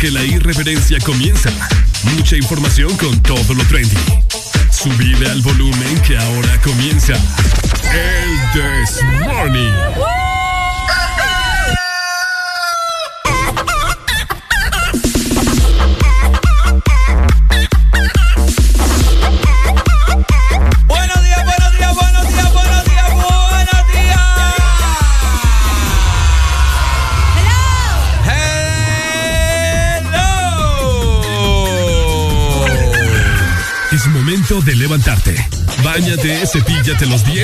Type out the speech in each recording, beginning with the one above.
que la irreverencia comienza. Mucha información con todo lo trendy.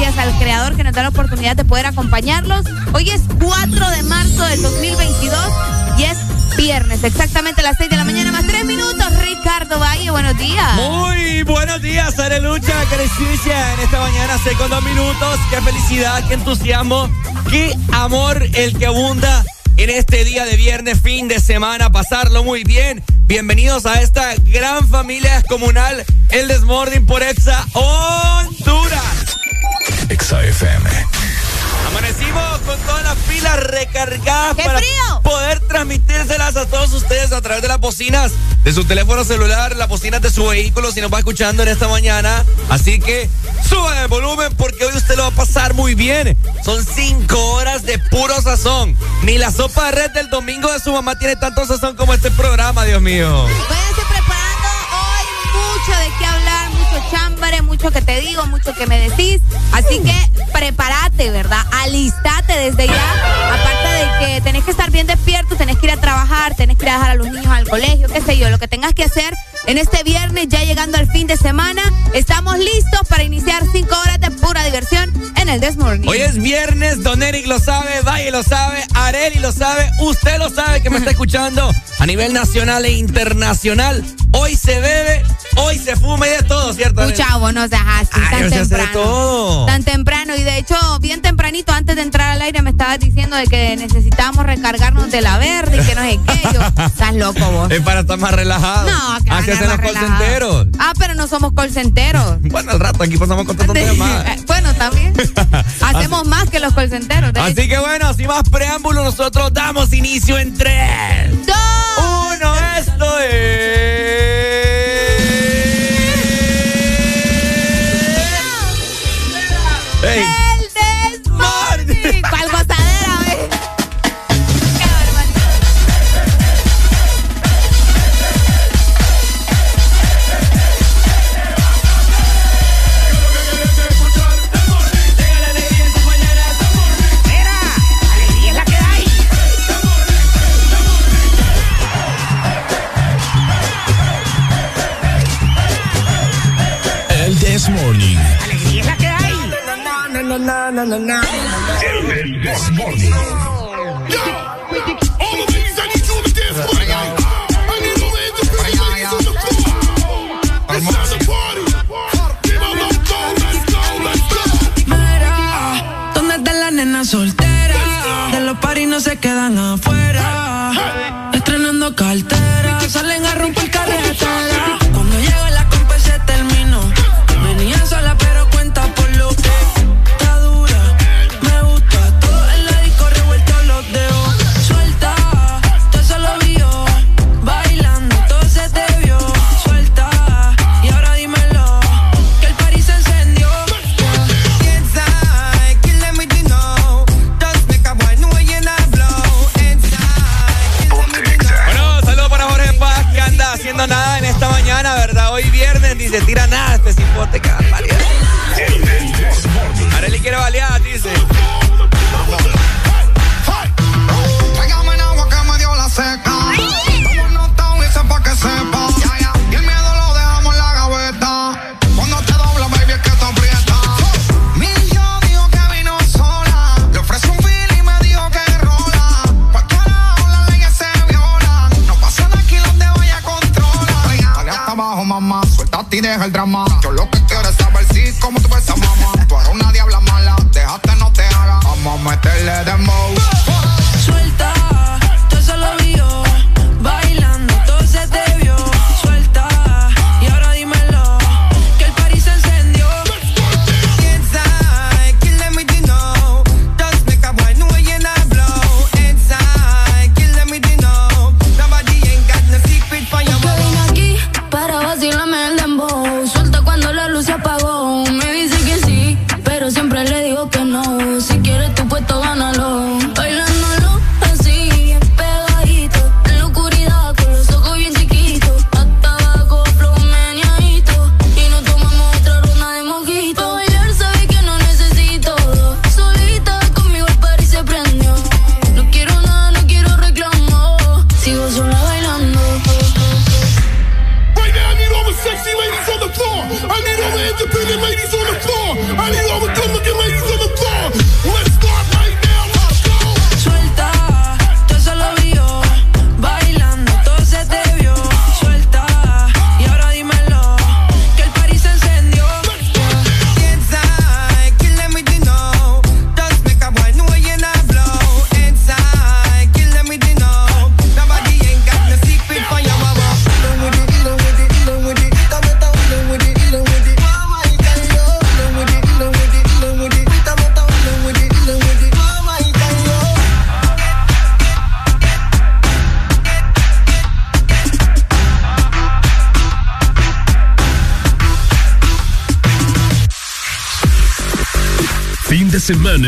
Gracias al creador que nos da la oportunidad de poder acompañarlos. Hoy es 4 de marzo del 2022 y es viernes, exactamente a las 6 de la mañana más 3 minutos. Ricardo Valle, buenos días. Muy buenos días, Arelucha, Crescicia. En esta mañana, 6 con 2 minutos. Qué felicidad, qué entusiasmo, qué amor el que abunda en este día de viernes, fin de semana, pasarlo muy bien. Bienvenidos a esta gran familia comunal, el Desmording por Exa Honduras. Exa FM. Amanecimos con todas las pilas recargadas ¡Qué para frío! poder transmitírselas a todos ustedes a través de las bocinas de su teléfono celular, las bocinas de su vehículo si nos va escuchando en esta mañana. Así que suban el volumen porque hoy usted lo va a pasar muy bien. Son cinco horas de puro sazón. Ni la sopa de red del domingo de su mamá tiene tanto sazón como este programa, Dios mío. Váyanse preparando hoy mucho de qué hablar, mucho chambre, mucho que te digo, mucho que me decís. Así que prepárate, ¿verdad? Alistate desde ya. de que tenés que estar bien despierto, tenés que ir a trabajar, tenés que ir a dejar a los niños al colegio, qué sé yo, lo que tengas que hacer en este viernes, ya llegando al fin de semana, estamos listos para iniciar cinco horas de pura diversión en el Desmorning. Hoy es viernes, Don Eric lo sabe, Valle lo sabe, Areli lo sabe, usted lo sabe que me está escuchando a nivel nacional e internacional. Hoy se bebe, se fuma y de todo, ¿cierto? Mucha no seas así, tan temprano. todo. Tan temprano y de hecho, bien tempranito antes de entrar al aire me estabas diciendo de que necesitábamos recargarnos de la verde y que no sé qué. Yo, estás loco vos. Es para estar más relajado. No, que Así hacen los colcenteros. Ah, pero no somos colcenteros. bueno, al rato aquí pasamos contando más. bueno, también. Hacemos más que los colcenteros. Así que bueno, sin más preámbulos, nosotros damos inicio en 3,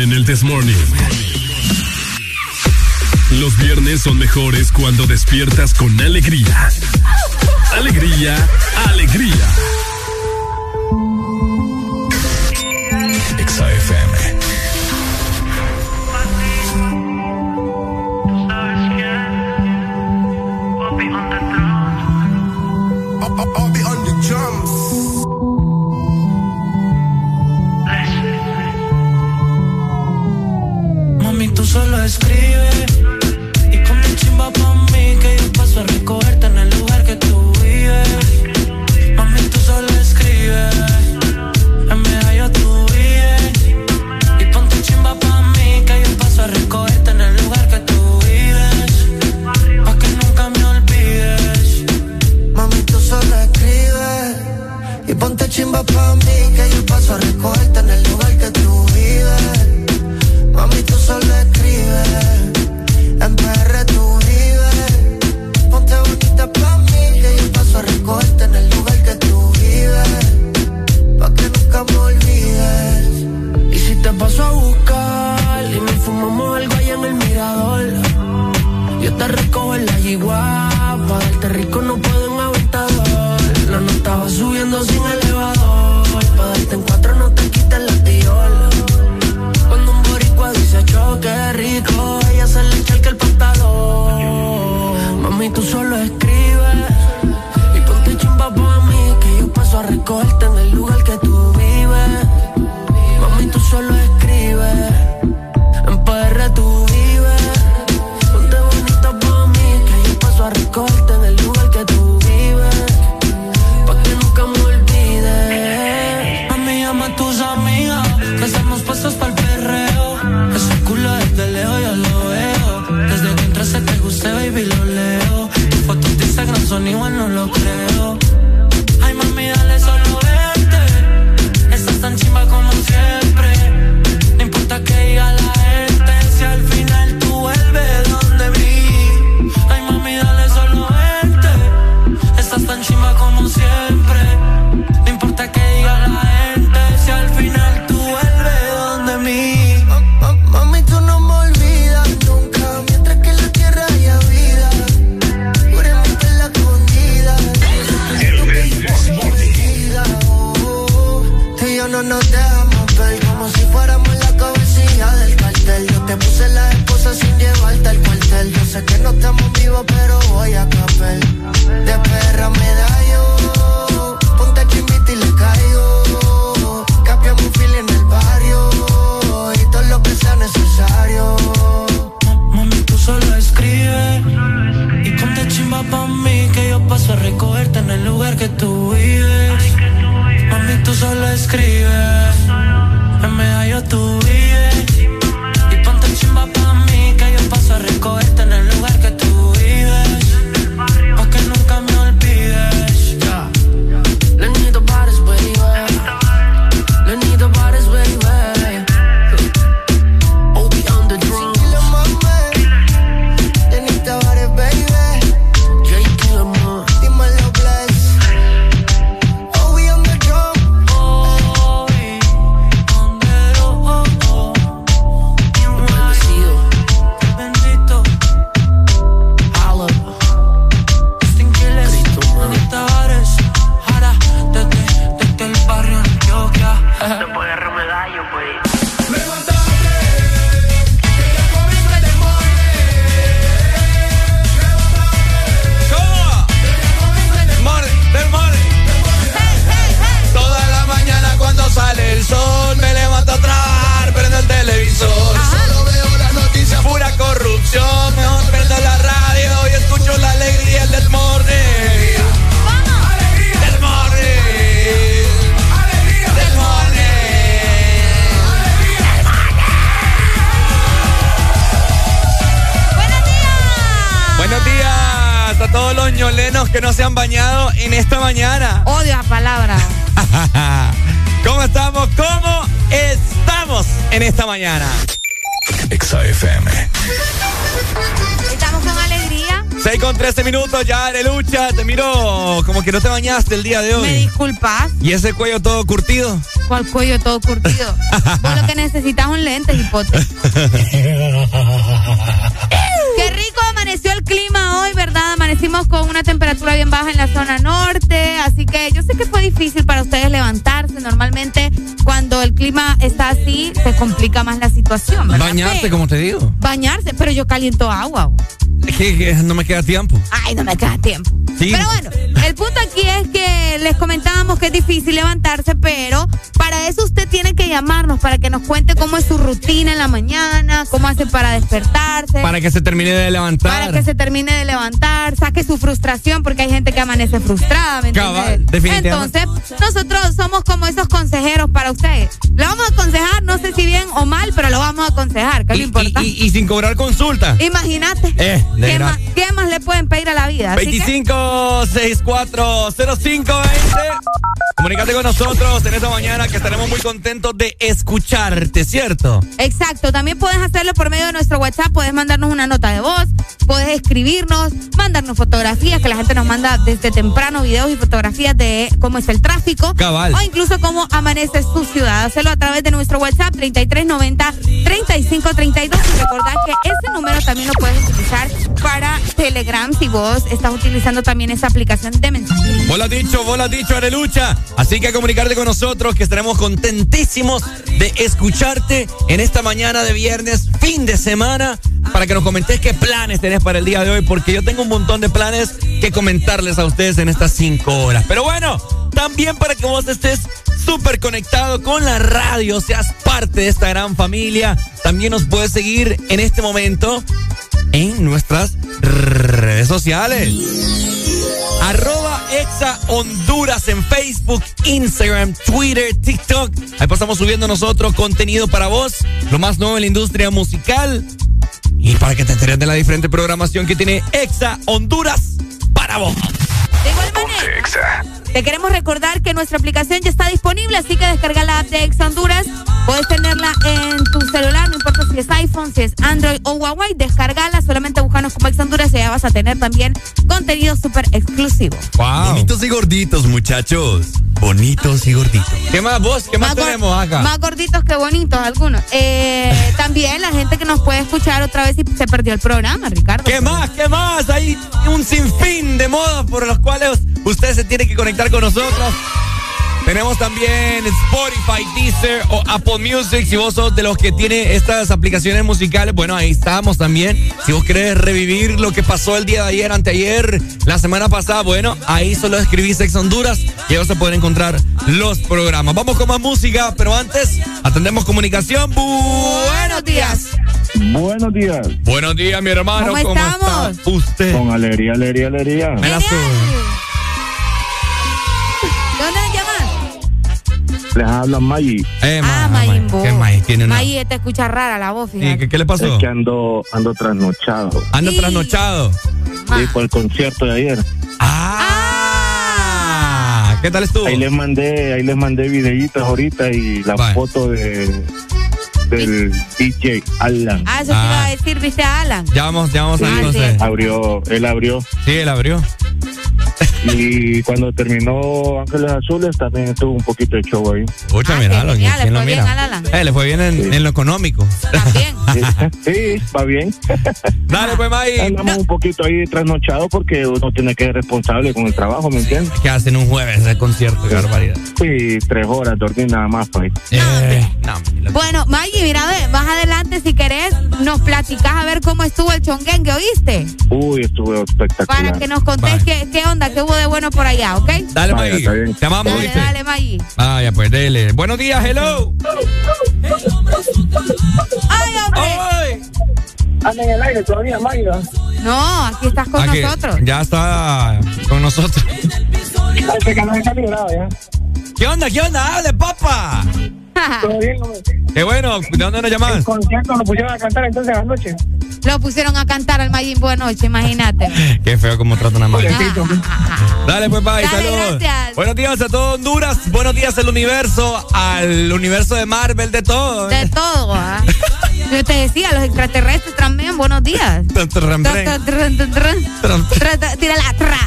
en el Desmorning. Los viernes son mejores cuando despiertas con que no te bañaste el día de hoy. Me disculpas. ¿Y ese cuello todo curtido? ¿Cuál cuello todo curtido? Vos lo que necesitas un lente, hipote. Qué rico amaneció el clima hoy, ¿verdad? Amanecimos con una temperatura bien baja en la zona norte, así que yo sé que fue difícil para ustedes levantarse. Normalmente cuando el clima está así, se complica más la situación. ¿verdad? Bañarse, pero, como te digo. Bañarse, pero yo caliento agua. Es que, no me queda tiempo. Ay, no me queda tiempo. Sí. Pero bueno. El punto aquí es que les comentábamos que es difícil levantarse, pero para eso usted tiene que llamarnos para que nos cuente cómo es su rutina en la mañana, cómo hace para despertarse. Para que se termine de levantar. Para que se termine de levantar, saque su frustración, porque hay gente que amanece frustrada, ¿me. Entonces, nosotros somos como esos consejeros para ustedes. La vamos a aconsejar, no sé si bien o mal, pero lo vamos a aconsejar, que y, no importa. Y, sin cobrar consulta. Imagínate. Eh, ¿qué, ¿qué, más, le pueden pedir a la vida? 25640520. Comunícate con nosotros en esta mañana que estaremos muy contentos de escucharte, ¿cierto? Exacto. También puedes hacerlo por medio de nuestro WhatsApp, puedes mandarnos una nota de voz, puedes escribirnos, mandarnos fotografías, que la gente nos manda desde temprano videos y fotografías de cómo es el tráfico. Cabal. O incluso cómo amanece su ciudad. Hacerlo a través de nuestro WhatsApp 3390-3532. Y recordad que ese número también lo puedes utilizar para Telegram si vos estás utilizando también esa aplicación de mensajería. Vos lo has dicho, vos lo has dicho, Arelucha. Así que a comunicarte con nosotros, que estaremos contentísimos de escucharte en esta mañana de viernes, fin de semana, para que nos comentes qué planes tenés para el día de hoy, porque yo tengo un montón de planes que comentarles a ustedes en estas cinco horas. Pero bueno, también para que vos estés súper conectado con la radio, seas parte de esta gran familia, también nos puedes seguir en este momento en nuestras redes sociales. Arroba Exa Honduras en Facebook, Instagram, Twitter, TikTok. Ahí pasamos subiendo nosotros contenido para vos, lo más nuevo en la industria musical. Y para que te enteres de la diferente programación que tiene Exa Honduras para vos. De igual manera, te queremos recordar que nuestra aplicación ya está disponible, así que descarga la app de Ex Honduras. Puedes tenerla en tu celular, no importa si es iPhone, si es Android o Huawei. Descargala, solamente buscanos como Ex Honduras y ya vas a tener también contenido súper exclusivo. Wow. Bonitos y gorditos, muchachos. Bonitos y gorditos. ¿Qué más vos? ¿Qué más, tenemos acá? Más gorditos que bonitos algunos. Eh, también la gente que nos puede escuchar otra vez y se perdió el programa, Ricardo. ¿Qué más? ¿Qué más? Hay un sinfín de modos por los cuales usted se tiene que conectar con nosotros. Tenemos también Spotify, Deezer o Apple Music. Si vos sos de los que tiene estas aplicaciones musicales, bueno, ahí estamos también. Si vos querés revivir lo que pasó el día de ayer, anteayer, la semana pasada, bueno, ahí solo escribís Ex Honduras y ahí se pueden encontrar los programas. Vamos con más música, pero antes atendemos comunicación. Buenos días. Buenos días. Buenos días, mi hermano. ¿Cómo, estamos? está usted? Con alegría, alegría, alegría. Me la Genial. sube. ¿De dónde llamas? Les habla Maggie. Eh, Ah, ma- Mayimbo. ma- ¿Qué más? Tiene una. Mayi, te escucha rara la voz, fíjate. ¿qué, qué le pasó? Es que ando, ando trasnochado. Anda Sí. trasnochado. Ma. Sí, por el concierto de ayer. Ah. ¿Qué tal estuvo? Ahí les mandé, ahí les mandé videitos ahorita y la foto de del DJ Alan. Ah, eso te Ah. iba a decir, ¿viste a Alan? Ya vamos, ya vamos a Ah, entonces. Abrió, él abrió. Sí, él abrió. Y cuando terminó Ángeles Azules también tuvo un poquito de show ahí. Escucha, Ah, genial, ¿quién le lo fue bien mira? al Alan. Eh, le fue bien en, Sí. en lo económico. También. Sí, va bien. Dale, pues, May. Andamos un poquito ahí trasnochados porque uno tiene que ser responsable con el trabajo, ¿me entiendes? ¿Qué hacen un jueves de concierto? Qué barbaridad. Sí, tres horas, dormir nada más, pues. Eh, no, mira. Bueno, Maggie, mira, ve, más adelante, si querés, nos platicás a ver cómo estuvo el chonguengue, ¿oíste? Uy, estuvo espectacular. Para que nos contés qué, qué onda, qué hubo de bueno por allá, ¿ok? Dale, Vaya, está bien. Te amamos, Dale, ¿viste? dale, Maggie. Ah, ya, pues, dele. Buenos días, hello. ¡Ay, hombre! ¡Ay! Anda en el aire todavía, Mayra. No, aquí estás con Aquí, nosotros. Ya está con nosotros. Parece que no está librado ya. ¿Qué onda? ¿Qué onda? ¡Hable, papa! Todo bien, hombre. Qué bueno. ¿De dónde nos El llamas? concierto lo pusieron a cantar entonces anoche. Lo pusieron a cantar al Mayimbo anoche, imagínate. Qué feo como tratan a May. Pobrecito. Dale, pues, bye, Dale, saludos. gracias. Buenos días a todo Honduras, buenos días al universo, al universo de Marvel, de todo. De todo, ¿ah? Yo te decía, los extraterrestres también, buenos días. Tran. Tran. Tra- tra- Tírala, tra.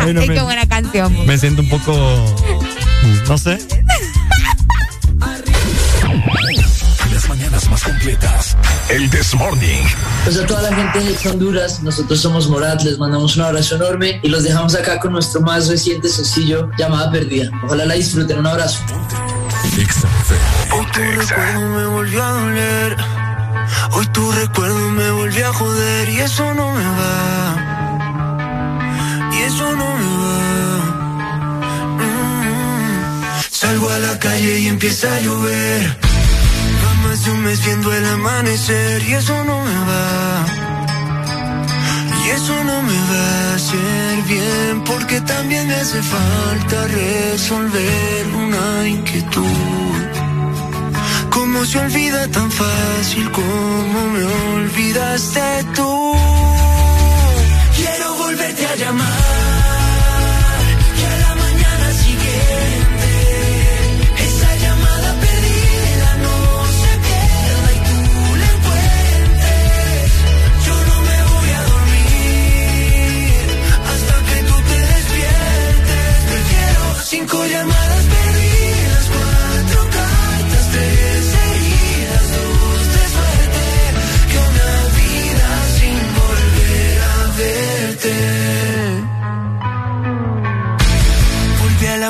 Ay, no Ay, me- qué buena canción. Me siento un poco, no sé. Las mañanas más completas. El This Morning. Pues a toda la gente de Honduras, nosotros somos Morat, les mandamos un abrazo enorme y los dejamos acá con nuestro más reciente sencillo, Llamada Perdida. Ojalá la disfruten, un abrazo. Tu recuerdo me volvió a doler. Hoy tu recuerdo me volvió a joder. Y eso no me va. Y eso no me va. Mm. Salgo a la calle y empieza a llover. Más un mes viendo el amanecer. Y eso no me va. Y eso no me va a hacer bien porque también me hace falta resolver una inquietud. se olvida tan fácil como me olvidaste tú. Quiero volverte a llamar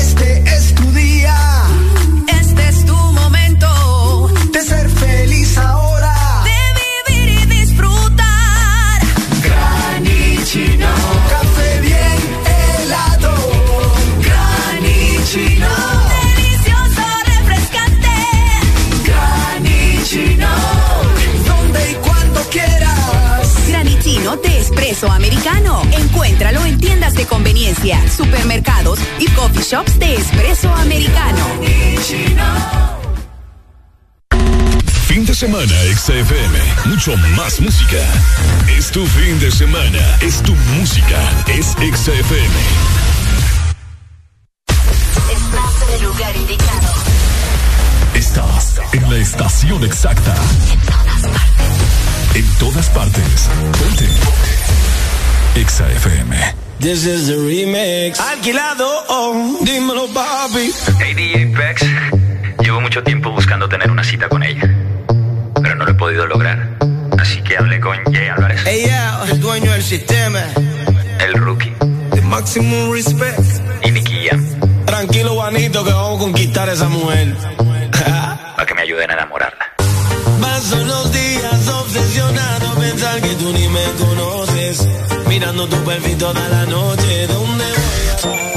Este es tu día. De espresso americano. Encuéntralo en tiendas de conveniencia, supermercados y coffee shops de espresso americano. Fin de semana XFM. Mucho más música. Es tu fin de semana. Es tu música. Es XFM. Estás en el lugar indicado. Estás en la estación exacta. En todas partes. Ponte. Exa FM. This is the remix. Alquilado, oh, dímelo, papi. Hey DJ Pex, llevo mucho tiempo buscando tener una cita con ella, pero no lo he podido lograr. Así que hablé con Jay Álvarez, Ey, yeah, el dueño del sistema. el rookie, The maximum respect. y Nicky Jam, Tranquilo, Juanito, que vamos a conquistar a esa mujer. para que me ayuden a enamorarla. Paso los días pensar que tú ni me conoces. Mirando tu perfil toda la noche. ¿Dónde voy a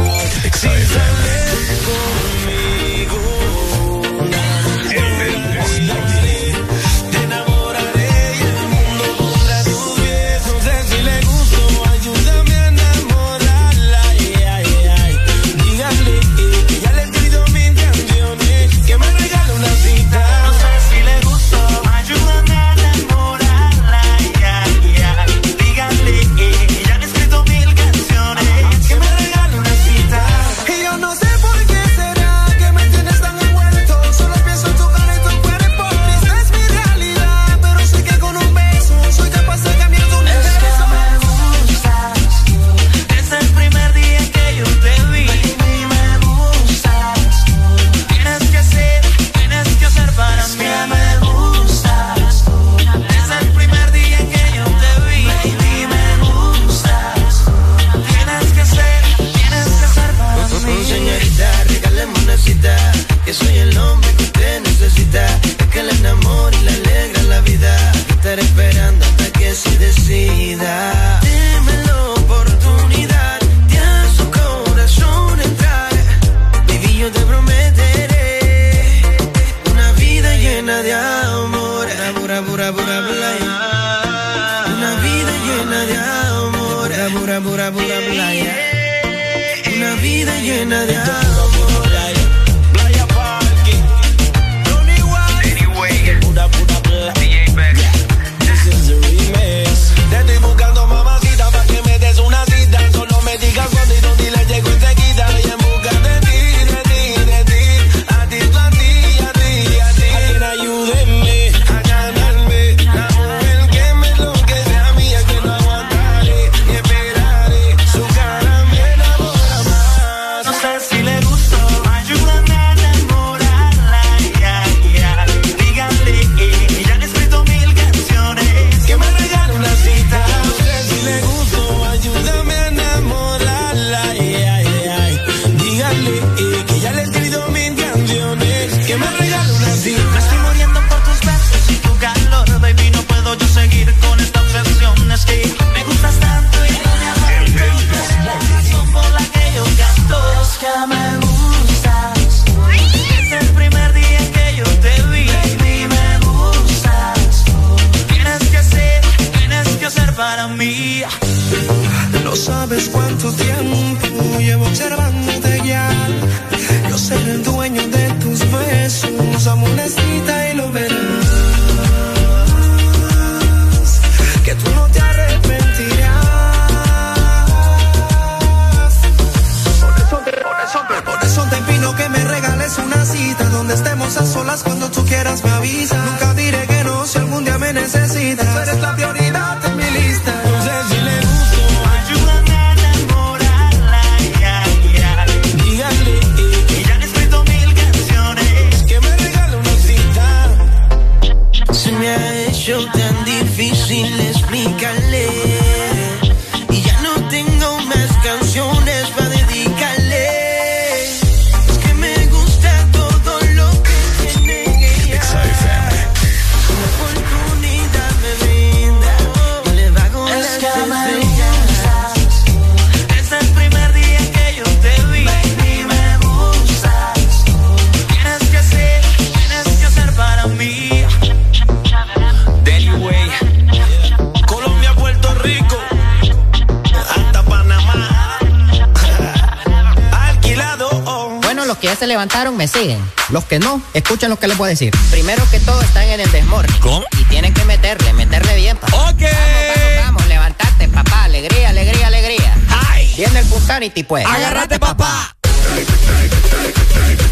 siguen. Los que no, escuchen lo que les voy a decir. Primero que todo están en el desmorning. ¿Cómo? Y tienen que meterle, meterle bien, papá. Ok. Vamos, vamos, vamos, levantate, papá. Alegría, alegría, alegría. Ay. Viene el Punsanity, pues. Agárrate, papá.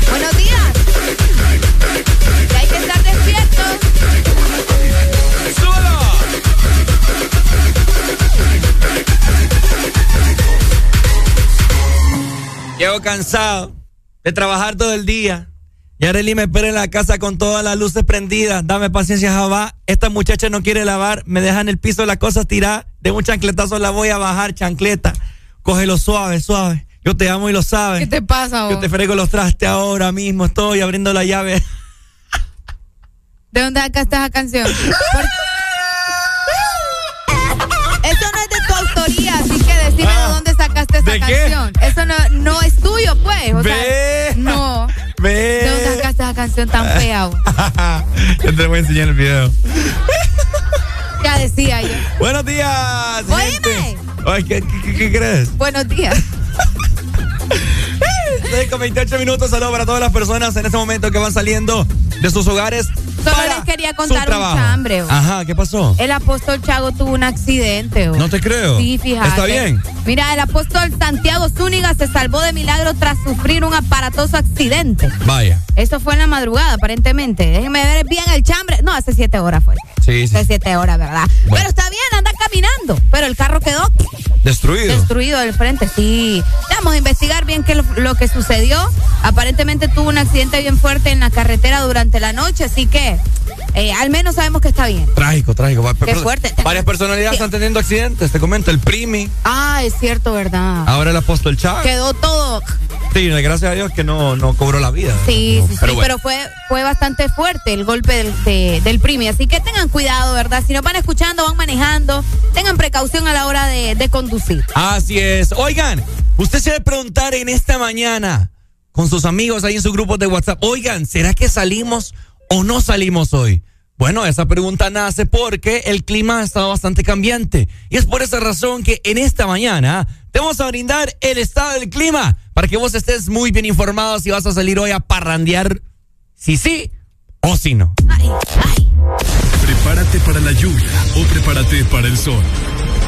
Buenos días. Y hay que estar despiertos. ¡Súbelo! Llego cansado de trabajar todo el día. Y Arely me espera en la casa con todas las luces prendidas. Dame paciencia, Jabá. Esta muchacha no quiere lavar. Me deja en el piso las cosas tiradas. De un chancletazo la voy a bajar, chancleta. Cógelo suave, suave. Yo te amo y lo sabes. ¿Qué te pasa, Yo vos? te frego los trastes ahora mismo. Estoy abriendo la llave. ¿De dónde sacaste esa canción? Por- decime Ah. de dónde sacaste esa ¿De qué? canción. Eso no, no es tuyo, pues. O sea, no. Ve. ¿De dónde sacaste esa canción tan fea? Yo te voy a enseñar el video. Ya decía yo. Buenos días, gente. Ay, ¿qué, qué, qué crees? Buenos días. 6 con 28 minutos. Saludos para todas las personas en este momento que van saliendo de sus hogares. Solo para les quería contar un chambre. vos. Ajá, ¿qué pasó? El apóstol Chago tuvo un accidente. vos. No te creo. Sí, fíjate. ¿Está bien? Mira, el apóstol Santiago Zúñiga se salvó de milagro tras sufrir un aparatoso accidente. Vaya. Eso fue en la madrugada, aparentemente. Déjenme ver bien el chambre. No, hace siete horas fue. Sí, sí. Hace siete horas, ¿verdad? Pero está bien, anda caminando. Pero el carro quedó Destruido. destruido del frente, sí. Vamos a investigar bien qué lo, lo que sucedió. Aparentemente tuvo un accidente bien fuerte en la carretera durante la noche, así que eh, al menos sabemos que está bien. Trágico, trágico. Qué fuerte. Varias personalidades Sí. están teniendo accidentes. Te comento, el Primi, Ah, es cierto, ¿verdad? ahora el apóstol Chávez. Quedó todo. Sí, gracias a Dios que no, no cobró la vida. Sí, sí, sí. Pero Pero, bueno. fue, fue bastante fuerte el golpe del, de- del primi. Así que tengan cuidado, ¿verdad? Si nos van escuchando, van manejando, tengan precaución a la hora de, de conducir. Así es. Oigan, usted se debe preguntar en esta mañana con sus amigos ahí en su grupo de WhatsApp, oigan, ¿será que salimos o no salimos hoy? Bueno, esa pregunta nace porque el clima ha estado bastante cambiante. Y es por esa razón que en esta mañana te vamos a brindar el estado del clima para que vos estés muy bien informado si vas a salir hoy a parrandear, si sí o si no. Prepárate para la lluvia o prepárate para el sol.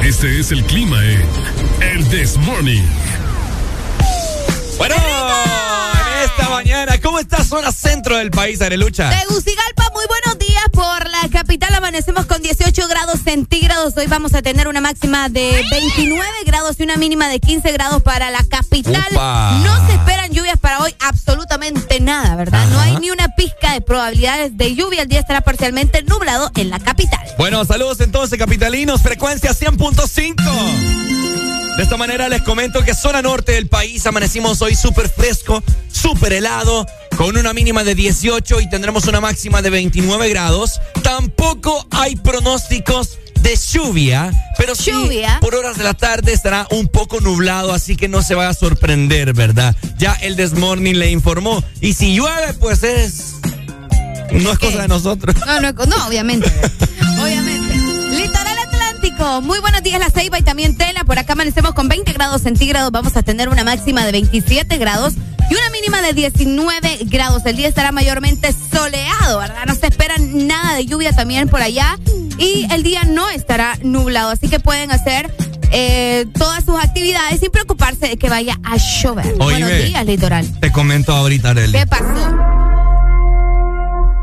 Este es el clima en El This Morning. Bueno, mañana, ¿cómo está zona centro del país, Arelucha? Tegucigalpa, muy buenos días. Por la capital amanecemos con 18 grados centígrados. Hoy vamos a tener una máxima de 29 grados y una mínima de 15 grados para la capital. No se esperan lluvias para hoy, absolutamente nada, ¿verdad? No hay ni una pizca de probabilidades de lluvia. El día estará parcialmente nublado en la capital. Bueno, saludos entonces, capitalinos. Frecuencia 100.5. De esta manera les comento que zona norte del país amanecimos hoy súper fresco, súper helado, con una mínima de 18 y tendremos una máxima de 29 grados. Tampoco hay pronósticos de lluvia, pero sí Lluvia. por horas de la tarde estará un poco nublado, así que no se va a sorprender, ¿verdad? Ya el Desmorning le informó. Y si llueve, pues es... No es cosa de nosotros. No, no, no, obviamente. obviamente. Muy buenos días La Ceiba y también Tela. Por acá amanecemos con 20 grados centígrados. Vamos a tener una máxima de 27 grados. y una mínima de 19 grados. El día estará mayormente soleado, ¿verdad? No se espera nada de lluvia también por allá y el día no estará nublado, así que pueden hacer eh, todas sus actividades sin preocuparse de que vaya a llover. Buenos días, litoral. Te comento ahorita, Arely. ¿Qué pasó?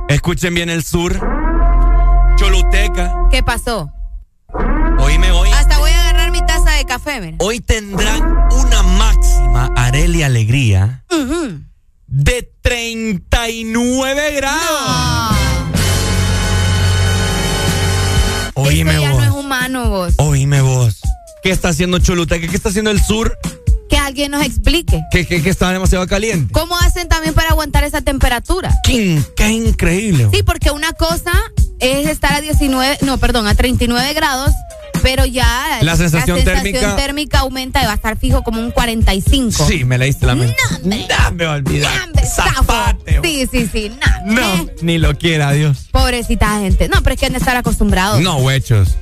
Escuchen bien el sur. Choluteca. ¿Qué pasó? Oíme hoy. Hasta voy a agarrar mi taza de café, mira. Hoy tendrán una máxima, Areli Alegría, de 39 grados. Oíme Esto ya vos. no es humano, vos. Oíme vos. ¿Qué está haciendo Choluteca? ¿Qué está haciendo el sur? Que alguien nos explique. Que, que, que está demasiado caliente. ¿Cómo hacen también para aguantar esa temperatura? Qué, qué increíble. Sí, porque una cosa es estar a 19, no, perdón, a 39 grados, pero ya La sensación térmica- térmica aumenta y va a estar fijo como un 45. Sí, me leíste la mente. No, me olvidar. Zapate. Sí, sí, sí, nah, No, eh, ni lo quiera, Dios. pobrecita gente. No, pero es que han de estar acostumbrados. No, huechos.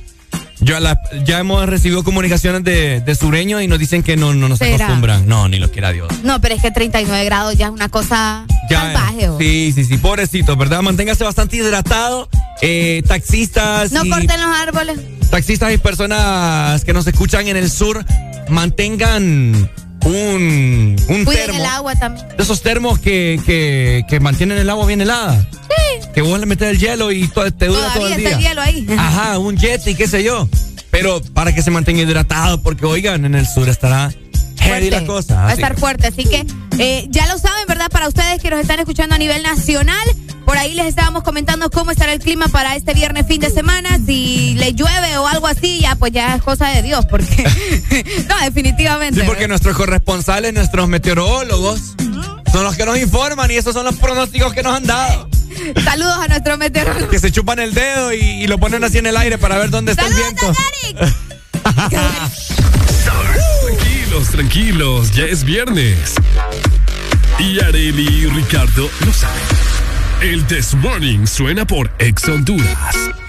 Yo a la- ya hemos recibido comunicaciones de, de sureños y nos dicen que no, no nos ¿Será? acostumbran. No, ni lo quiera Dios. No, pero es que 39 grados ya es una cosa Ya, salvaje. sí, sí, sí, pobrecito, ¿verdad? Manténgase bastante hidratado. Eh, taxistas No y corten los árboles. taxistas y personas que nos escuchan en el sur, mantengan un, un Cuiden termo. el agua también. De esos termos que, que, que mantienen el agua bien helada. Sí. Que vos le metes el hielo y to- te dura todo el está día. el hielo ahí. Ajá, un jet y qué sé yo. Pero para que se mantenga hidratado, porque oigan, en el sur estará heavy la cosa. Va a estar fuerte, así que eh, ya lo saben, ¿verdad? Para ustedes que nos están escuchando a nivel nacional, por ahí les estábamos comentando cómo estará el clima para este viernes fin de semana. Si le llueve o algo así, ya pues ya es cosa de Dios, porque no, definitivamente. Sí, porque nuestros corresponsales, nuestros meteorólogos, son los que nos informan y esos son los pronósticos que nos han dado. Saludos a nuestro meteorólogo. Que se chupan el dedo y, y lo ponen así en el aire para ver dónde está el viento. Tranquilos, tranquilos, ya es viernes. Y Areli y Ricardo lo saben. El This Morning suena por Ex Honduras.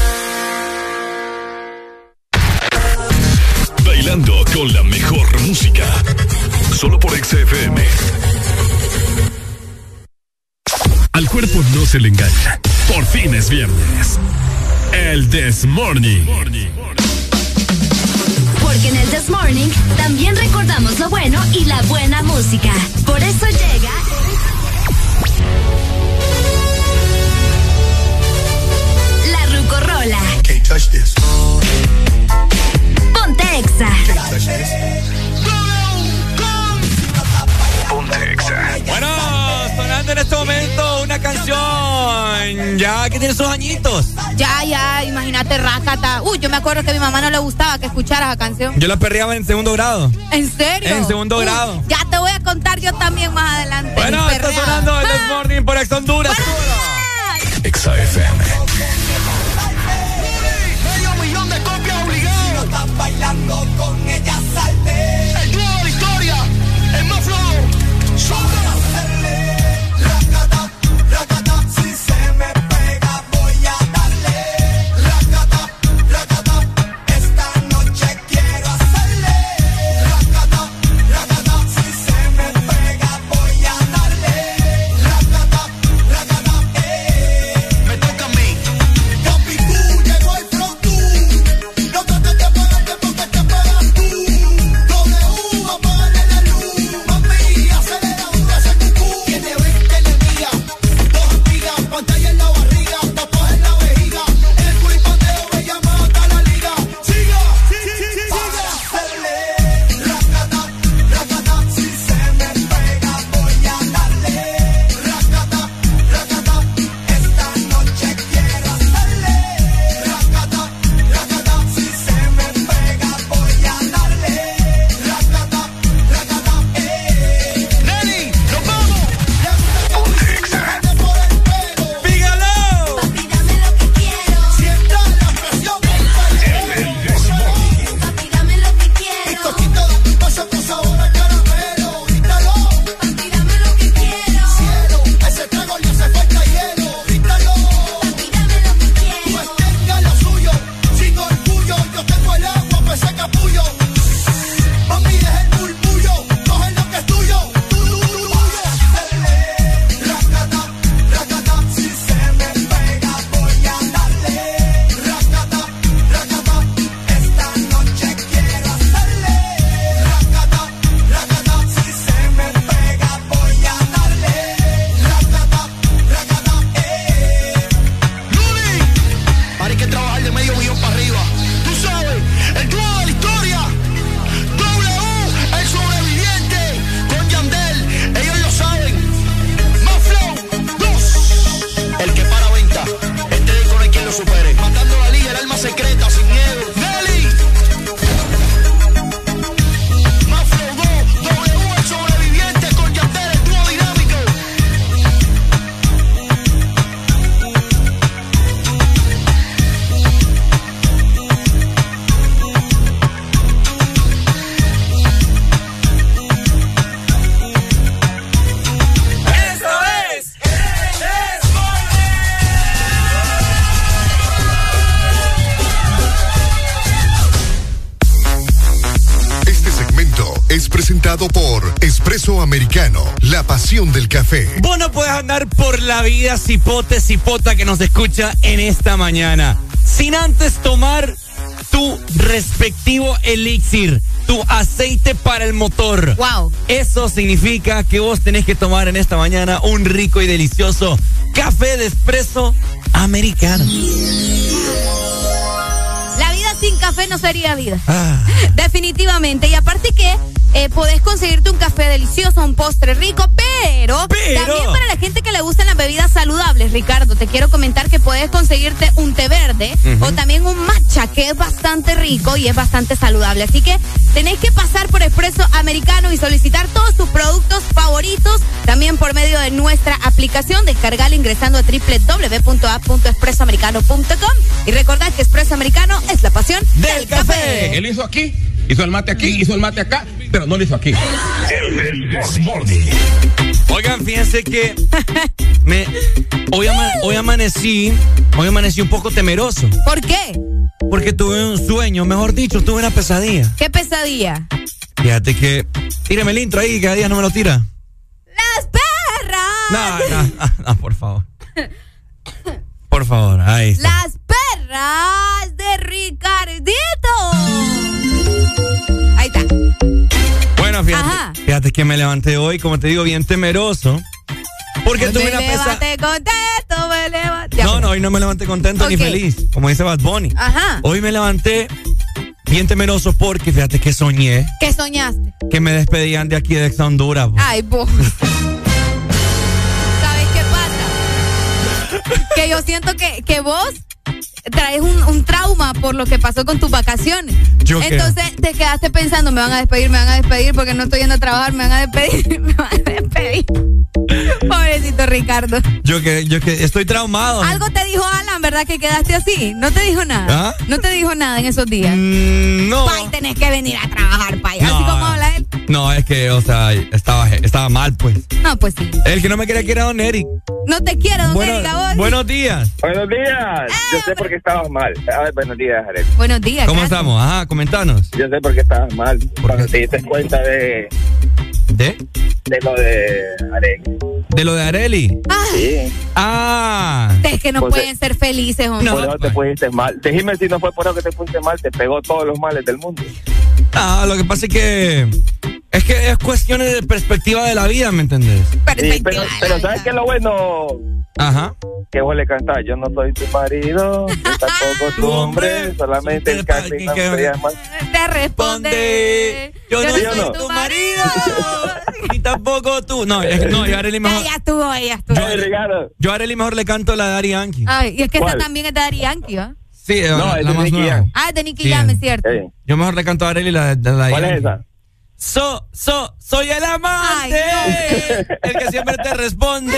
Con la mejor música. Solo por XFM. Al cuerpo no se le engaña. Por fin es viernes. El This Morning. Porque en el This Morning también recordamos lo bueno y la buena música. Por eso llega. La Rucorola. Can't touch this. Ponte Exa. Ponte Exa. Bueno, sonando en este momento una canción ya que tiene sus añitos. Ya, ya, imagínate Rakata. Uy, yo me acuerdo que a mi mamá no le gustaba que escuchara esa canción. Yo la perreaba en segundo grado. ¿En serio? En segundo Uy, grado. Ya te voy a contar yo también más adelante. Bueno, está sonando el This Ah. Morning por Ex Honduras. Exa FM. Bailando vida cipote, cipota que nos escucha en esta mañana. Sin antes tomar tu respectivo elixir, tu aceite para el motor. Wow. Eso significa que vos tenés que tomar en esta mañana un rico y delicioso café de espresso americano. La vida sin café no sería vida. Ah. Definitivamente. Y aparte que eh, podés conseguirte un café delicioso, un postre rico, pero, Pero. también para la gente que le gustan las bebidas saludables, Ricardo, te quiero comentar que puedes conseguirte un té verde o también un matcha que es bastante rico y es bastante saludable. Así que tenéis que pasar por Expreso Americano y solicitar todos tus productos favoritos también por medio de nuestra aplicación. Descargala ingresando a www.app.expresoamericano.com y recordad que Expreso Americano es la pasión del café. Él hizo aquí, hizo el mate aquí, hizo el mate acá, pero no lo hizo aquí. Oigan, fíjense que me, hoy, ama- hoy amanecí, hoy amanecí un poco temeroso. ¿Por qué? Porque tuve un sueño, mejor dicho, tuve una pesadilla. ¿Qué pesadilla? Fíjate que, tírame el intro ahí, que cada día no me lo tira. ¡Las perras! No, no, fíjate que me levanté hoy, como te digo, bien temeroso. Porque tuve me una pesadilla. levanté contento, me levanté. No, no, hoy no me levanté contento ni feliz, como dice Bad Bunny. Ajá. Hoy me levanté bien temeroso porque fíjate que soñé ¿Qué soñaste? que me despedían de aquí de Exa Honduras. bo. Ay, vos. ¿Sabes qué pasa? Que yo siento que, que vos traes un, un trauma por lo que pasó con tus vacaciones. Yo creo. Entonces te quedaste pensando, me van a despedir, me van a despedir porque no estoy yendo a trabajar, me van a despedir, me van a despedir. Pobrecito Ricardo. Yo que, yo que estoy traumado. Algo te dijo Alan, ¿verdad? Que quedaste así. No te dijo nada. ¿Ah? No te dijo nada en esos días. Mm, no. Pay, tenés que venir a trabajar, pay. Así como habla él. No, es que, o sea, estaba, estaba mal, pues. No, pues sí. El que no me quería que era Don Eric. No te quiero, don Bueno, Erika, vos. buenos días. Buenos días. Yo sé por qué estabas mal. A ver, buenos días, Arel. Buenos días. ¿Cómo gracias. estamos? Ajá, comentanos. Yo sé por qué estabas mal. Cuando te diste cuenta de, ¿De? de lo de Arel. ¿De lo de Areli? Sí. Ah. Es que no Pues, pueden ser felices, hombre. por eso te pusiste mal. Decime si no fue por eso que te pusiste mal. Te pegó todos los males del mundo. Ah, lo que pasa es que. Es que es cuestiones de perspectiva de la vida, ¿me entendés? Sí, pero, pero ¿sabes qué es lo bueno? Ajá. Que vos le cantás, yo no soy tu marido, yo tampoco tu hombre, solamente el casi no me. Te responde. Yo no ¿Sí soy no? tu marido. Ni tampoco tú. No, es que no, yo a Areli Ya, mejor. ya estuvo, ya estuvo. Ricardo. Yo a Areli mejor le canto la de Dari Yankee. Ay, y es que ¿Cuál? esa también es de Daddy Yankee, ¿va? Sí, No, la, es la de más Nicky. Jam. Ah, es de Nicky Sí. Jam, es cierto. Yo mejor le canto a Areli la de la ¿Cuál es esa? So, so, soy el amante. Ay, El que siempre te responde.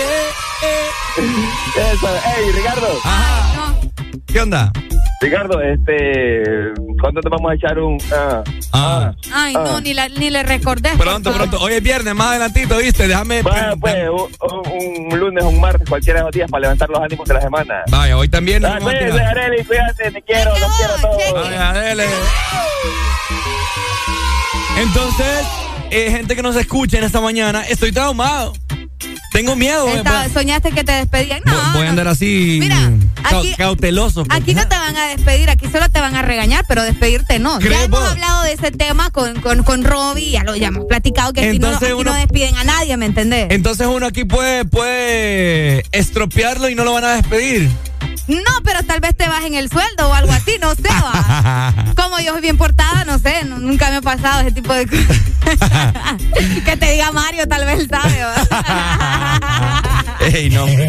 Eso, ey, Ricardo. Ajá. No. ¿Qué onda? Ricardo, este, ¿cuándo te vamos a echar un ah, Ah. Ay, no, ni, la, ni le recordé. Pronto, pronto. Hoy es viernes, más adelantito, ¿viste? Déjame. Vaya, pues, un, un lunes, un martes, cualquiera de los días para levantar los ánimos de la semana. Vaya, hoy también. Ah, tirar. Areli, cuídate, te quiero, los quiero a todos. Vaya, dele. Entonces, eh, gente que nos escucha en esta mañana, estoy traumado. Tengo miedo. soñaste que te despedían. No, voy, voy a andar así. Mira, aquí- cauteloso. pues. Aquí no te van a despedir, aquí solo te van a regañar, pero despedirte no. Ya ¿Crees hemos vos? hablado de ese tema con, con, con Robbie, ya lo ya hemos platicado que aquí, no, aquí uno- no despiden a nadie, ¿me entendés? Entonces uno aquí puede, puede estropearlo y no lo van a despedir. No, pero tal vez te bajen el sueldo o algo así, no sé, va. Como yo soy bien portada, no sé, nu- nunca me ha pasado ese tipo de cosas. que te diga Mario, tal vez él sabe. Ey, no. Qué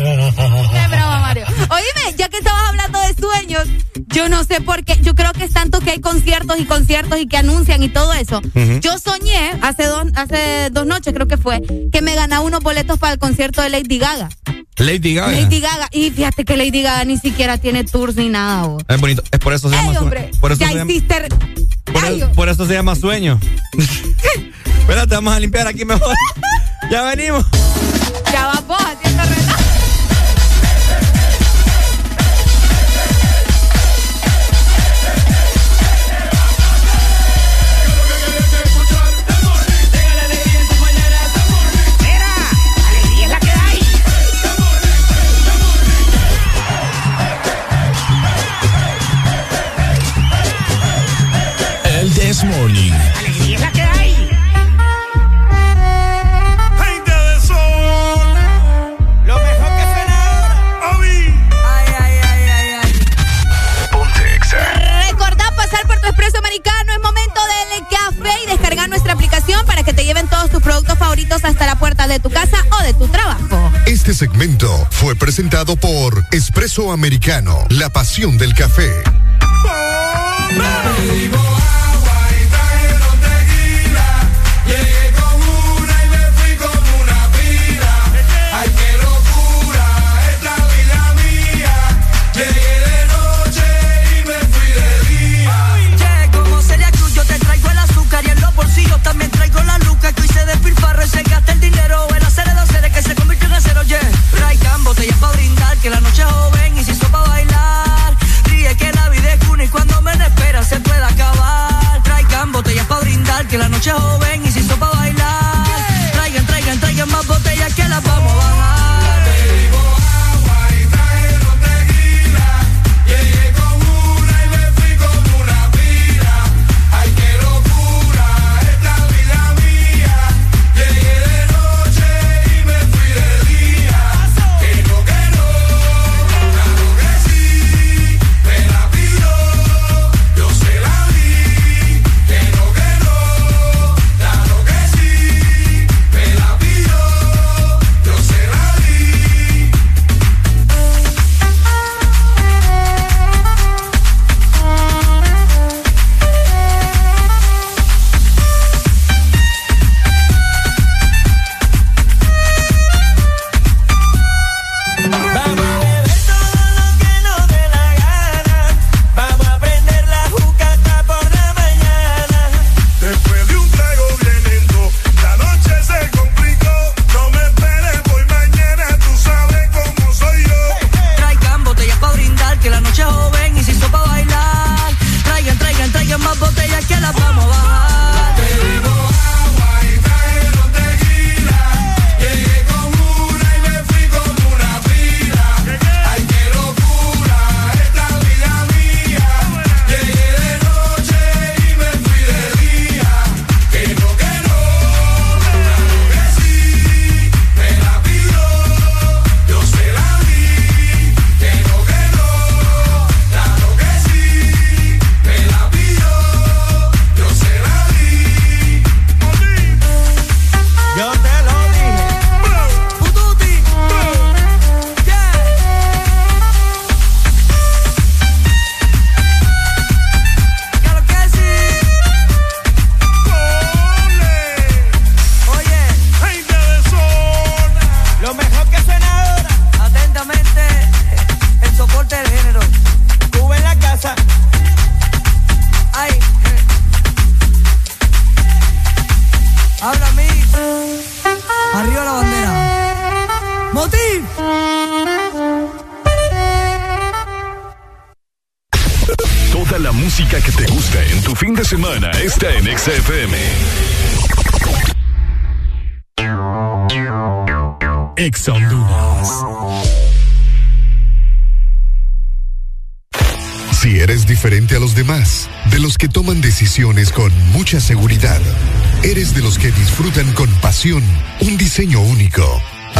broma, Mario. Oíme, ya que estabas hablando de sueños, yo no sé por qué. Yo creo que es tanto que hay conciertos y conciertos y que anuncian y todo eso. Yo soñé hace dos, hace dos noches, creo que fue, que me ganaba unos boletos para el concierto de Lady Gaga. Lady Gaga. Lady Gaga. Y fíjate que Lady Gaga ni siquiera tiene tours ni nada. vos. Es bonito. Es por eso se llama. Ey, hombre, Por eso se llama. hiciste. Por, Ay, el- por eso se llama sueño. Espérate, vamos a limpiar aquí mejor. ya venimos. ya vas vos haciendo relajo. que te lleven todos tus productos favoritos hasta la puerta de tu casa o de tu trabajo. Este segmento fue presentado por Espresso Americano, la pasión del café. Que la noche es joven y si hizo para bailar. Traigan, traigan, traigan más botellas que las vamos a Ex Honduras. Si eres diferente a los demás, de los que toman decisiones con mucha seguridad, eres de los que disfrutan con pasión un diseño único,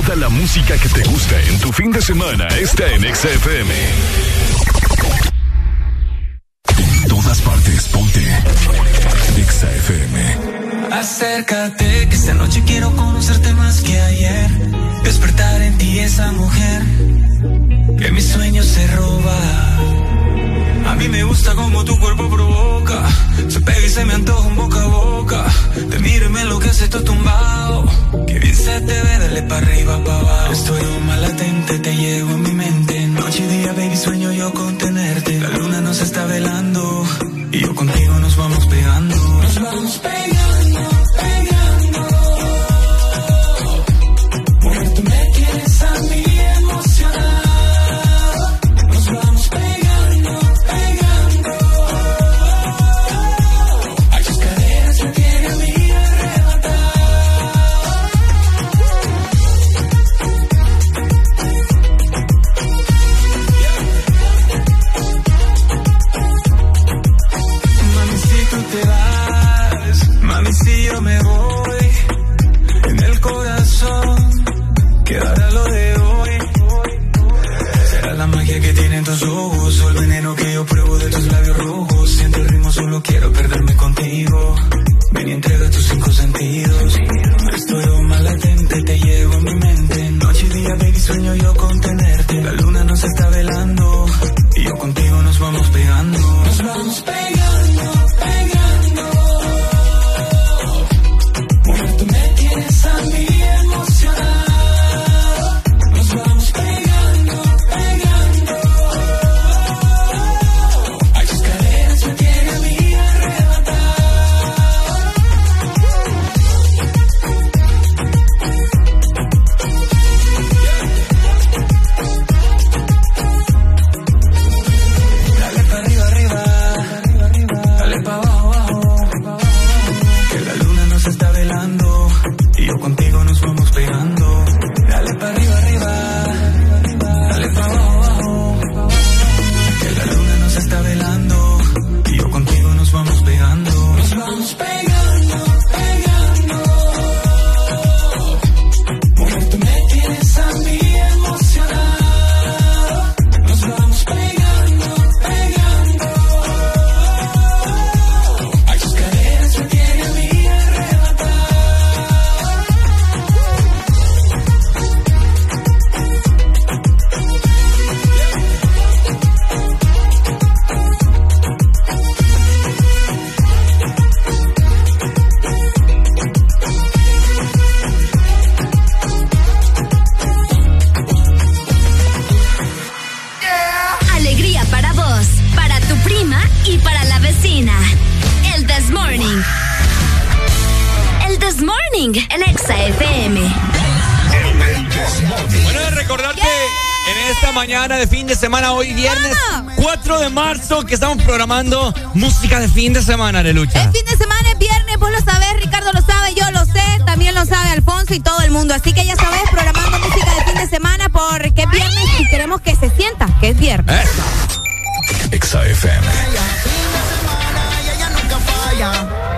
Toda la música que te gusta en tu fin de semana está en XFM. En todas partes, ponte. XFM. Acércate, que esta noche quiero conocerte más que ayer. Despertar en ti esa mujer que mis sueños se roba. A mí me gusta como tu cuerpo provoca. Se pega y se me antoja un boca a boca. Te miro y me enloquece todo tumbado. Que bien se te ve, dale para arriba, para abajo. Estoy un mal latente, te llevo en mi mente. Noche y día, baby, sueño yo con tenerte. La luna nos está velando. Y yo contigo nos vamos pegando. Nos vamos pegando. sonoritas quiero perderme contigo. Ven y entrega tus cinco sentidos. Estoy un mal latente, te llevo a mi mente. Noche y día, baby, sueño yo que estamos programando música de fin de semana, Lelucha. Es fin de semana, es viernes, vos lo sabés, Ricardo lo sabe, yo lo sé, también lo sabe Alfonso y todo el mundo. Así que ya sabés, programando música de fin de semana porque es viernes y queremos que se sienta que es viernes. Eh. Fin de semana, y nunca falla.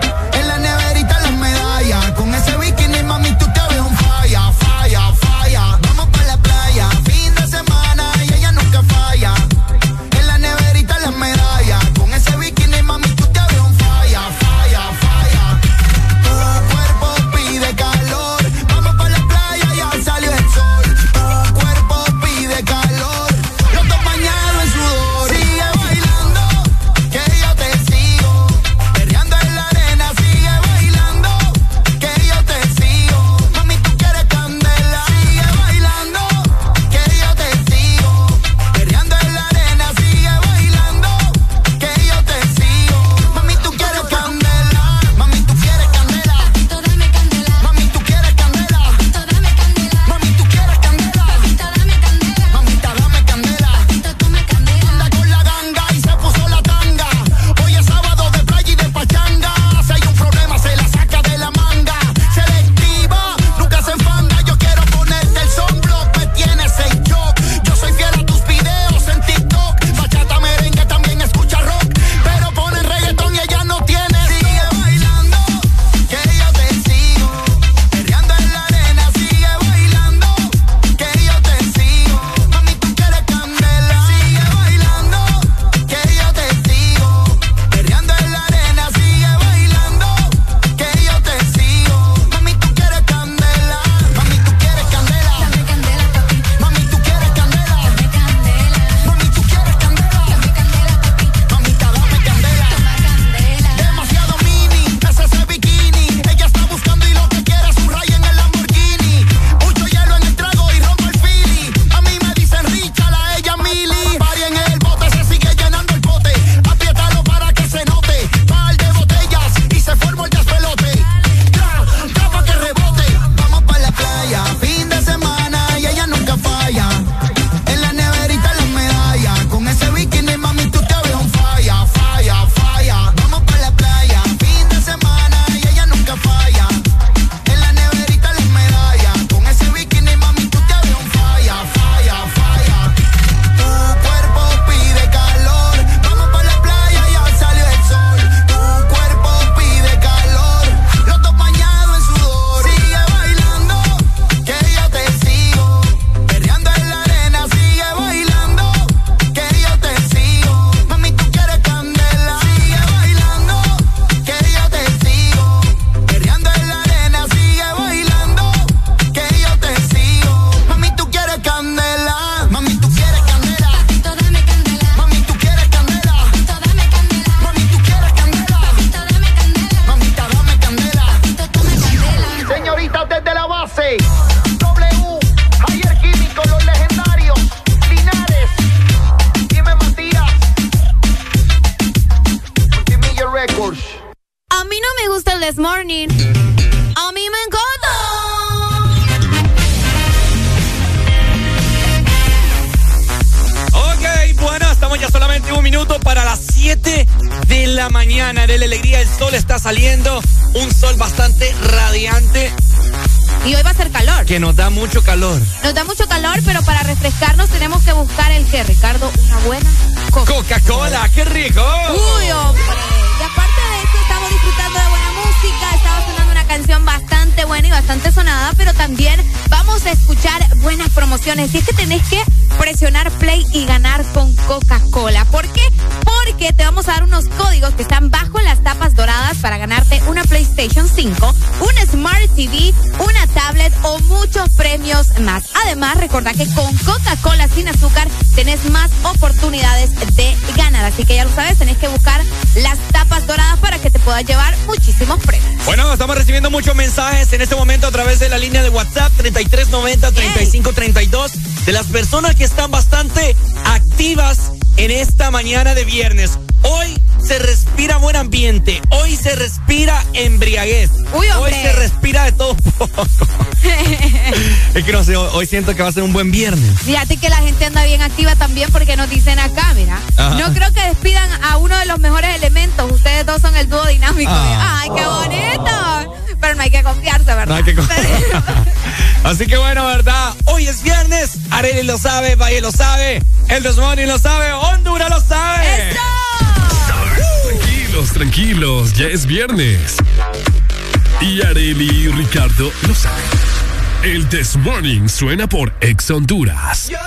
En este momento a través de la línea de WhatsApp 3390-3532 de las personas que están bastante activas en esta mañana de viernes. Hoy se respira buen ambiente, hoy se respira embriaguez, Uy, hoy se respira de todo poco. es que no sé, hoy siento que va a ser un buen viernes. Fíjate que la gente anda bien activa también porque nos dicen acá, mira. Ajá. No creo que despidan a uno de los mejores elementos. Ustedes dos son el dúo dinámico. Ah. Ay, qué bonito. Pero no hay que confiarse, ¿verdad? No hay que co- Así que bueno, ¿verdad? Hoy es viernes, Arely lo sabe, Valle lo sabe, el Desmoni lo sabe, Honduras lo sabe. Tranquilos, tranquilos, ya es viernes. Y Areli y Ricardo lo saben. El This Morning suena por Ex Honduras. Yo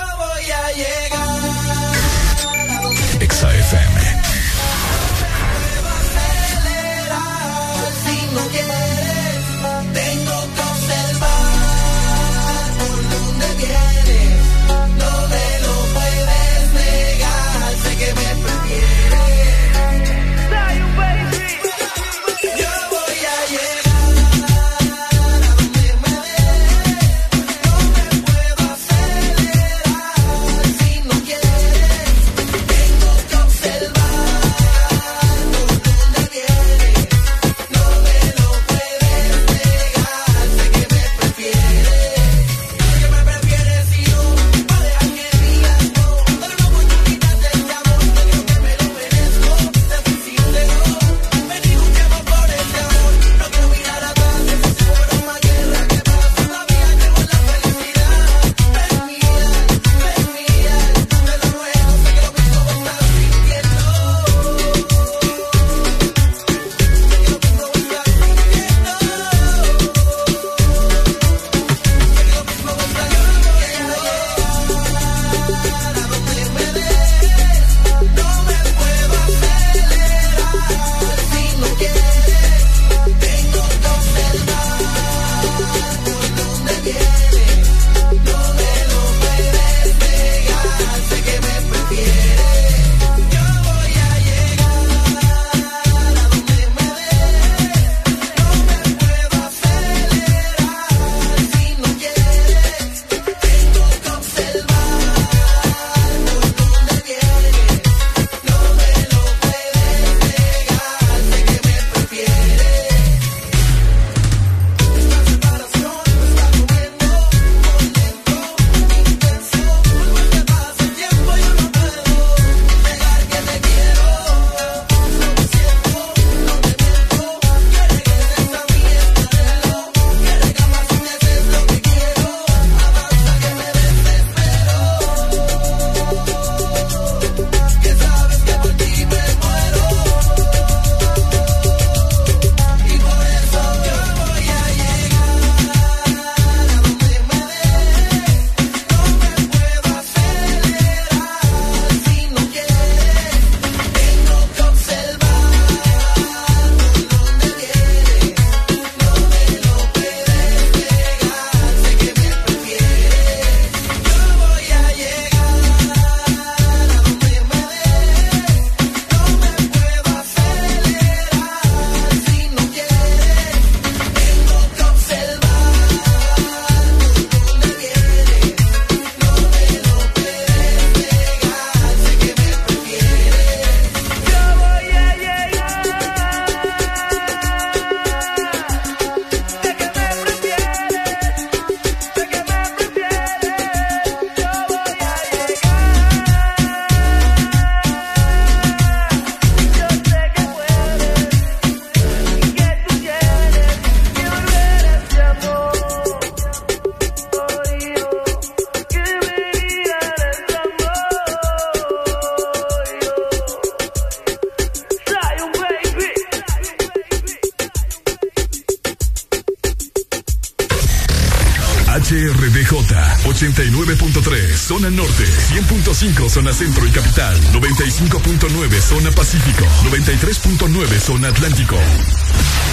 100.5 zona centro y capital, 95.9 zona pacífico, 93.9 zona atlántico.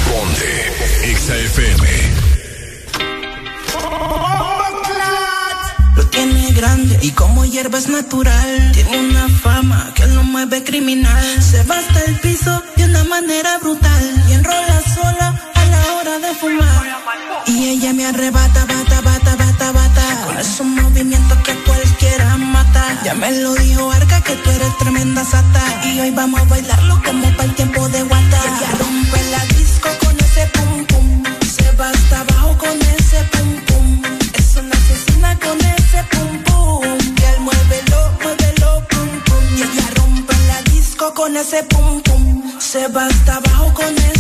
Ponte XAFM. Lo tiene grande y como hierba es natural. Tiene una fama que lo mueve criminal. Se va hasta el piso de una manera brutal. Y enrola sola a la hora de fumar. Y ella me arrebata, bata, bata, bata, bata. Esos movimientos. Ya me lo dijo Arca que tú eres tremenda sata. Y hoy vamos a bailarlo como para el tiempo de guata. Ella rompe la disco con ese pum pum. Se va hasta abajo con ese pum pum. Es una asesina con ese pum pum. Y él muévelo, muévelo, pum pum. Y ella rompe la disco con ese pum pum. Se va hasta abajo con ese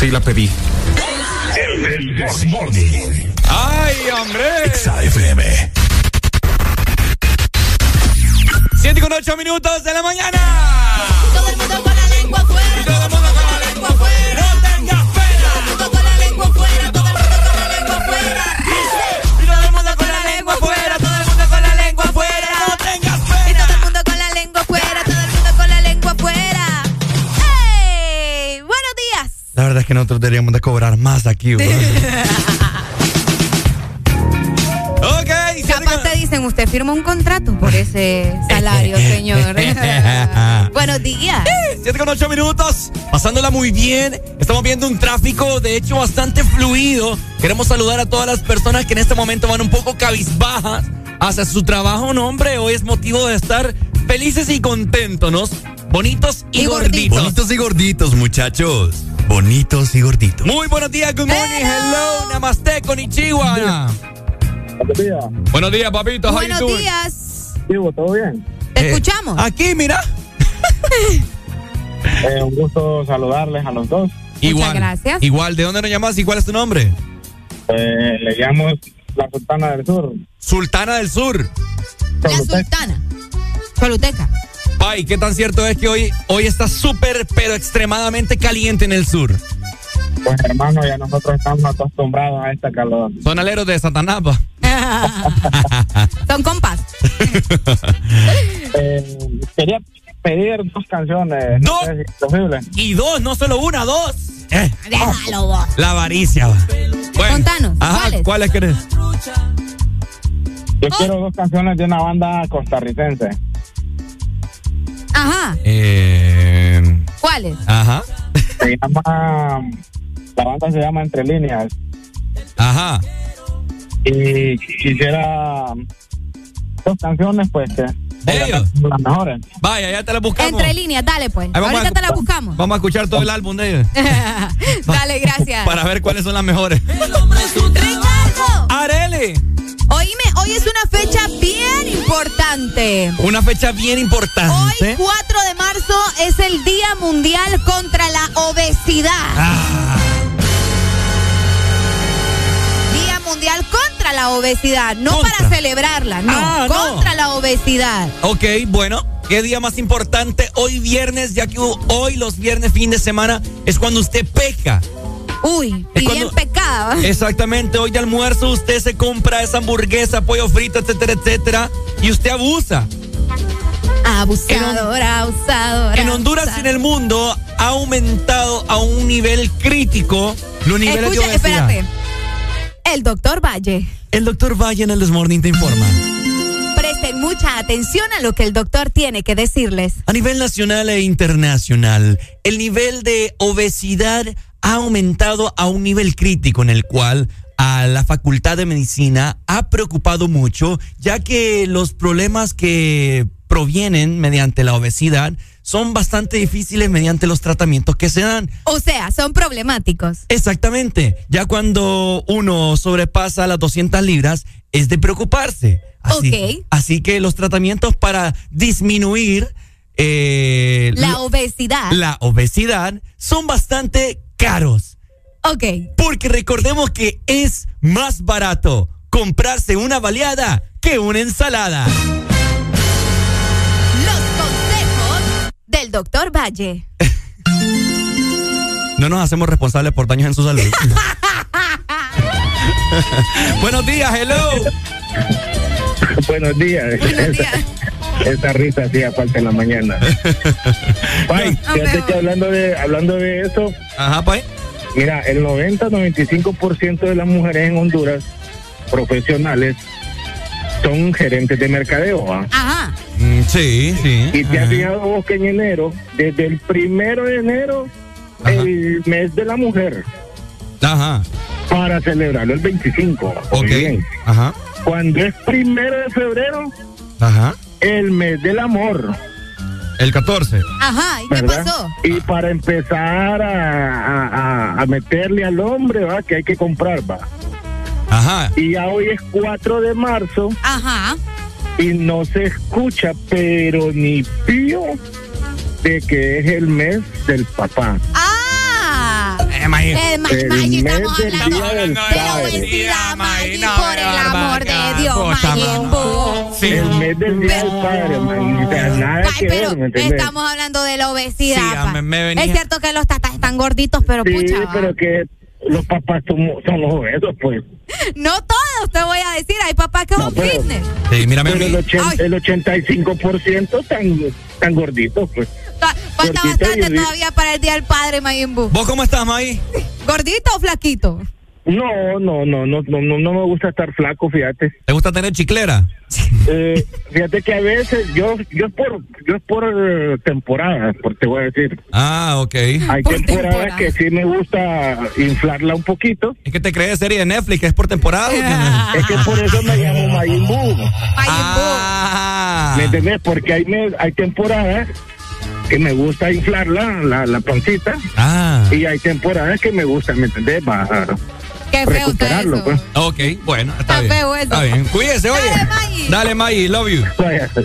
sí la pedí. Nosotros deberíamos de cobrar más aquí, ok, Capaz te dicen, usted firma un contrato por ese salario, señor. Buenos días. 7 con 8 minutos, pasándola muy bien. Estamos viendo un tráfico, de hecho, bastante fluido. Queremos saludar a todas las personas que en este momento van un poco cabizbajas hacia su trabajo, no, hombre. Hoy es motivo de estar felices y contentos, ¿no? Bonitos y, Y gorditos. gorditos. Bonitos y gorditos, muchachos. Bonitos y gorditos. Muy buenos días, good morning, hello, namaste, konnichiwa. Buenos días. Buenos días, papito. how you Buenos días. Chivo, ¿todo bien? ¿Te Eh, escuchamos? Aquí, mira. Eh, un gusto saludarles a los dos. Igual. gracias. Igual, ¿de dónde nos llamas y cuál es tu nombre? Eh, le llamo la Sultana del Sur. Sultana del Sur. La sultana. Choluteca. Pai, ¿qué tan cierto es que hoy, hoy está súper, pero extremadamente caliente en el sur? Pues hermano, ya nosotros estamos acostumbrados a esta calor. Son aleros de Satanás. Son compas. Eh, quería pedir dos canciones. No ¿Dos? sé si es posible. Y dos, no solo una, dos. Eh, Déjalo vos. la avaricia, va. Bueno, Contanos, ajá, ¿cuáles? ¿cuáles querés? Yo quiero dos canciones de una banda costarricense. Ajá. Eh, ¿Cuáles? ajá, Se llama. La banda se llama Entre Líneas. ajá. Y quisiera dos canciones, pues, que. ¿De ellos? Las mejores. Vaya, ya te las buscamos. Entre líneas, dale pues. Ahí Ahorita a- te la buscamos. Vamos a escuchar todo el álbum de ellos dale, gracias. para ver cuáles son las mejores. Ricardo, Arele, oíme, hoy es una fecha bien importante. una fecha bien Hoy, importante. 4 de marzo, es el Día Mundial contra la Obesidad. Ah, Día Mundial contra la Obesidad. No Contra. para celebrarla, no. Ah, no. contra la obesidad. ok, bueno. ¿Qué día más importante? Hoy viernes, ya que hoy los viernes, fin de semana, es cuando usted peca. Uy, bien pecada. ¿va? Exactamente, hoy de almuerzo usted se compra esa hamburguesa, pollo frito, etcétera, etcétera, y usted abusa. Abusadora, abusadora. En Honduras y en el mundo ha aumentado a un nivel crítico los niveles Escucha, de obesidad. espérate. El doctor Valle. El doctor Valle en el Desmorning te informa. Presten mucha atención a lo que el doctor tiene que decirles. A nivel nacional e internacional, el nivel de obesidad ha aumentado a un nivel crítico en el cual a la Facultad de Medicina ha preocupado mucho, ya que los problemas que provienen mediante la obesidad son bastante difíciles mediante los tratamientos que se dan. O sea, son problemáticos. Exactamente, ya cuando uno sobrepasa las 200 libras es de preocuparse. Así, Ok. así que los tratamientos para disminuir eh, La lo- obesidad. la obesidad son bastante caros. Ok. Porque recordemos que es más barato comprarse una baleada que una ensalada. Los consejos del doctor Valle. No nos hacemos responsables por daños en su salud. Buenos días, hello. Buenos días. Buenos días. Esa risa hacía falta en la mañana. Pai, fíjate que hablando de, hablando de eso, Ajá, Pai. mira, el 90-95% de las mujeres en Honduras profesionales son gerentes de mercadeo. ¿va? Ajá. Mm, sí, sí. Y te has fijado vos que en enero, desde el primero de enero, el mes de la mujer, Ajá. para celebrarlo el 25. Ok. Bien. Ajá. Cuando es primero de febrero, Ajá. El mes del amor. El 14. Ajá. ¿Y qué pasó? Y para empezar a, a- a- a meterle al hombre, va, que hay que comprar, va. Ajá. Y ya hoy es 4 de marzo Ajá. y no se escucha, pero ni pío de que es el mes del papá. Ah. Eh. Eh, Maggi, estamos hablando de la obesidad, Maggi, no, por el amor de Dios, Maggi. Sí. El mes del Día del Padre, man. O sea, nada Ay, que pero estamos hablando de la obesidad. Sí, pa. me- me venía- Es cierto que los tatas están gorditos, pero Sí, pucha. va. pero que los papás son, son los obesos, pues. No todos, te voy a decir. Hay papás que son pero- fitness. Sí, mírame a Pero el, mí. ochen- Ay. el 85% tan, tan gorditos, pues. Ta- Falta Gordito bastante todavía para el Día del Padre, Mayimbu. ¿Vos cómo estás, May? ¿Gordito o flaquito? No, no, no, no, no, no, no me gusta estar flaco, fíjate. ¿Te gusta tener chiclera? Eh, fíjate que a veces yo, yo es por, yo es por eh, temporada, por te voy a decir. Ah, ok. Hay Por temporadas temporada. que sí me gusta inflarla un poquito. ¿Es que te crees serie de Netflix? ¿Es por temporada? o qué? Es que por eso me llamo Majin Buu. Ah. ¿Me entendés? Porque hay, me- hay temporadas que me gusta inflarla, la, la pancita, Ah. y hay temporadas que me gusta, ¿me entendés? Bajar, Qué feo está recuperarlo, eso. pues. Ok, bueno, está, Está bien. feo eso. Está bien. Cuídese, oye. Dale, Maggi. Dale, Maggie, love you.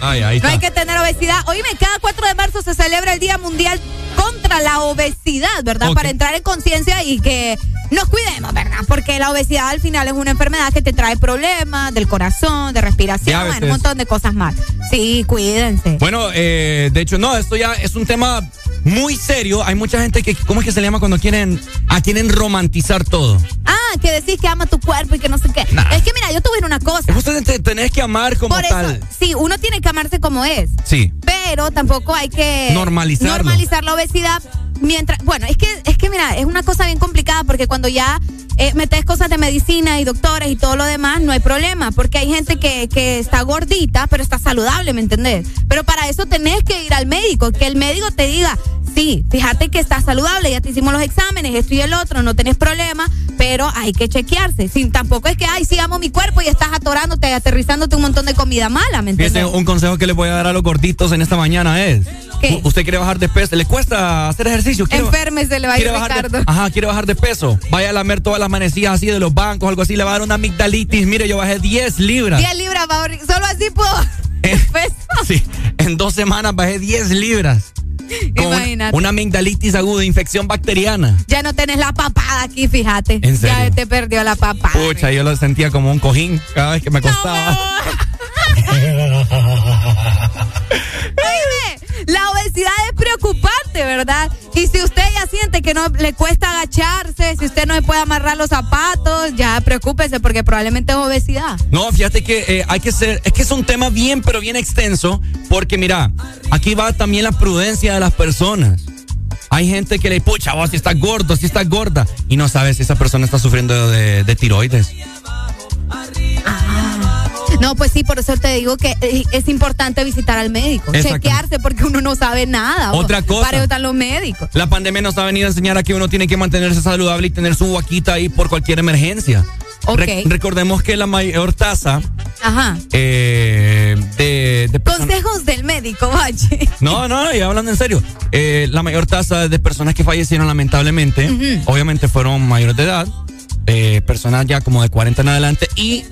Ay, ahí No está. hay que tener obesidad. Oíme, cada 4 de marzo se celebra el Día Mundial contra la Obesidad, ¿verdad? Para entrar en conciencia y que nos cuidemos, ¿verdad? Porque la obesidad al final es una enfermedad que te trae problemas del corazón, de respiración, bueno, un montón de cosas más. Sí, cuídense. Bueno, eh, de hecho, no, esto ya es un tema muy serio. Hay mucha gente que, ¿cómo es que se le llama cuando quieren, a quieren romantizar todo? Ah, que decís que ama tu cuerpo y que no sé qué. Es que mira, yo decir una cosa. Ustedes te tenés que amar como Por tal. sí, uno tiene que amarse como es. Sí. pero tampoco hay que Normalizarlo. normalizar la obesidad mientras bueno es que es que mira es una cosa bien complicada porque cuando ya eh, metes cosas de medicina y doctores y todo lo demás no hay problema porque hay gente que, que está gordita pero está saludable ¿me entendés? pero para eso tenés que ir al médico que el médico te diga sí fíjate que estás saludable ya te hicimos los exámenes esto y el otro no tenés problema pero hay que chequearse sin tampoco es que ay sí amo mi cuerpo y estás atorándote aterrizándote un montón de comida mala ¿me entiendes? Un consejo que le voy a dar a los gorditos en esta mañana es. Usted quiere bajar de peso, le cuesta hacer ejercicio. Quiere, Enférmese, le va a ir Ricardo. de, ajá, quiere bajar de peso. Vaya a lamer todas las manecillas así de los bancos, algo así, le va a dar una amigdalitis. Mire, yo bajé 10 libras. 10 libras, favor. Solo así puedo. Sí, en dos semanas bajé 10 libras. Con una, Imagínate. una amigdalitis aguda, infección bacteriana. Ya no tenés la papada aquí, fíjate. ¿En serio? Ya te perdió la papada. Pucha, yo lo sentía como un cojín cada vez que me costaba. Oíme, la obesidad es preocupante, ¿verdad? Y si usted ya siente que no le cuesta agacharse, si usted no se puede amarrar los zapatos, ya preocúpese porque probablemente es obesidad. No, fíjate que eh, hay que ser, es que es un tema bien, pero bien extenso, porque mira, aquí va también la prudencia de las personas. Hay gente que le pucha, vos si estás gordo, si estás gorda, y no sabes si esa persona está sufriendo de, de tiroides. No, pues sí, por eso te digo que eh, es importante visitar al médico, chequearse porque uno no sabe nada. Otra cosa. Para eso están los médicos. La pandemia nos ha venido a enseñar a que uno tiene que mantenerse saludable y tener su vaquita ahí por cualquier emergencia. Ok. Re- recordemos que la mayor tasa Ajá. eh, de, Consejos del médico, Valle. No, no, y hablando en serio. Eh, la mayor tasa de personas que fallecieron, lamentablemente, obviamente fueron mayores de edad, eh, personas ya como de 40 en adelante y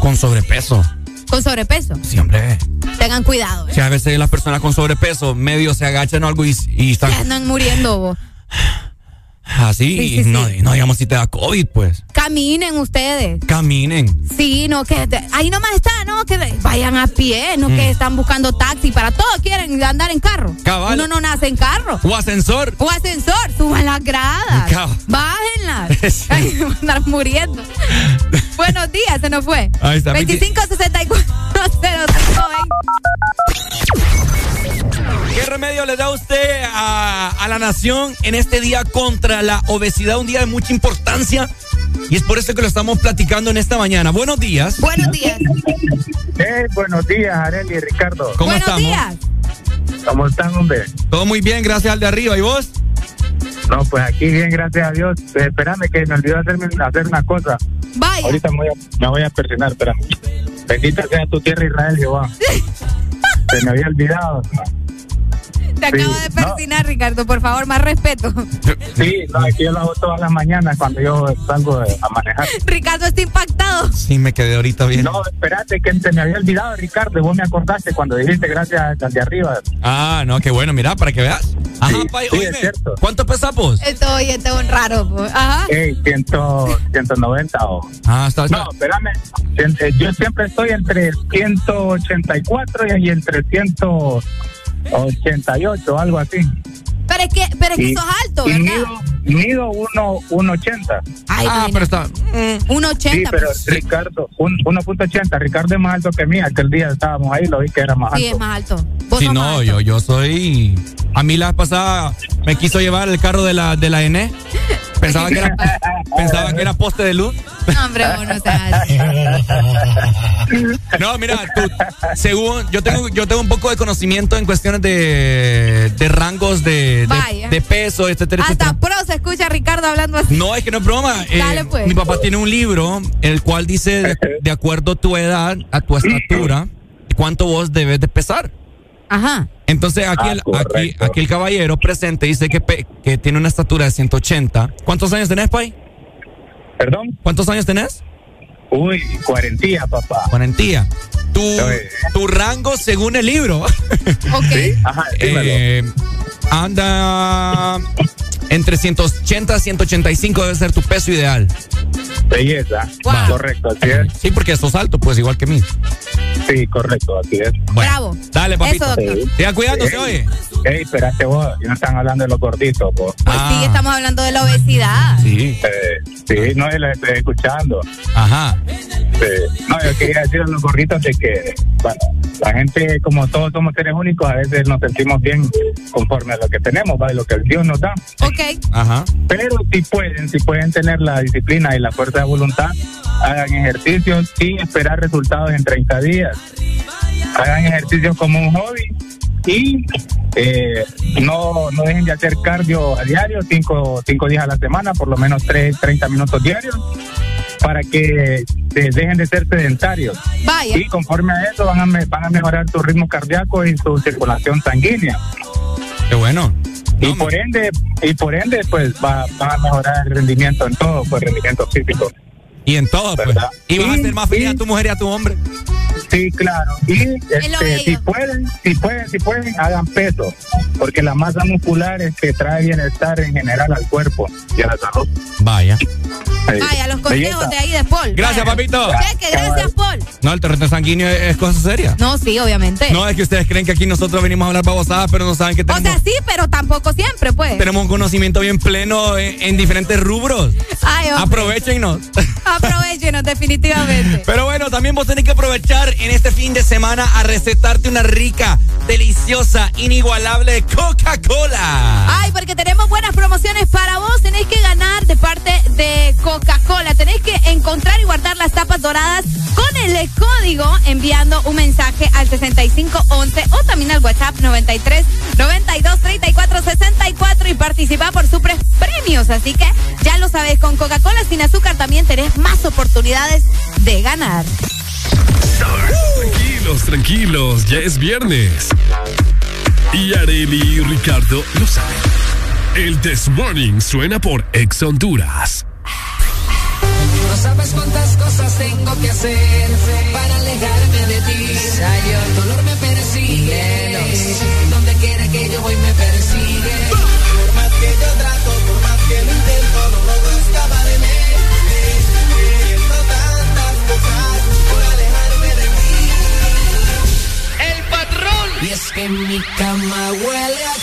con sobrepeso. Con sobrepeso. Sí, hombre. Tengan cuidado. Si a veces las personas con sobrepeso medio se agachan o algo y, y están Ya andan muriendo. vos. Así, Sí, no, no digamos si te da COVID, pues. Caminen ustedes. Caminen. Sí, no, que ahí nomás está, no, que vayan a pie, no que Mm. están buscando taxi. Para todos quieren andar en carro. Cabal. Uno no nace en carro. O ascensor. O ascensor, suban las gradas. Cabal. Bájenlas. Ay, van a andar muriendo. Buenos días, se nos fue. Ahí está. 2564 ¿Qué remedio le da usted a, a la nación en este día contra la obesidad? Un día de mucha importancia. Y es por eso que lo estamos platicando en esta mañana. Buenos días. Buenos días. Eh, buenos días, Areli y Ricardo. ¿Cómo Buenos estamos? días. ¿Cómo están, hombre? Todo muy bien, gracias al de arriba. ¿Y vos? No, pues aquí bien, gracias a Dios. Eh, espérame que me olvidó hacerme, hacer una cosa. Vaya. Ahorita me voy a, me voy a persinar, espérame. Bendita sea tu tierra, Israel, Jehová. Se me había olvidado. Te acabo de persinar, Ricardo. Por favor, más respeto. Sí, no, aquí yo lo hago todas las mañanas cuando yo salgo a manejar. Ricardo está impactado. Sí, me quedé ahorita bien. No, espérate, que se me había olvidado, Ricardo. Vos me acordaste cuando dijiste gracias al de arriba. Ah, no, qué bueno, mira, para que veas. Ajá, Sí, pay, sí, oíme, es cierto. ¿cuánto pesamos? Esto, oye, este es un raro. po. Ajá. Hey, 100, 190 o... Ah, está, No, espérame. Eh, Yo siempre estoy entre 184 y entre 188, algo así. Pero es que, pero es que Y- sos alto, y ¿verdad? mido, mido uno- 1.80. Ay, ah, pero está. Un 80. Sí, pero pues. Ricardo, un- 1.80. Ricardo es más alto que mí. Aquel día estábamos ahí, lo vi que era más Sí, alto. es más alto. Vos Sí, no, alto. yo, yo soy. A mí la vez pasada me quiso llevar el carro de la, de la N. Pensaba que era, pensaba que era poste de luz. No, hombre, vos no seas así. No, mira, tú, según yo tengo, yo tengo un poco de conocimiento en cuestiones de, de rangos de, de, peso, etcétera, Hasta etcétera. pro se escucha a Ricardo hablando así. No, es que no es broma. Eh, Dale, pues. Mi papá tiene un libro el cual dice de, de acuerdo a tu edad, a tu estatura, cuánto vos debes de pesar. Ajá. Entonces aquí, Ah, el, aquí, aquí el caballero presente dice que, pe- que tiene una estatura de 180. ¿Cuántos años tenés, Pai? ¿Perdón? ¿Cuántos años tenés? Uy, cuarentía, papá. Cuarentía. Tu, tu rango según el libro. Ok. Ajá, Eh, anda entre 180 a 185 debe ser tu peso ideal. Belleza. Correcto, así es. Sí, porque sos alto, pues igual que mí. Sí, correcto, así es. Bravo. Dale, papito. Eso, doctor. Siga cuidándose, oye. Ey, espérate vos, no están hablando de los gorditos, vos. Pues sí, estamos hablando de la obesidad. Sí. Eh, sí, no, la estoy escuchando. Ajá. Sí. No, yo quería decir a los gorditos de que, bueno, la gente, como todos somos seres únicos, a veces nos sentimos bien conforme a lo que tenemos, ¿va? Y lo que el Dios nos da. Ok. Ajá. Pero si pueden, si pueden tener la disciplina y la fuerza de voluntad, hagan ejercicios sin esperar resultados en 30 días. Hagan ejercicios como un hobby y eh, no, no dejen de hacer cardio a diario, cinco, cinco días a la semana, por lo menos tres, 30 minutos diarios, para que se dejen de ser sedentarios. Vaya. Y conforme a eso van a, me- van a mejorar su ritmo cardíaco y su circulación sanguínea. Qué bueno. Y por ende, y por ende, pues va, va a mejorar el rendimiento en todo, pues rendimiento físico. Y en todo, pues. ¿Verdad? Y vas a ser más feliz a tu mujer y a tu hombre. Sí, claro. Y este, si pueden, si pueden, si pueden, hagan peso, porque la masa muscular es que trae bienestar en general al cuerpo y a la salud. Vaya. Vaya, los consejos Belleza. de ahí de Paul. Gracias, Vaya. papito. Cheque, gracias, Paul. No, el torrente sanguíneo es, es cosa seria. No, sí, obviamente. No, es que ustedes creen que aquí nosotros venimos a hablar babosadas, pero no saben que o tenemos, sea, sí, pero tampoco siempre, pues. tenemos un conocimiento bien pleno en, en diferentes rubros. Ay. Aprovechenos. Aprovechenos, definitivamente. Pero bueno, también vos tenés que aprovechar en este fin de semana a recetarte una rica, deliciosa, inigualable Coca-Cola. Ay, porque tenemos buenas promociones para vos. Tenés que ganar de parte de Coca-Cola. Tenés que encontrar y guardar las tapas doradas con el código enviando un mensaje al 6511 o también al WhatsApp 93 92 34 64 y participar por super premios. Así que ya lo sabes, con Coca-Cola sin azúcar también tenés más oportunidades de ganar. Tranquilos, tranquilos, ya es viernes. Y Areli y Ricardo lo saben. El This Morning suena por Ex Honduras. No sabes cuántas cosas tengo que hacer para alejarme de ti. El dolor me persigue. Que mi cama huele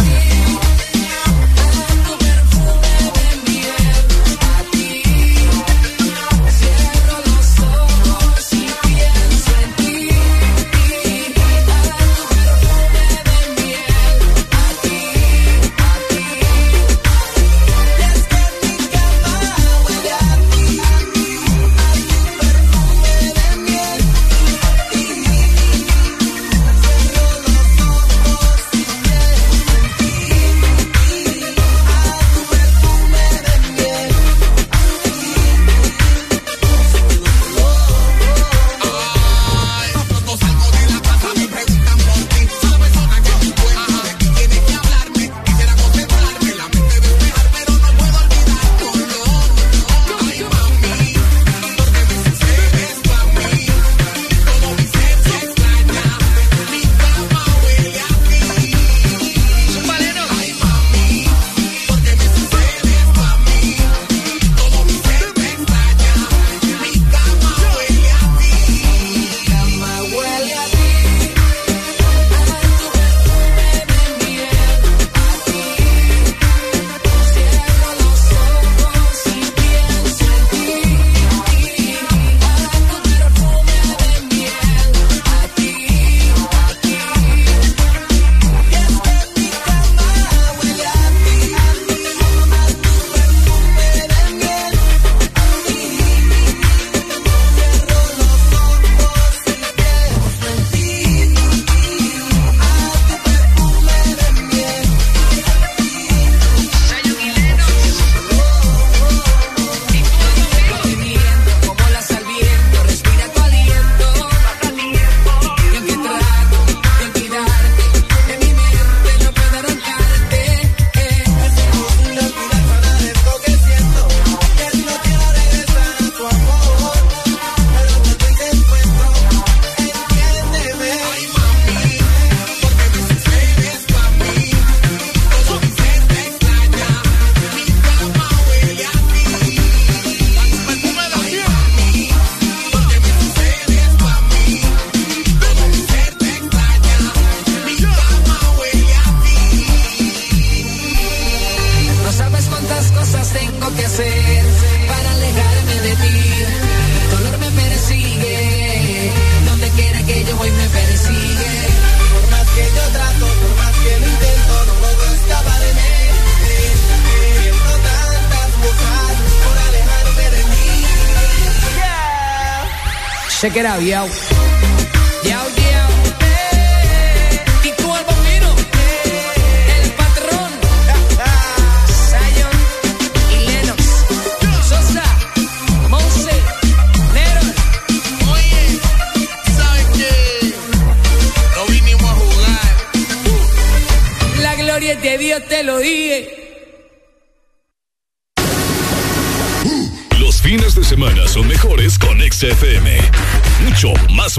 Check it out,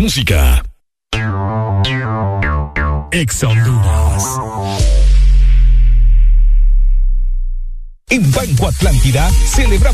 música. Ex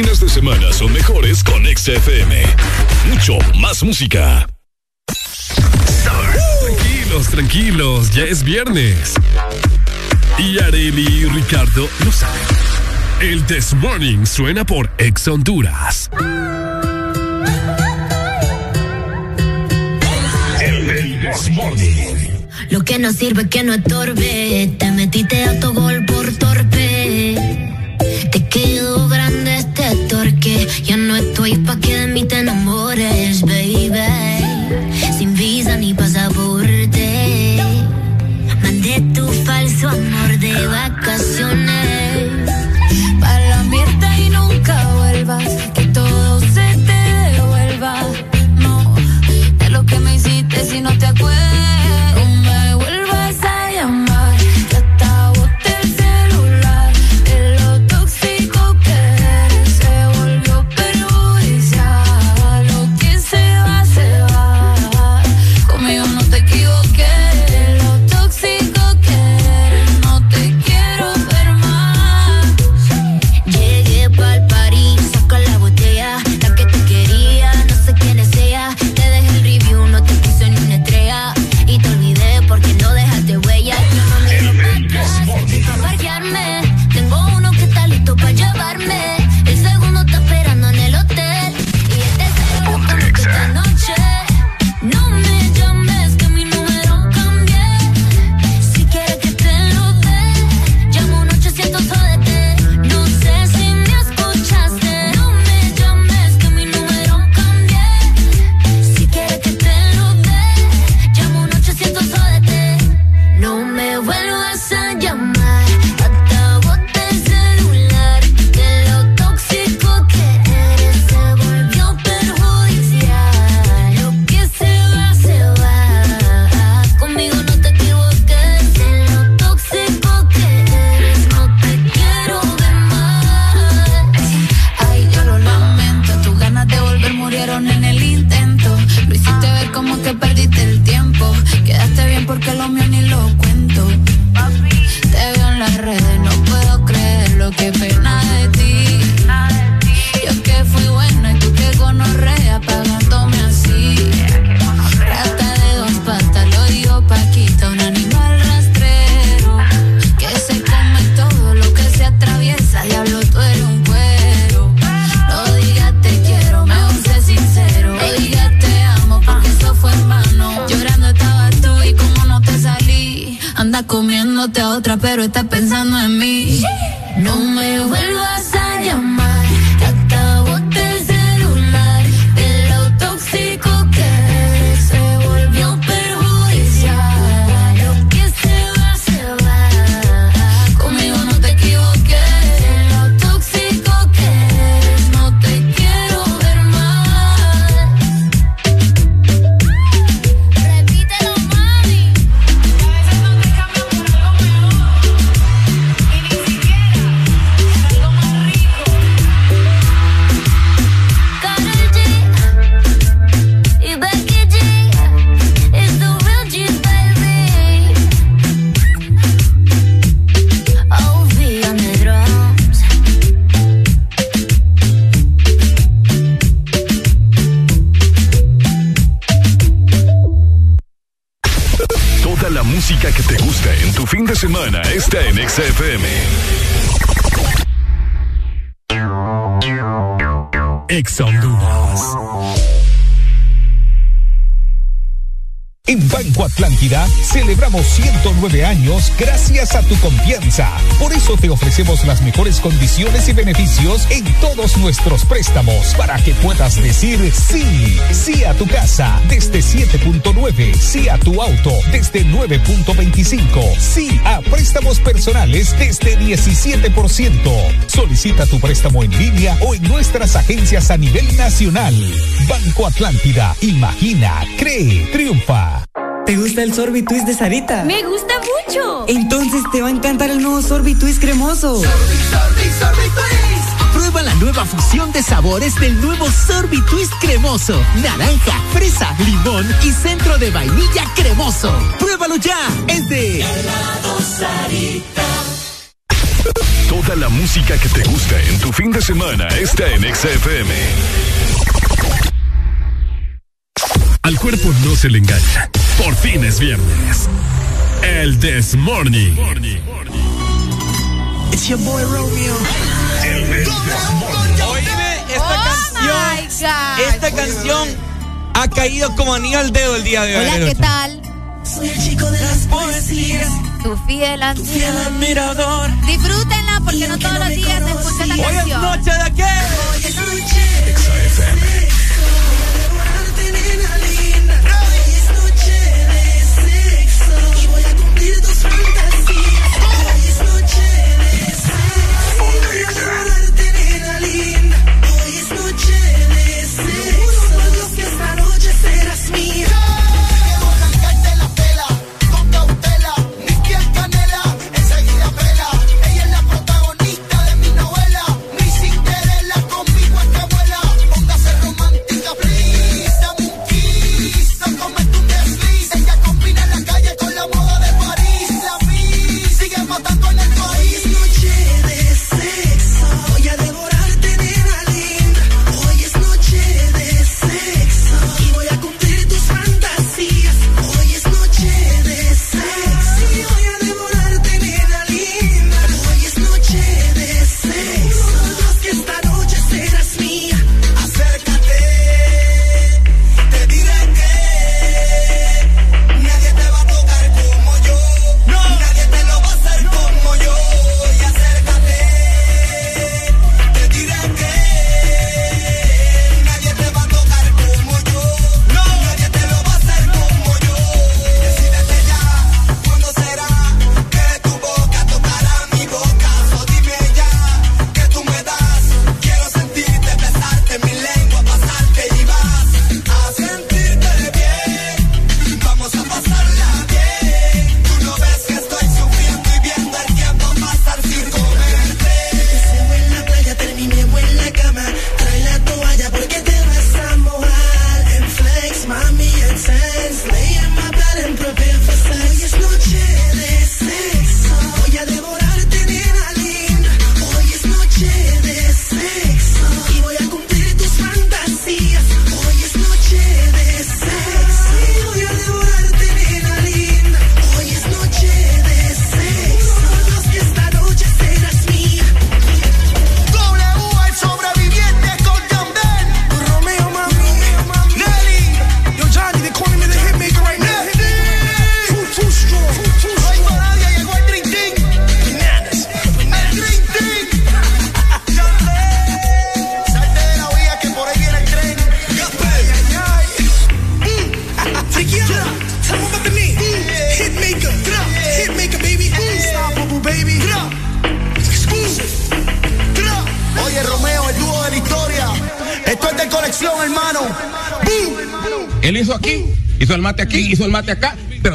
Fines de semana son mejores con XFM. Mucho más música. Tranquilos, tranquilos, ya es viernes. Y Areli y Ricardo lo saben. El This Morning suena por Ex Honduras. El This Morning. Lo que no sirve que no estorbe. Te metiste a tu gol por torpe. Te quedó grande este torque. Ya no estoy pa' que de mí te enamores, baby. Sin visa ni pasaporte. Mandé tu falso amor de vacaciones. Para la mierda y nunca vuelvas. Que todo se te devuelva. No, de lo que me hiciste si no te acuerdas. ofrecemos las mejores condiciones y beneficios en todos nuestros préstamos para que puedas decir sí, sí a tu casa desde 7.9, sí a tu auto desde 9.25, sí a préstamos personales desde 17%. Solicita tu préstamo en línea o en nuestras agencias a nivel nacional. Banco Atlántida, imagina, cree, triunfa. ¿Te gusta el sorbitwist de Sarita? Me gusta entonces te va a encantar el nuevo Sorbit Twist cremoso. Sorbit, Sorbit, Sorbit Twist. Prueba la nueva fusión de sabores del nuevo Sorbit Twist cremoso. Naranja, fresa, limón y centro de vainilla cremoso. Pruébalo ya. Es de Toda la música que te gusta en tu fin de semana está en XFM. Al cuerpo no se le engaña. Por fin es viernes el This Morning. It's your boy Romeo. El This Oíme esta oh canción. Esta canción ha caído como anillo al dedo el día de hoy. Hola, ¿qué tal? Soy el chico de las poesías. Tu fiel, tu fiel admirador. Disfrútenla porque no todos los días se escucha la canción. Hoy es noche de qué?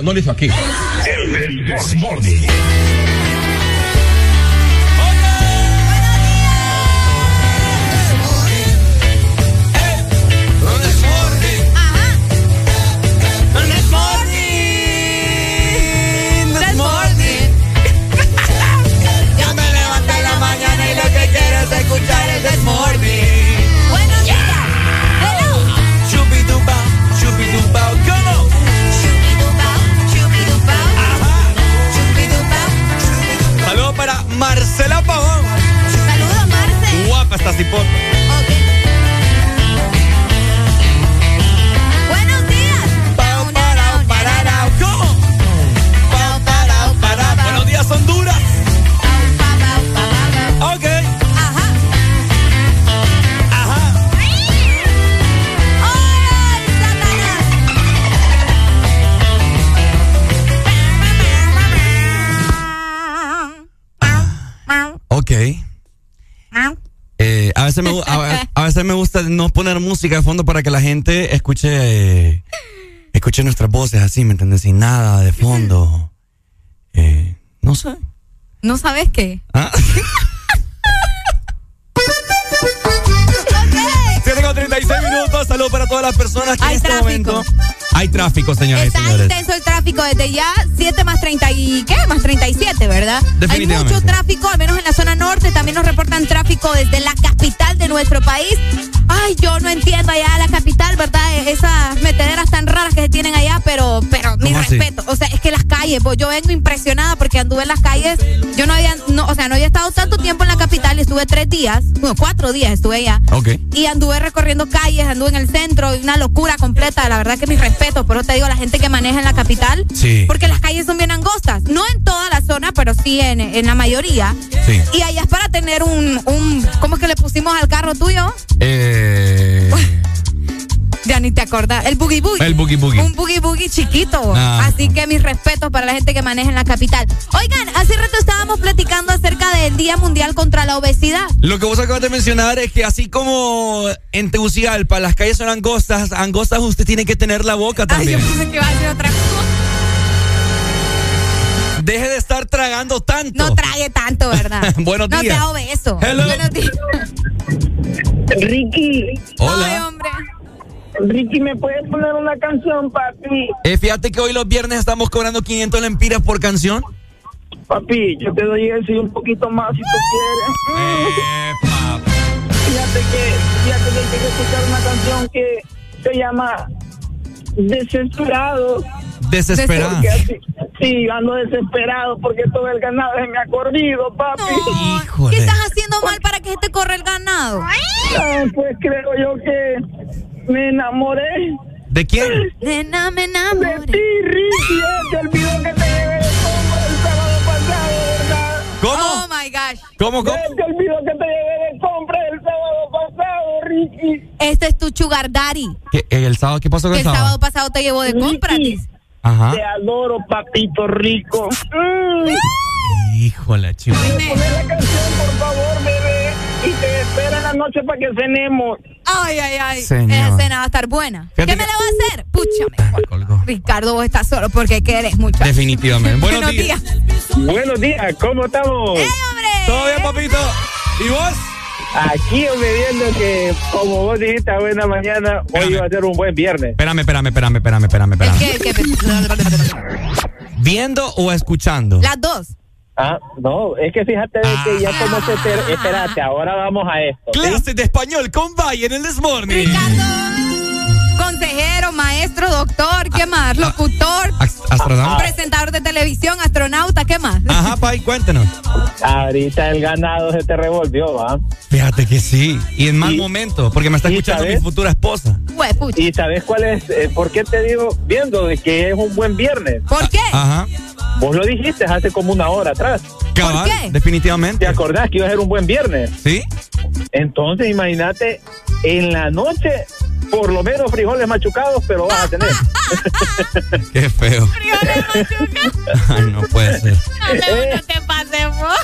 no lo hizo aquí. No poner música de fondo para que la gente escuche eh, escuche nuestras voces así, ¿me entiendes? Sin nada de fondo. Eh, no sé. ¿No sabes qué? Ah. 7 con 36 minutos. Saludos para todas las personas que Hay en este tráfico. momento. Hay tráfico, señoras y Está señores. intenso el tráfico desde ya 7 más 30 y ¿qué? Más 37, ¿verdad? Hay mucho tráfico, al menos en la zona norte. También nos reportan tráfico desde la capital de nuestro país. Ay, yo no entiendo allá la capital, ¿verdad? Esas metederas tan raras que se tienen allá, pero, pero mi respeto. O sea, calles, pues, yo vengo impresionada porque anduve en las calles. Yo no había, no, o sea, no había estado tanto tiempo en la capital y estuve tres días, bueno, cuatro días estuve allá. Ok. Y anduve recorriendo calles, anduve en el centro, una locura completa. La verdad que mis respetos, por eso te digo, la gente que maneja en la capital. Sí. Porque las calles son bien angostas. No en toda la zona, pero sí en, en la mayoría. Sí. Y allá es para tener un, un. ¿Cómo es que le pusimos al carro tuyo? Eh, Acordás. El boogie boogie. el boogie boogie. Un boogie boogie chiquito. Ah. Así que mis respetos para la gente que maneja en la capital. Oigan, hace rato estábamos platicando acerca del Día Mundial contra la Obesidad. Lo que vos acabas de mencionar es que así como en Tegucigalpa las calles son angostas, angostas usted tiene que tener la boca Ay, yo también. pensé que iba a decir otra cosa. Deje de estar tragando tanto. No trague tanto, ¿verdad? Buenos No días. sea obeso. Hello. Buenos días. Ricky, Hola. Ricky, ¿me puedes poner una canción, papi? Eh, fíjate que hoy los viernes estamos cobrando 500 lempiras por canción. Papi, yo te doy eso y un poquito más si tú quieres. Fíjate que, fíjate que hay que escuchar una canción que se llama Desesperado. Desesperado. Sí, ando desesperado porque todo el ganado se me ha corrido, papi. ¿Qué estás haciendo mal para que se te corra el ganado? Ah, pues creo yo que me enamoré. ¿De quién? Nena, me De enamoré. ti, Ricky, eh, te olvidó que te llevé de compra el sábado pasado, ¿verdad? ¿Cómo? Oh my gosh. ¿Cómo, cómo? Eh, Te olvidó que te llevé de compra el sábado pasado, Ricky. Este es tu sugar daddy. ¿Qué- eh, ¿El sábado? ¿Qué pasó con Que el el sábado? sábado pasado te llevó de dice. Ajá. Te adoro, papito rico. Mm. Híjole, chivo. Poner la canción, por favor. Y te espera en la noche para que cenemos. Ay, ay, ay. Señor. Esa cena va a estar buena. Fíjate ¿Qué me que- la va a hacer? Púchame. Ricardo, vos estás solo porque querés mucho. Definitivamente. Buenos días. Buenos días, ¿cómo estamos? ¡Eh, hombre! ¿Todo bien, papito? ¿Y vos? Aquí hombre, viendo que, como vos dijiste buena mañana, hoy va a ser un buen viernes. Espérame, espérame, espérame, espérame, espérame, espérame. ¿Qué, qué? ¿Viendo o escuchando? Las dos. Ah, no, es que fíjate de que ya como se... ter- Espérate, ahora vamos a esto. ¿sí? Clase de español con Valle en el Desmorning. Consejero, maestro, doctor, ¿qué más? Locutor, Ast- Astronauta. presentador de televisión, astronauta, ¿qué más? Ajá, Pai, cuéntanos. Ahorita el ganado se te revolvió, ¿va? Fíjate que sí. Y en mal Y- momento, porque me está escuchando sabes- mi futura esposa. Huepucha. ¿Y sabes cuál es? eh, ¿Por qué te digo viendo de que es un buen viernes? ¿Por qué? Ajá. Vos lo dijiste hace como una hora atrás. Cabal, qué? definitivamente. ¿Te acordás que iba a ser un buen viernes? ¿Sí? Entonces, imagínate, en la noche, por lo menos frijoles machucados, pero vas a tener. Qué feo. Ay, no puede ser. No te, no te pases, vos.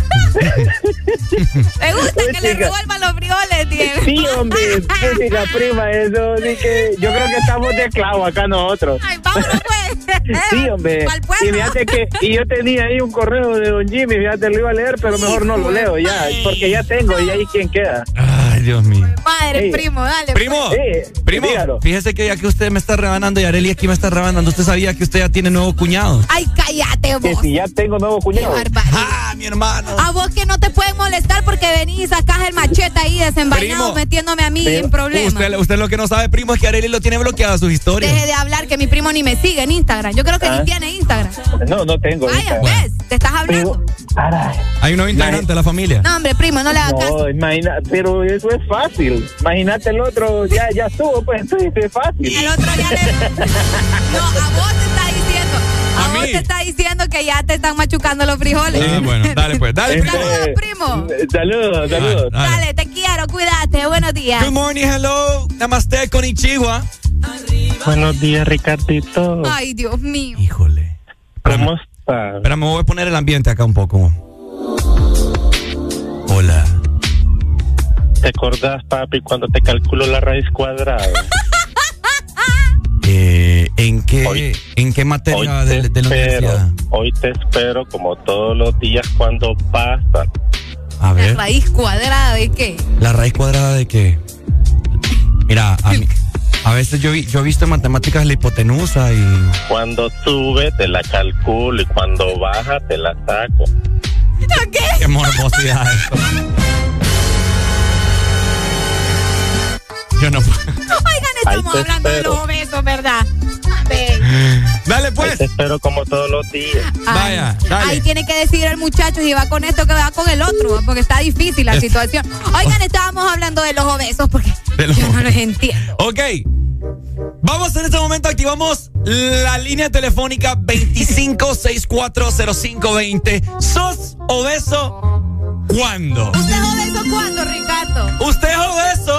Me gusta que le revuelvan los frijoles, Diego. Sí, hombre, música prima, eso sí que yo creo que estamos de clavo acá nosotros. Ay, vámonos, pues. Sí, hombre. Y fíjate que y yo tenía ahí un correo de Don Jimmy, fíjate, lo iba a leer, pero mejor no lo leo ya, porque ya tengo y ahí quién queda. Ay, Dios mío. Madre, Ey. primo, dale. Primo, Sí, primo, dígalo. fíjese que ya que usted me está rebanando y Areli aquí me está rebanando, usted sabía que usted ya tiene nuevo cuñado. Ay, cállate, Que vos. si ya tengo nuevo cuñado. Ah, mi hermano. A vos que no te pueden molestar porque venís y sacás el machete ahí desenvainado Primo. metiéndome a mí Pero en problemas. Usted, usted lo que no sabe, primo, es que Areli lo tiene bloqueada sus historias. Deje de hablar que mi primo ni me sigue en Instagram. Yo creo que Ah. ni tiene Instagram. No, no tengo. Vaya, Instagram. ves, te estás hablando. Primo, Hay un nuevo integrante de la familia. No, hombre, primo, no le hagas caso. No, imagina, pero eso es fácil. Imagínate el otro, ya, ya estuvo, pues entonces es fácil. El otro ya le. No, a vos te está diciendo. A, A vos mí. te está diciendo que ya te están machucando los frijoles. Ah, bueno, dale pues, dale. primo. Saludos, primo. Saludos, saludos. Ah, dale. Dale, te quiero, cuídate. Buenos días. Good morning, hello. Namaste con Ichigua. Buenos días, Ricardito. Ay, Dios mío. Híjole. ¿Cómo estás? Espera, me voy a poner el ambiente acá un poco. Hola. ¿Te acordás, papi, cuando te calculo la raíz cuadrada? Eh, ¿En qué, Hoy- en qué Hoy materia te, de, de la espero, universidad? hoy te espero como todos los días cuando pasa. A La raíz cuadrada de qué? ¿la raíz cuadrada de qué? Mira, a, mí- a veces yo, vi- yo he visto en matemáticas la hipotenusa y... Cuando sube te la calculo y cuando baja te la saco. ¿Qué? Qué morbosidad esto. Yo no puedo. Oigan, estamos hablando de los obesos, ¿verdad? Ve. Dale Ahí pues. te espero como todos los días. Ay, Vaya, dale. Ahí tiene que decir el muchacho si va con esto que va con el otro, porque está difícil la Es- situación. Oigan, estábamos hablando de los obesos porque De los yo no los entiendo. Ok. Vamos en este momento, activamos la línea telefónica 25640520. ¿Sos obeso cuándo? ¿Usted es obeso cuándo, Ricardo? Usted es obeso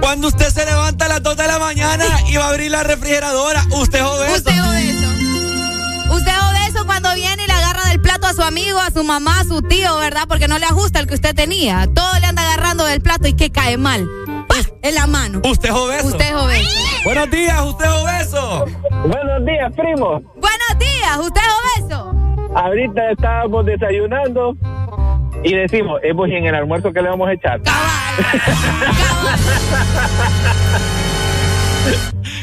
cuando usted se levanta a las 2 de la mañana y va a abrir la refrigeradora. Usted es obeso. Usted es obeso. Usted es obeso cuando viene y le agarra del plato a su amigo, a su mamá, a su tío, ¿verdad? Porque no le ajusta el que usted tenía. Todo le anda agarrando del plato y que cae mal. ¡Pah! En la mano. Usted es obeso. Usted es obeso. Buenos días, usted es obeso. Buenos días, primo. Buenos días, usted es obeso. Ahorita estábamos desayunando y decimos, es pues, ¿y en el almuerzo que le vamos a echar.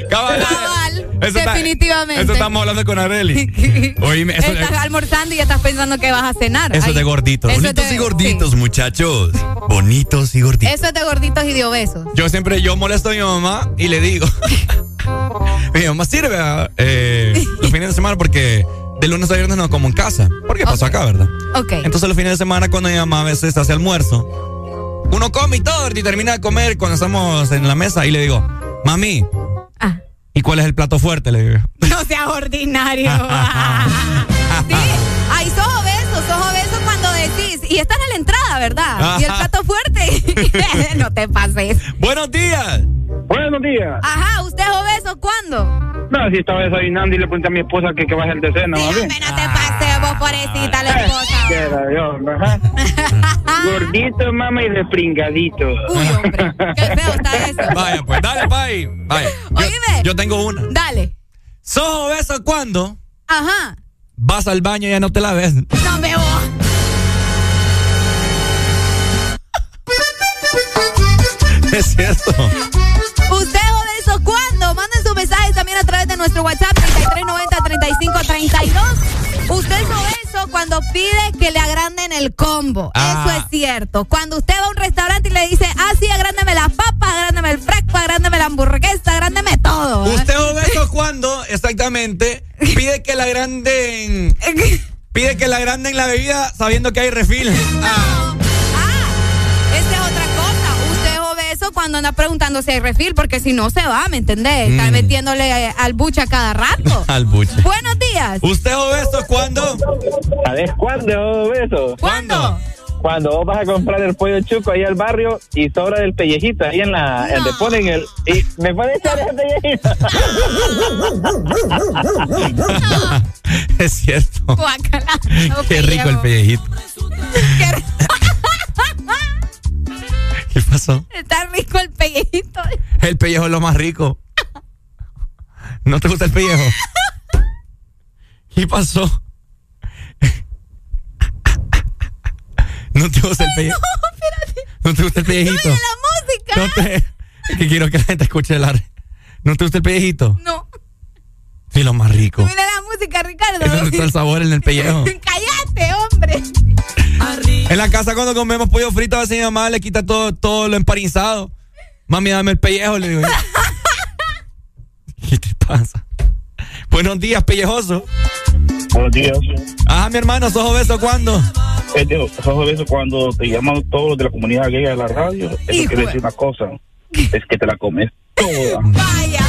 Cabal. Cabal, Eso está- definitivamente. eso estamos hablando con Areli. Oíme, eso, estás almorzando y estás pensando que vas a cenar. eso es de gorditos. eso Bonitos de- y gorditos, muchachos. Bonitos y gorditos. Eso es de gorditos y de obesos. Yo siempre, yo molesto a mi mamá y le digo, mi mamá sirve ah, eh, los fines de semana porque de lunes a viernes no como en casa. Porque pasó acá, ¿verdad? Ok. Entonces los fines de semana cuando mi mamá a veces hace almuerzo, uno come y todo y termina de comer cuando estamos en la mesa y le digo, mami, Ah. ¿y cuál es el plato fuerte? Le digo. No seas ordinario. sí. Ay, sos. Y esta es la entrada, ¿verdad? Y el Ajá. plato fuerte. no te pases. Buenos días. Buenos días. Ajá, ¿usted es obeso cuándo? No, si estaba desayunando y le pregunté a mi esposa que, que va a hacer de cena. Dígame, no te pases, vos pobrecita la esposa. ¿Qué era yo? Ajá. Gordito, mamá, y despringadito. Uy, hombre, qué feo está eso. Vaya, pues dale, pay. Vaya. Yo, Oíme. yo tengo una. Dale. ¿Sos obeso cuando Ajá. vas al baño y ya no te la ves? No me voy. Es cierto. ¿Usted es obeso cuándo? Manden sus mensajes también a través de nuestro WhatsApp 3390-3532. Usted es obeso cuando pide que le agranden el combo. Ah. Eso es cierto. Cuando usted va a un restaurante y le dice, ah, sí, agrándeme las papas, agrándeme el fresco, agrándeme la hamburguesa, agrándeme todo. ¿eh? ¿Usted es obeso cuando, exactamente, pide que la agranden... Pide que la agranden la bebida sabiendo que hay refil. Ah. Obeso cuando anda preguntando si hay refil, porque si no se va, ¿me entendés? Está Mm. metiéndole eh, al buche a cada rato. Al buche. Buenos días. ¿Usted es obeso cuando? ¿Sabes cuándo, beso? ¿Cuándo? Cuando vos vas a comprar el pollo chuco ahí al barrio y sobra del pellejito ahí en la. No. Donde ponen el. Y me puede echar ese pellejito. es cierto. Guácala. Qué rico el pellejito. Qué ¿Qué pasó? Está rico el pellejito. El pellejo es lo más rico. ¿No te gusta el pellejo? ¿Qué pasó? ¿No te gusta el pellejo? No, espérate. ¿No te gusta el pellejito? Oye, la música. No te... Es que quiero que la gente escuche el ar. ¿No te gusta el pellejito? No. Sí, lo más rico. Mira la música, Ricardo. Es donde está el sabor en el pellejo. Cállate, hombre. En la casa cuando comemos pollo frito, a veces mi mamá le quita todo, todo lo emparizado. Mami, dame el pellejo, le digo. yo. ¿Qué te pasa? Buenos días, pellejoso. Buenos días. Ajá, mi hermano, ¿sos obeso cuándo? Eh, sos obeso cuando te llaman todos los de la comunidad gay a la radio. Eso Hijo quiere de- decir una cosa. Es que te la comes toda. Vaya.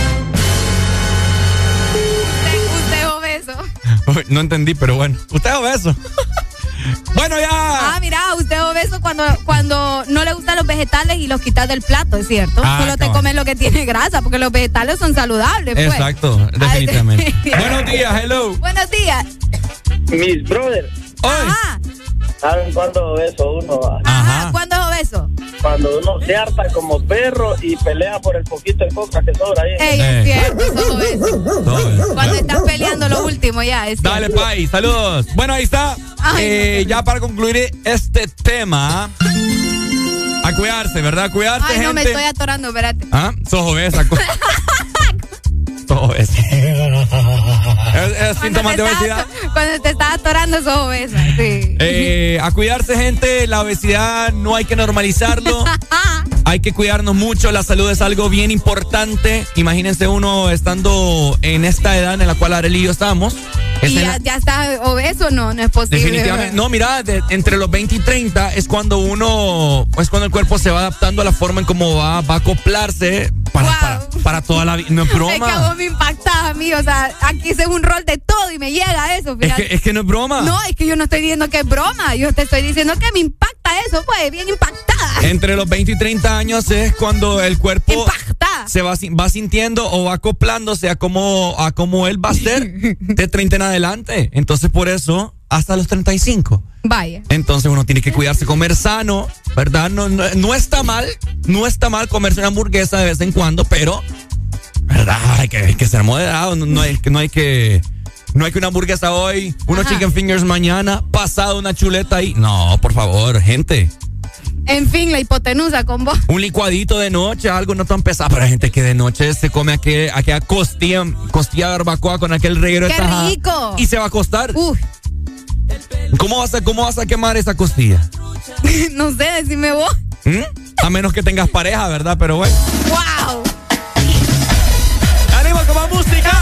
No entendí, pero bueno. Usted es obeso. bueno, ya. Ah, mira, usted es obeso cuando, cuando no le gustan los vegetales y los quitas del plato, es cierto. Ah, Solo te comes lo que tiene grasa, porque los vegetales son saludables. Pues. Exacto, definitivamente. Ay, Buenos días, hello. Buenos días. Mis brothers, Ajá. ¿Saben cuándo beso uno? va? Ajá. ¿Cuándo es obeso? Cuando uno se harta como perro y pelea por el poquito de coca que sobra ahí. Ey, es cierto, obeso. Cuando estás peleando lo último ya, es Dale. Pai, saludos. Bueno, ahí está. Ay, Eh, ya para concluir este tema. A cuidarse, ¿verdad? A cuidarse, Ay, no me gente. estoy atorando, espérate. ¿Ah? Sos obesa. Sos obesa. es, es síntoma de obesidad. Cuando te estás atorando, sos obeso. Sí. Eh, a cuidarse, gente. La obesidad no hay que normalizarlo. Hay que cuidarnos mucho. La salud es algo bien importante. Imagínense uno estando en esta edad en la cual Arely y yo estamos. ¿Y ya, la- ya estás obeso? No, no es posible. Definitivamente. No, mira, de- entre los 20 y 30 es cuando uno, es cuando el cuerpo se va adaptando a la forma en cómo va, va a acoplarse para, para, para toda la vida. No es Es que broma. vos me impactás a mí, o sea, aquí hice un rol de todo y me llega eso. Es que, es que no es broma. No, es que yo no estoy diciendo que es broma, yo te estoy diciendo que me impacta eso, pues, bien impactada. Entre los 20 y 30 años es cuando el cuerpo se va, va sintiendo o va acoplándose a cómo, a cómo él va a ser de 30 en adelante. Entonces, por eso, hasta los 35. Vaya. Entonces uno tiene que cuidarse, comer sano, ¿verdad? No, no, no está mal, no está mal comerse una hamburguesa de vez en cuando, pero, ¿verdad? Hay que, hay que ser moderado, no, no hay, que- no hay que... No hay que una hamburguesa hoy, unos Ajá. chicken fingers mañana, pasado una chuleta ahí. No, por favor, gente. En fin, la hipotenusa con vos. Un licuadito de noche, algo no tan pesado. Pero hay gente que de noche se come aquel, aquella costilla, costilla de barbacoa con aquel reguero de ¡Qué tajada rico! Y se va a acostar. ¿Cómo vas, a, ¿Cómo vas a quemar esa costilla? no sé, decime vos. ¿Mm? A menos que tengas pareja, ¿verdad? Pero bueno. ¡Wow! ¡Ánimo con más música!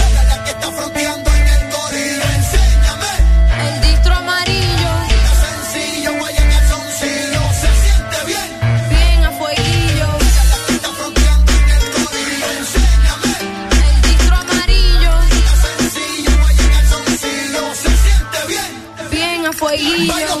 a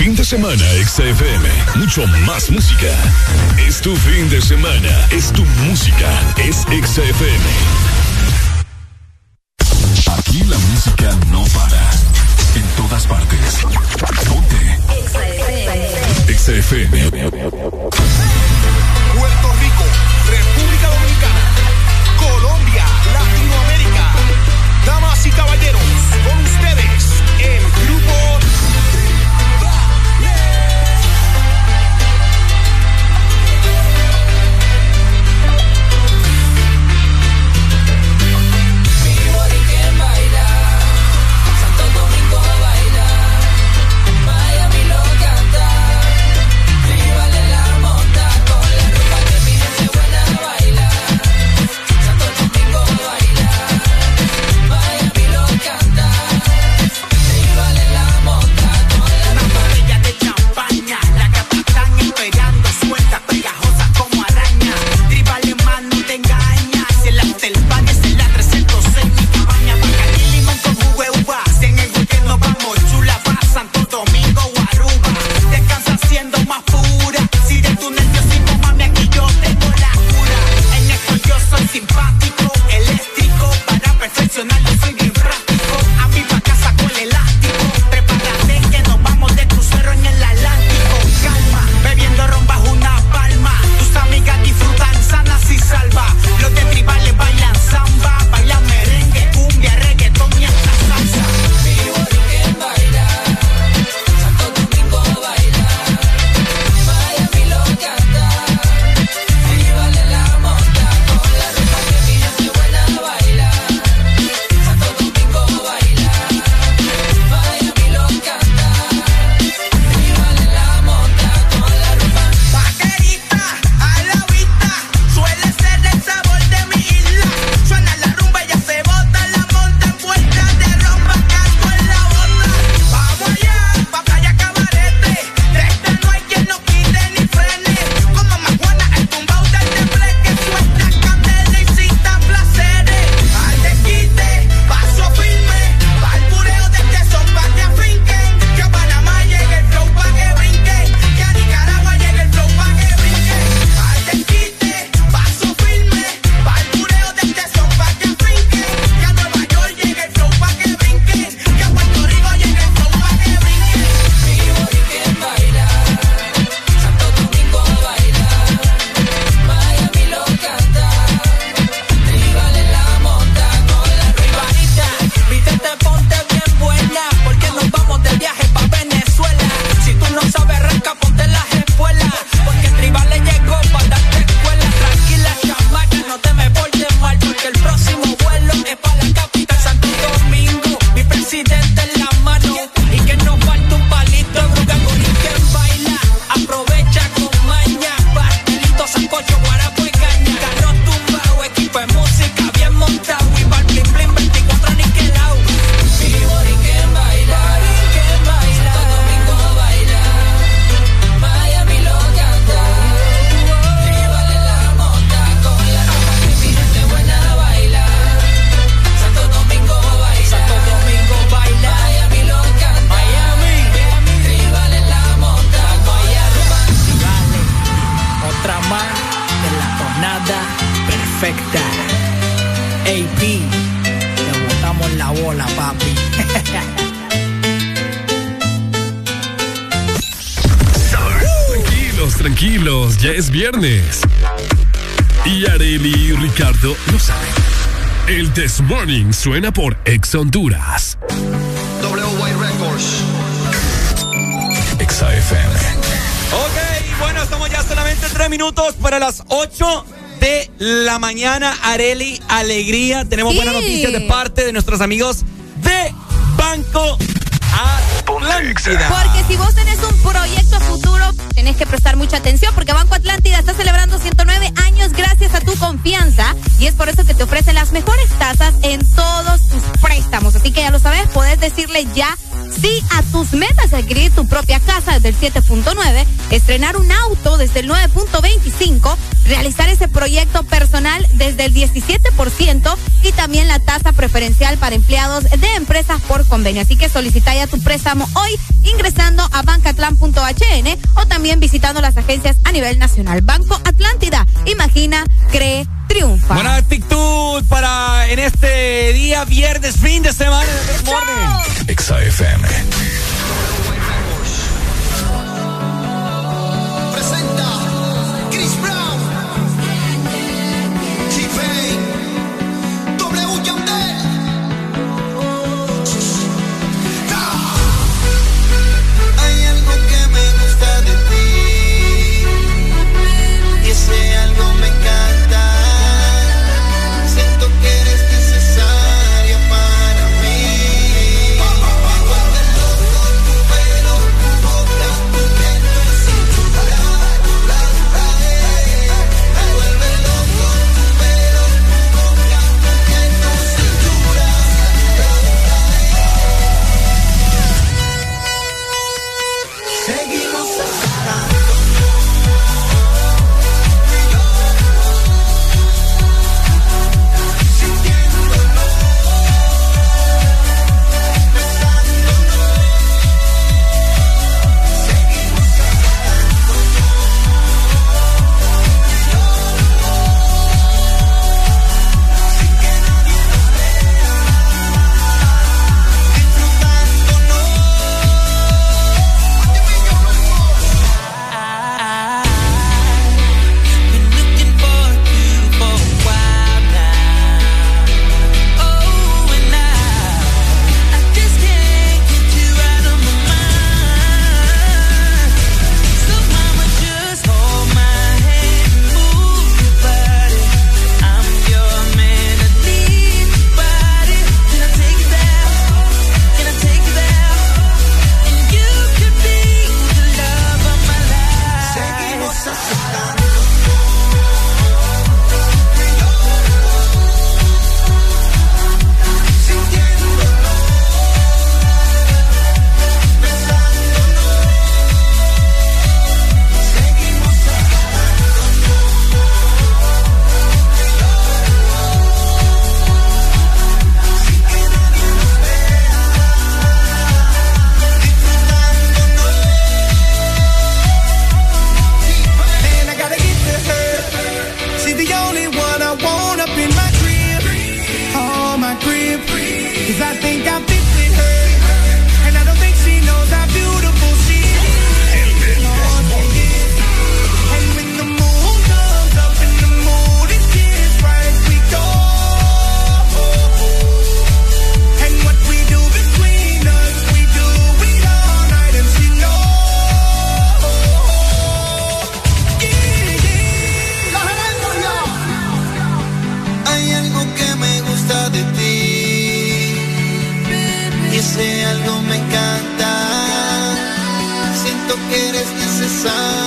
Fin de semana, XFM. Mucho más música. Es tu fin de semana. Es tu música. Es XFM. Aquí la música no para. En todas partes. Ponte. XFM. Puerto Rico, República Dominicana, Colombia, Latinoamérica. Damas y caballeros, con ustedes, Morning suena por Ex Honduras. WY Records. Exa FM. Ok, bueno, estamos ya solamente tres minutos para las 8 de la mañana. Areli, alegría. Tenemos Sí. buenas noticias de parte de nuestros amigos de Banco Atlántida. Porque si vos tenés un proyecto a futuro, tenés que prestar mucha atención porque Banco Atlántida está celebrando 109 años gracias a tu confianza y es por eso te ofrece las mejores tasas en todos tus préstamos. Así que ya lo sabes, podés decirle ya sí a tus metas, adquirir tu propia casa desde el 7.9, estrenar un auto desde el 9.25, realizar ese proyecto personal desde el 17% y también la tasa preferencial para empleados de empresas por convenio. Así que solicita ya tu préstamo hoy ingresando a bancatlan.hn o también visitando las agencias a nivel nacional. Banco Atlántida, imagina, cree, triunfa. Día, viernes, fin de semana. Morning. Exa sun.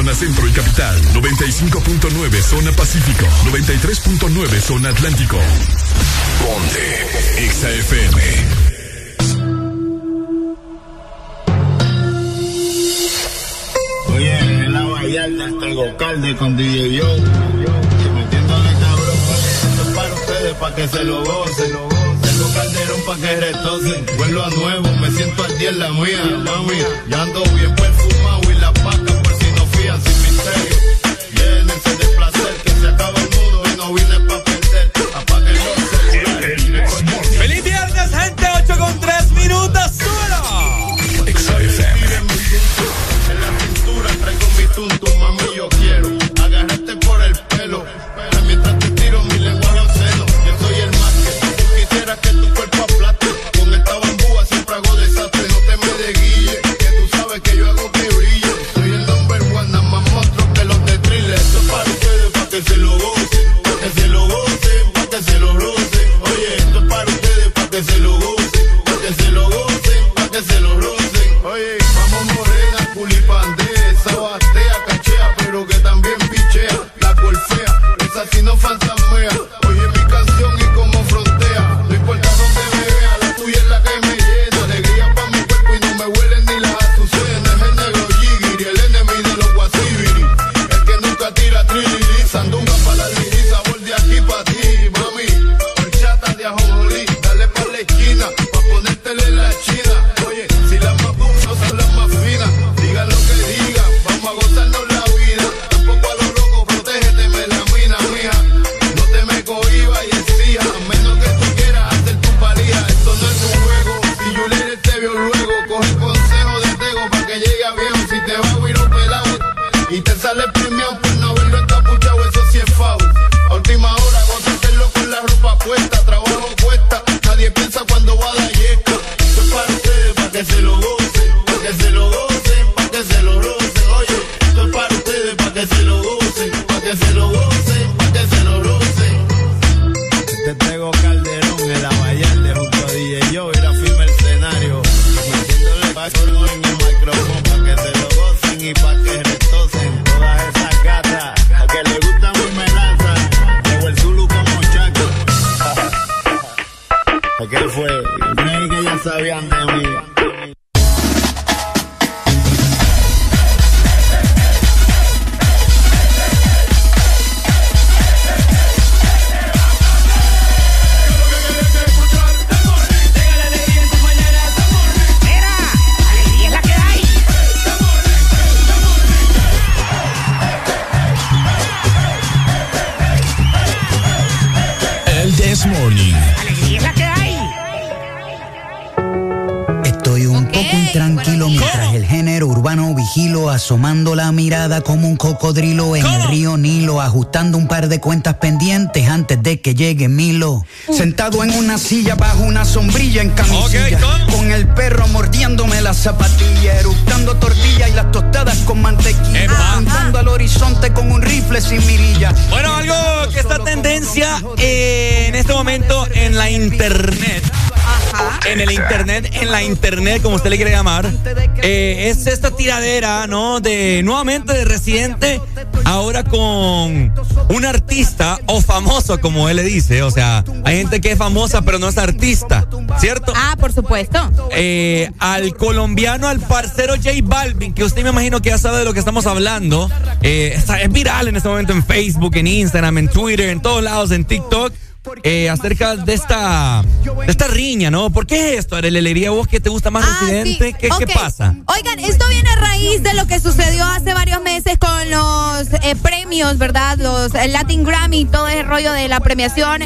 Zona centro y capital, 95.9 zona pacífico, 93.9 zona atlántico. Ponte XAFM. Oye, en la Vallarta tengo calde con DJ Yo. Y metiéndole cabrón, esto es para ustedes, para que se lo gocen. Tengo calderón para que retocen. Vuelvo a nuevo, me siento al día en la mía, mami. Ya ando bien Un par de cuentas pendientes antes de que llegue Milo. Sentado en una silla bajo una sombrilla en camisilla, con el perro mordiéndome la zapatilla, eructando tortilla y las tostadas con mantequilla, apuntando al horizonte con un rifle sin mirilla. Bueno, algo que está tendencia eh, en este momento en la internet. En el internet, en la internet, como usted le quiere llamar, eh, es esta tiradera, ¿no? De nuevamente de Residente, ahora con un artista o famoso, como él le dice. O sea, hay gente que es famosa, pero no es artista, ¿cierto? Ah, por supuesto. Eh, al colombiano, al parcero J Balvin, que usted me imagino que ya sabe de lo que estamos hablando. Eh, es viral en este momento en Facebook, en Instagram, en Twitter, en todos lados, en TikTok. eh, acerca de esta de esta riña, ¿no? ¿Por qué es esto? Arelería, vos que te gusta más Residente, ¿Qué, qué pasa? Oigan, esto viene a raíz de lo que sucedió hace con los eh, premios, ¿verdad? Los eh, Latin Grammy, todo ese rollo de la premiación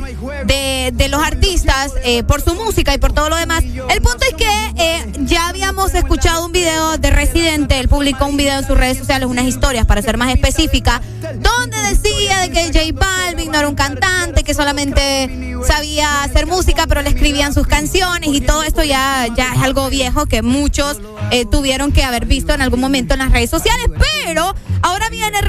de, de los artistas eh, por su música y por todo lo demás. El punto es que eh, ya habíamos escuchado un video de Residente, él publicó un video en sus redes sociales, unas historias para ser más específica, donde decía de que J Balvin no era un cantante, que solamente sabía hacer música, pero le escribían sus canciones y todo esto ya, ya es algo viejo que muchos eh, tuvieron que haber visto en algún momento en las redes sociales. Pero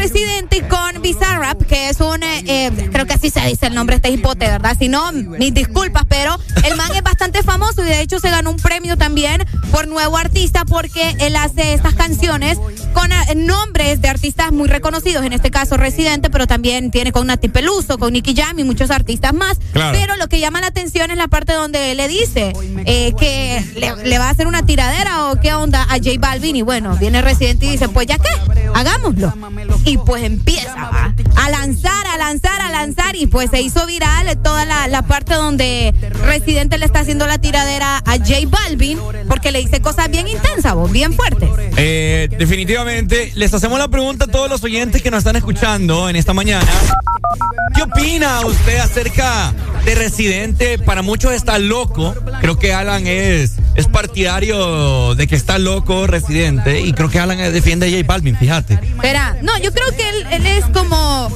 Residente con Bizarrap, que es un, eh, eh, creo que así se dice el nombre este hipote, ¿verdad? Si no, mis disculpas, pero el man es bastante famoso y de hecho se ganó un premio también por nuevo artista porque él hace estas canciones con eh, nombres de artistas muy reconocidos, en este caso Residente, pero también tiene con Nati Peluso, con Nicky Jam y muchos artistas más. Claro. Pero lo que llama la atención es la parte donde le dice eh, que le, le va a hacer una tiradera o qué onda a J Balvin y bueno, viene Residente y dice, pues ya qué, hagámoslo. Y pues empieza a lanzar, a lanzar, a lanzar y pues se hizo viral toda la, parte donde Residente le está haciendo la tiradera a J Balvin porque le dice cosas bien intensas, bien fuertes. Eh, definitivamente, les hacemos la pregunta a todos los oyentes que nos están escuchando en esta mañana. ¿Qué opina usted acerca de Residente? Para muchos está loco. Creo que Alan es, es partidario de que está loco Residente. Y creo que Alan defiende a J Balvin, fíjate. Espera, no, yo creo que él, él es como.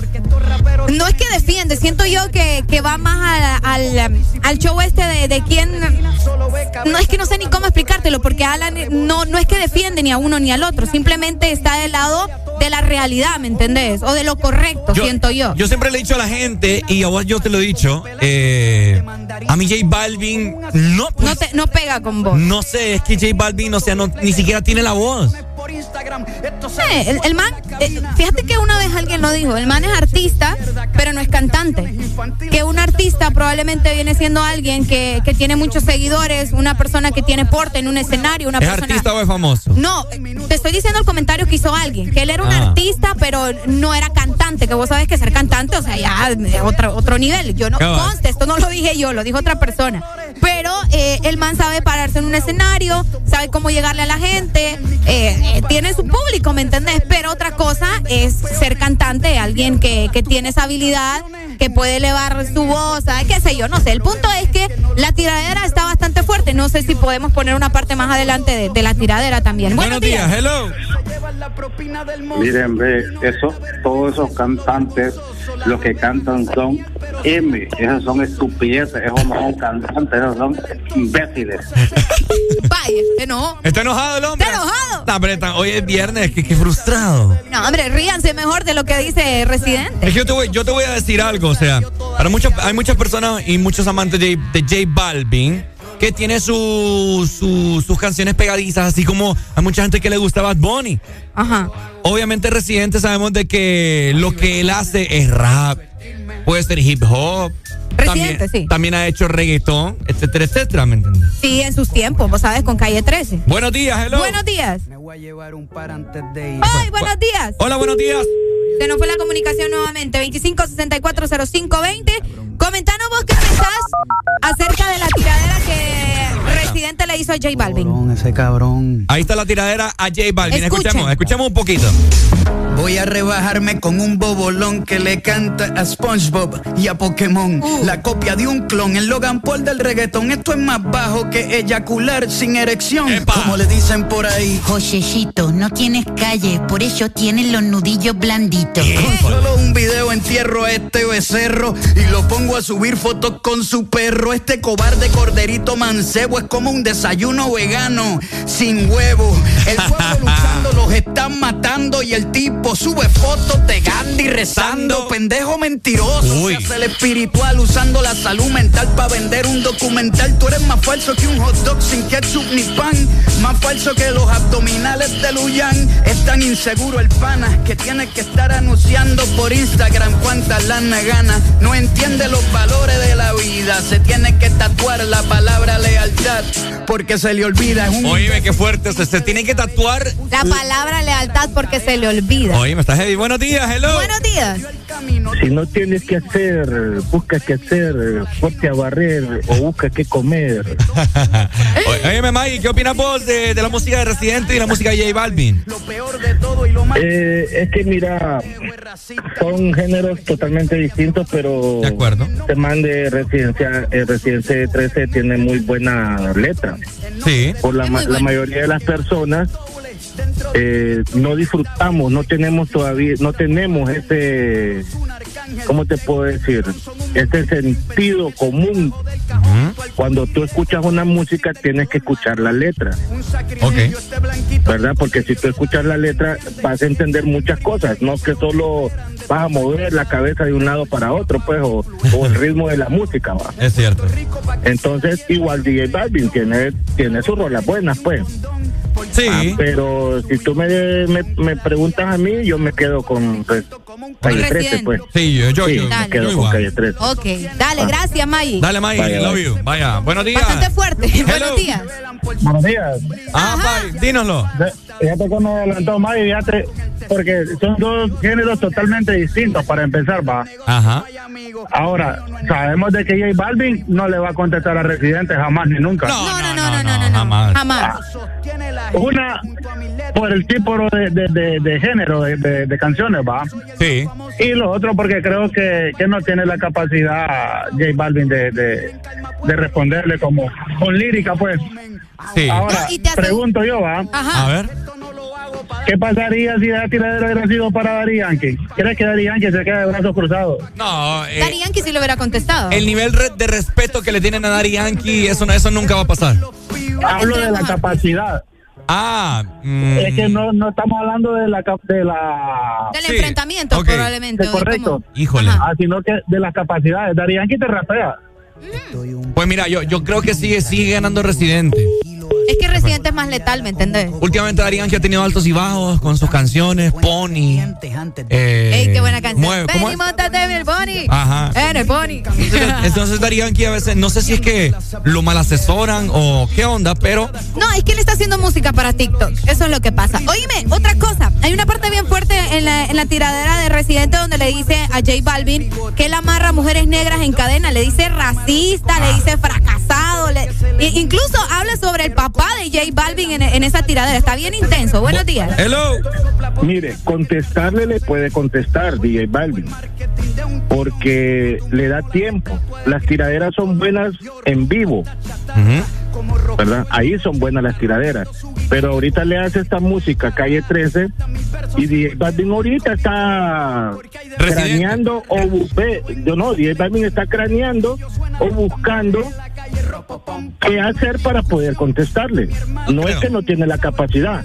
No es que defiende, siento yo que, que va más a- al, al show este de, de quién. No es que no sé ni cómo explicártelo, porque Alan no, no es que defiende ni a uno ni al otro, simplemente está del lado de la realidad, ¿me entendés? O de lo correcto, siento yo. Yo siempre le he dicho a la gente, y a vos yo te lo he dicho, eh, a mi J Balvin no, pues, No, te, no pega con vos. no sé, es que J Balvin, o sea, no, ni siquiera tiene la voz. Eh, el, el man, eh, fíjate que una vez alguien lo dijo, el man es artista, pero no es cantante. Que un artista probablemente viene siendo alguien que, que tiene muchos seguidores, una persona que tiene porte en un escenario, una ¿Es persona... artista o es famoso? No, te estoy diciendo el comentario que hizo alguien, que él era un Ah. artista, pero no era cantante, que vos sabes que ser cantante, o sea, ya eh, otro, otro nivel. Yo no conste, esto no lo dije yo, lo dijo otra persona. Pero eh, el man sabe pararse en un escenario, sabe cómo llegarle a la gente, eh, eh, tiene su público, ¿me entendés? Cosa es ser cantante, alguien que, que tiene esa habilidad, que puede elevar su voz, ¿sabes? qué sé yo, no sé. El punto es que la tiradera está bastante fuerte. No sé si podemos poner una parte más adelante de, de la tiradera también. Buenos, días. hello. Miren, ve, eso, todos esos cantantes, los que cantan son M, esos son estupideces, esos no son cantantes, esos son imbéciles. Vaya. ¿Está enojado el hombre? Está enojado. No, hombre, está- hoy es viernes, que, que frustrado. No, hombre, ríanse mejor de lo que dice Residente. Es que yo te voy, yo te voy a decir algo, o sea, para hay muchas personas y muchos amantes de, de J Balvin que tiene su, su- sus canciones pegadizas, así como a mucha gente que le gusta Bad Bunny. Ajá. Obviamente Residente sabemos de que lo que él hace es rap, puede ser hip hop. Residente, también, sí. También ha hecho reggaetón, etcétera, etcétera, ¿me entiendes? Sí, en sus tiempos, vos sabes, con calle 13. Buenos días, hello. Buenos días. Ay, buenos días. Hola, buenos días. Se nos fue la comunicación nuevamente. 25640520. Comentanos vos qué pensás acerca de la tiradera que le hizo a J Balvin. Ese cabrón. Ahí está la tiradera a J Balvin. Escuchen. Escuchemos, escuchemos un poquito. Voy a rebajarme con un bobolón que le canta a SpongeBob y a Pokémon. La copia de un clon, el Logan Paul del reggaetón. Esto es más bajo que eyacular sin erección. Como le dicen por ahí. Joshecito, no tienes calle, por eso tienes los nudillos blanditos. Con solo un video entierro a este becerro y lo pongo a subir fotos con su perro. Este cobarde corderito mancebo es como un desayuno vegano sin huevo. El pueblo luchando los están matando y el tipo sube fotos de Gandhi rezando. Pendejo mentiroso. Uy. Se hace el espiritual usando la salud mental para vender un documental. Tú eres más falso que un hot dog sin ketchup ni pan. Más falso que los abdominales de Luyan. Es tan inseguro el pana que tiene que estar anunciando por Instagram cuántas lana gana. No entiende los valores de la vida. Se tiene que tatuar la palabra lealtad porque se le olvida. Es un Oíme, qué fuerte. Se, se tiene que tatuar. La palabra lealtad porque se le olvida. Oíme, está heavy. Buenos días, hello. Buenos días. Si no tienes que hacer, busca qué hacer, ponte a barrer o busca qué comer. O- Oíme, Maggie, ¿qué opinas vos de, de la música de Residente y la música de J Balvin? Eh, es que mira, son géneros totalmente distintos, pero De acuerdo. este man de residencia, eh, Residencia 13 tiene muy buena letra. Sí. Por la, ma- la mayoría de las personas eh, no disfrutamos, no tenemos todavía, no tenemos ese, ¿cómo te puedo decir? Ese sentido común cuando tú escuchas una música tienes que escuchar la letra. Ok. ¿Verdad? Porque si tú escuchas la letra vas a entender muchas cosas, no que solo vas a mover la cabeza de un lado para otro, pues, o, o el ritmo de la música, va. Es cierto. Entonces, igual DJ Balvin tiene, tiene sus rolas buenas, pues. Sí. Ah, pero si tú me, me, me preguntas a mí, yo me quedo con pues, Calle 13, Residente. pues. Sí, yo, yo, Sí, yo. me Dale. quedo Yo con. Calle 13. Ok, dale, gracias, Maggie. Dale, Maggie, Vaya, love vaya. you. Vaya, buenos días. Bastante fuerte. Buenos días. Buenos días. Ah, Pai, dínoslo. Fíjate que me adelantó más y fíjate, porque son dos géneros totalmente distintos para empezar, va. Ajá. Ahora, sabemos de que J Balvin no le va a contestar a Residente jamás ni nunca. No, no, no, no, no, no, no. jamás. Jamás. Una, por el tipo de, de, de- de género de, de- de canciones, va. Sí. Y lo otro porque creo que, que no tiene la capacidad J Balvin de, de, de responderle como con lírica, pues. Sí. Ahora, No, y te pregunto yo, va. Ajá. A ver. ¿Qué pasaría si la tiradera hubiera sido para Daddy Yankee? ¿Crees que Daddy Yankee se queda de brazos cruzados? No, eh, Daddy Yankee sí lo hubiera contestado. el nivel de respeto que le tienen a Daddy Yankee, eso, no- eso nunca va a pasar. Hablo de la capacidad. Ah, mm, Es que no, no estamos hablando de la de la Del Sí. enfrentamiento, probablemente. de correcto, cómo- híjole. Ah, sino que de las capacidades. Daddy Yankee te rapea. Pues mira, yo, yo creo que sigue, sigue ganando Residente. Es que Residente es más letal, ¿me entendés? Últimamente Daddy Yankee ha tenido altos y bajos con sus canciones, Pony. Eh, Ey, qué buena canción. mueve- ¿cómo Ven y montate en el pony. Ajá. En el pony. Entonces, entonces Daddy Yankee a veces, no sé si es que lo mal asesoran o qué onda, pero No, es que él está haciendo música para TikTok. Eso es lo que pasa. Oíme, otra cosa. Hay una parte bien fuerte en la, en la tiradera de Residente donde le dice a J Balvin que él amarra a mujeres negras en cadena. Le dice racista, le dice fracasado. le- e- incluso habla sobre el papá de J Balvin en, en esa tiradera. Está bien intenso. Buenos días. hello. Mire, contestarle le puede contestar DJ Balvin. Porque le da tiempo. Las tiraderas son buenas en vivo. ¿Verdad? Ahí son buenas las tiraderas. Pero ahorita le hace esta música, calle 13, y DJ Balvin ahorita está craneando o yo no, DJ Balvin está craneando o buscando qué hacer para poder contestarle. No es que no tiene la capacidad.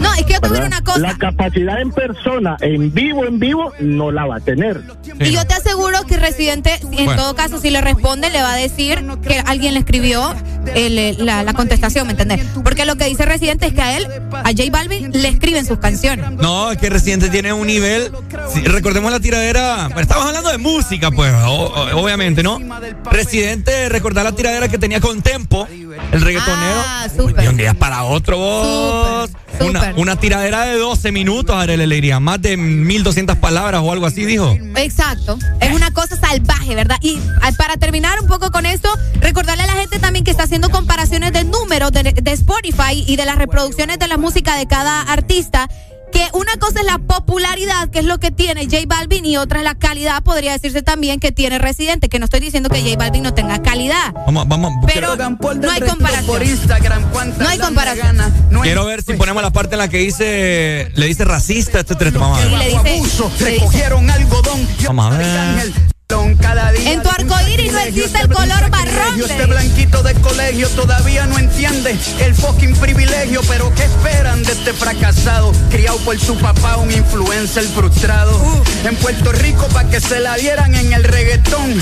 No, es que yo te voy a una cosa. La capacidad en persona, en vivo, en vivo, no la va a tener. Y yo te aseguro que Residente, en Bueno. todo caso, si le responde, le va a decir que alguien le escribió el- la, la contestación, ¿me entendés? Porque lo que dice Residente es que a él, a J Balvin, le escriben sus canciones. No, es que Residente tiene un nivel. sí, recordemos la tiradera. Bueno, estamos hablando de música, pues, o- o- obviamente, ¿no? Residente, recordar la tiradera que tenía con Tempo, el reggaetonero. Ah, súper. De un día para otro, vos. Súper, Una, una tiradera de 12 minutos, Arele, le diría. Más de 1200 palabras o algo así, dijo. Exacto. Es una cosa salvaje, ¿verdad? Y para terminar un poco con esto, recordarle a la gente también que está haciendo comparaciones de números de, de Spotify y de las reproducciones de la música de cada artista. Que una cosa es la popularidad, que es lo que tiene J Balvin, y otra es la calidad, podría decirse también que tiene Residente. Que no estoy diciendo que J Balvin no tenga calidad, Vamos, vamos. pero no hay comparación. No hay comparación. Quiero ver si ponemos la parte en la que dice, le dice racista a este tres. Vamos a Y ver. le dice, le dice, Recogieron algodón. Vamos a ver. En tu arcoíris no existe el color marrón. Este blanquito de colegio todavía no entiende el fucking privilegio, pero ¿qué esperan de este fracasado? Criado por su papá, un influencer frustrado. En Puerto Rico para que se la dieran en el reggaetón.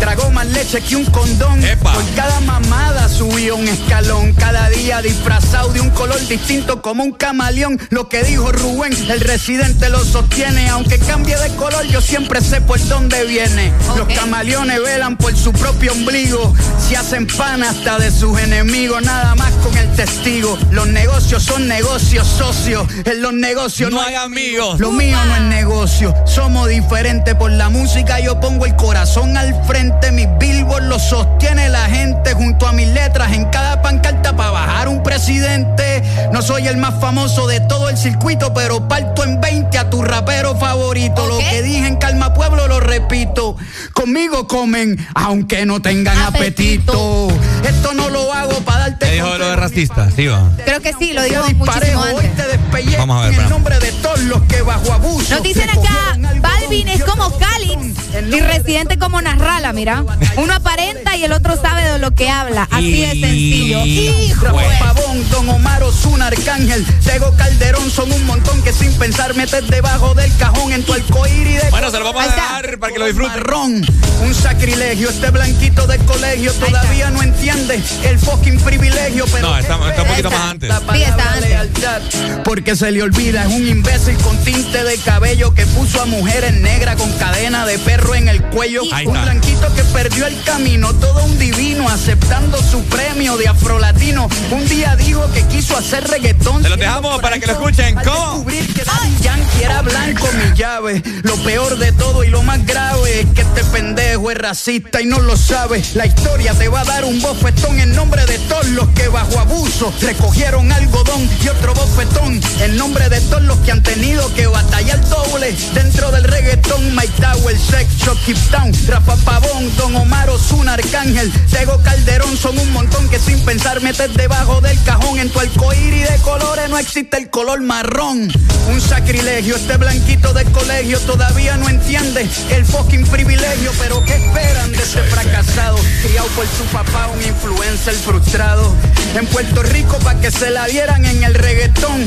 Tragó más leche que un condón. Epa. Por cada mamada subió un escalón. Cada día disfrazado de un color distinto como un camaleón. Lo que dijo Rubén, el residente lo sostiene. Aunque cambie de color, yo siempre sé por dónde viene. Los camaleones velan por su propio ombligo. Se hacen pan hasta de sus enemigos. Nada más con el testigo. Los negocios son negocios socios. En los negocios No hay amigos. Lo mío no es negocio. Somos diferentes por la música. Yo pongo el corazón al frente. Mis billboards lo sostiene la gente junto a mis letras en cada pancarta para bajar un presidente. No soy el más famoso de todo el circuito, pero parto en 20 a tu rapero favorito. Lo que dije en Calma Pueblo lo repito. Conmigo comen, aunque no tengan apetito. Esto no lo hago para darte. ¿Qué dijo de lo de racista? Sí, va. creo que sí, lo dijo Te muchísimo antes. te Vamos a ver, en el nombre de todos los que bajo abuso. Nos dicen acá, es como Calix y Residente como Narrala, mira. Uno aparenta y el otro sabe de lo que habla. Así de sencillo. Hijo Pavón, Don Omar Osuna, Arcángel, Tego Calderón son un montón que sin pensar metes debajo del cajón en tu Bueno, se lo vamos a dar para que lo disfruten. marrón. Un sacrilegio, este blanquito de colegio todavía no entiende el fucking privilegio, pero No, está, está un poquito más antes. palabra lealtad, porque se le olvida, es un imbécil con tinte de cabello que puso a mujeres negras con cadena de perro en el cuello. Un blanquito que perdió el camino, todo un divino, aceptando su premio de afrolatino. Un día dijo que quiso hacer reggaetón. Se los dejamos para que lo escuchen. ¿Cómo? que Yankee era blanco, mi llave. Lo peor de todo y lo más grave es que este pendejo es racista y no lo sabe. La historia te va a dar un bofetón en nombre de todos los que bajo abuso recogieron algodón y otro bofetón. En nombre de todos los que han tenido que batallar doble dentro del reggaetón. Mike Tower, Sex Shop, Keep Town, Rafa Pavón, Don Omar Osuna, Arcángel, Tego Calderón son un montón que sin pensar metes debajo del cajón. En tu arcoíris de colores no existe el color marrón. Un sacrilegio, este blanquito de colegio todavía no entiende el fucking privilegio. Pero ¿qué esperan de este fracasado? Criado por su papá, un influencer frustrado. En Puerto Rico pa' que se la dieran en el reggaetón.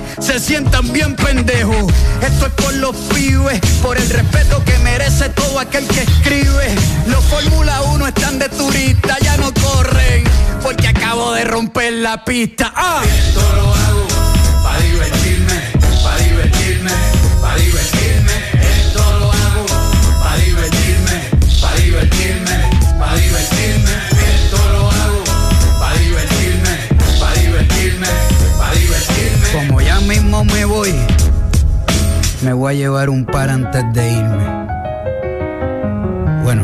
se sientan bien pendejos. Esto es por los pibes, por el respeto que merece todo aquel que escribe. Los Fórmula 1 están de turista, ya no corren, porque acabo de romper la pista. ¡Ah! Esto lo hago a llevar un par antes de irme. Bueno,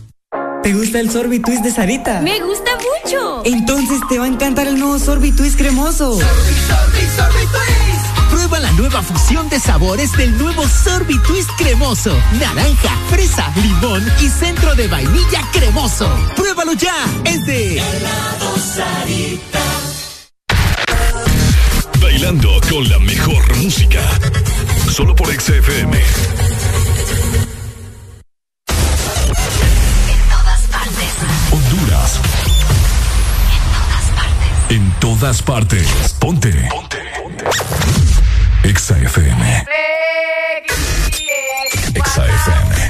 ¿Te gusta el Sorbitwist de Sarita? Me gusta mucho. Entonces te va a encantar el nuevo Sorbitwist cremoso. Prueba la nueva fusión de sabores del nuevo Sorbitwist cremoso. Naranja, fresa, limón y centro de vainilla cremoso. Pruébalo ya. Es de Bailando con la mejor música. Solo por XFM. En todas partes. Ponte. Ponte. Exa FM. Exa FM.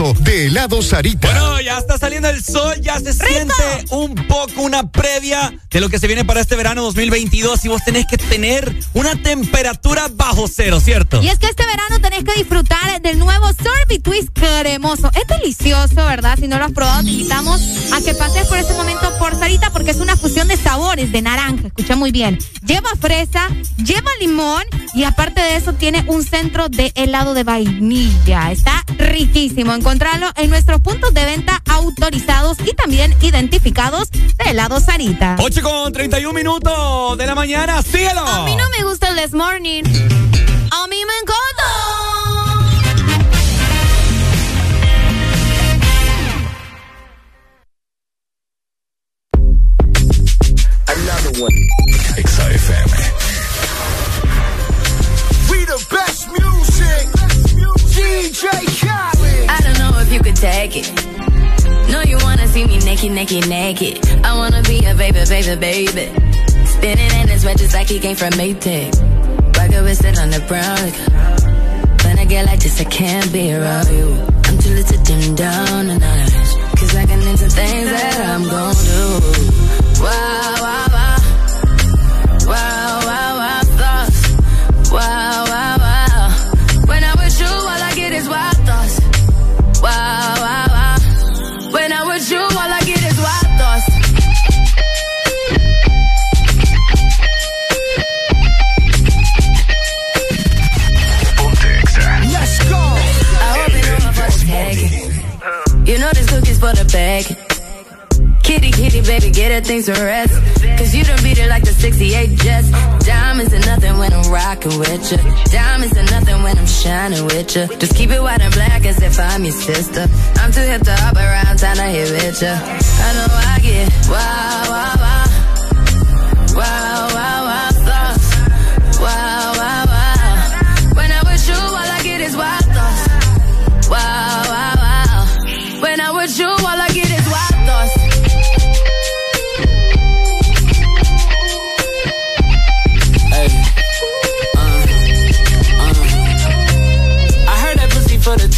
De helado Sarita. Bueno, ya está saliendo el sol, ya se siente un poco una previa de lo que se viene para este verano 2022 y vos tenés que tener una temperatura bajo cero, ¿cierto? Y es que este verano tenés que disfrutar del nuevo Sorbet Twist cremoso. Es delicioso, ¿verdad? Si no lo has probado, te invitamos a que pases por este momento por Sarita porque es una fusión de sabores de naranja. Muy bien. Lleva fresa, lleva limón y aparte de eso tiene un centro de helado de vainilla. Está riquísimo. Encontrarlo en nuestros puntos de venta autorizados y también identificados de helado Sarita. 8 con 31 minutos de la mañana, síguelo. A mí no me gusta el This Morning. A mí me encanta. Another one. XFM. We the best music. DJ Khaled. I don't know if you could take it. No, you wanna see me naked, naked, naked. I wanna be a baby, baby, baby. Spinning in his red just like he came from Maytag. Rocket with it on the brown. When I get like this, I can't be around you. I'm too little to dim down the night. Cause I can into things that I'm gon' do. Wow, wow, wow. Wow, Kitty, baby, get her things to rest. Cause you done beat it like the 68 Jets. Diamonds are nothing when I'm rocking with you. Diamonds are nothing when I'm shining with you. Just keep it white and black as if I'm your sister. I'm too hip to hop around, time to hit with ya. I know I get wow, wow, wow. Wow, wow,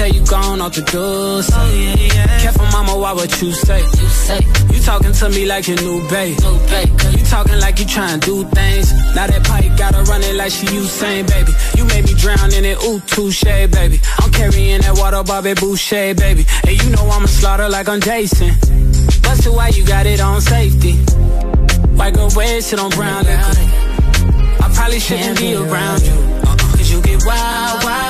Tell you gone off the. Say. Oh, yeah, yeah. Careful, mama, why what you say? You say. You talking to me like your new babe. New babe. You talking like you trying to do things. Now that pipe gotta run it like she Usain, baby. You made me drown in it, ooh, touche, baby. I'm carrying that water, Bobby Boucher, baby. And you know I'ma slaughter like I'm Jason. Busted, why you got it on safety? White girl, red shit on brown liquor. I probably shouldn't be around you. Uh-uh. Cause you get wild, wild,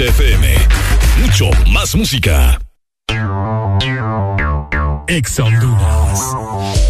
XFM. Mucho más música. Ex Honduras.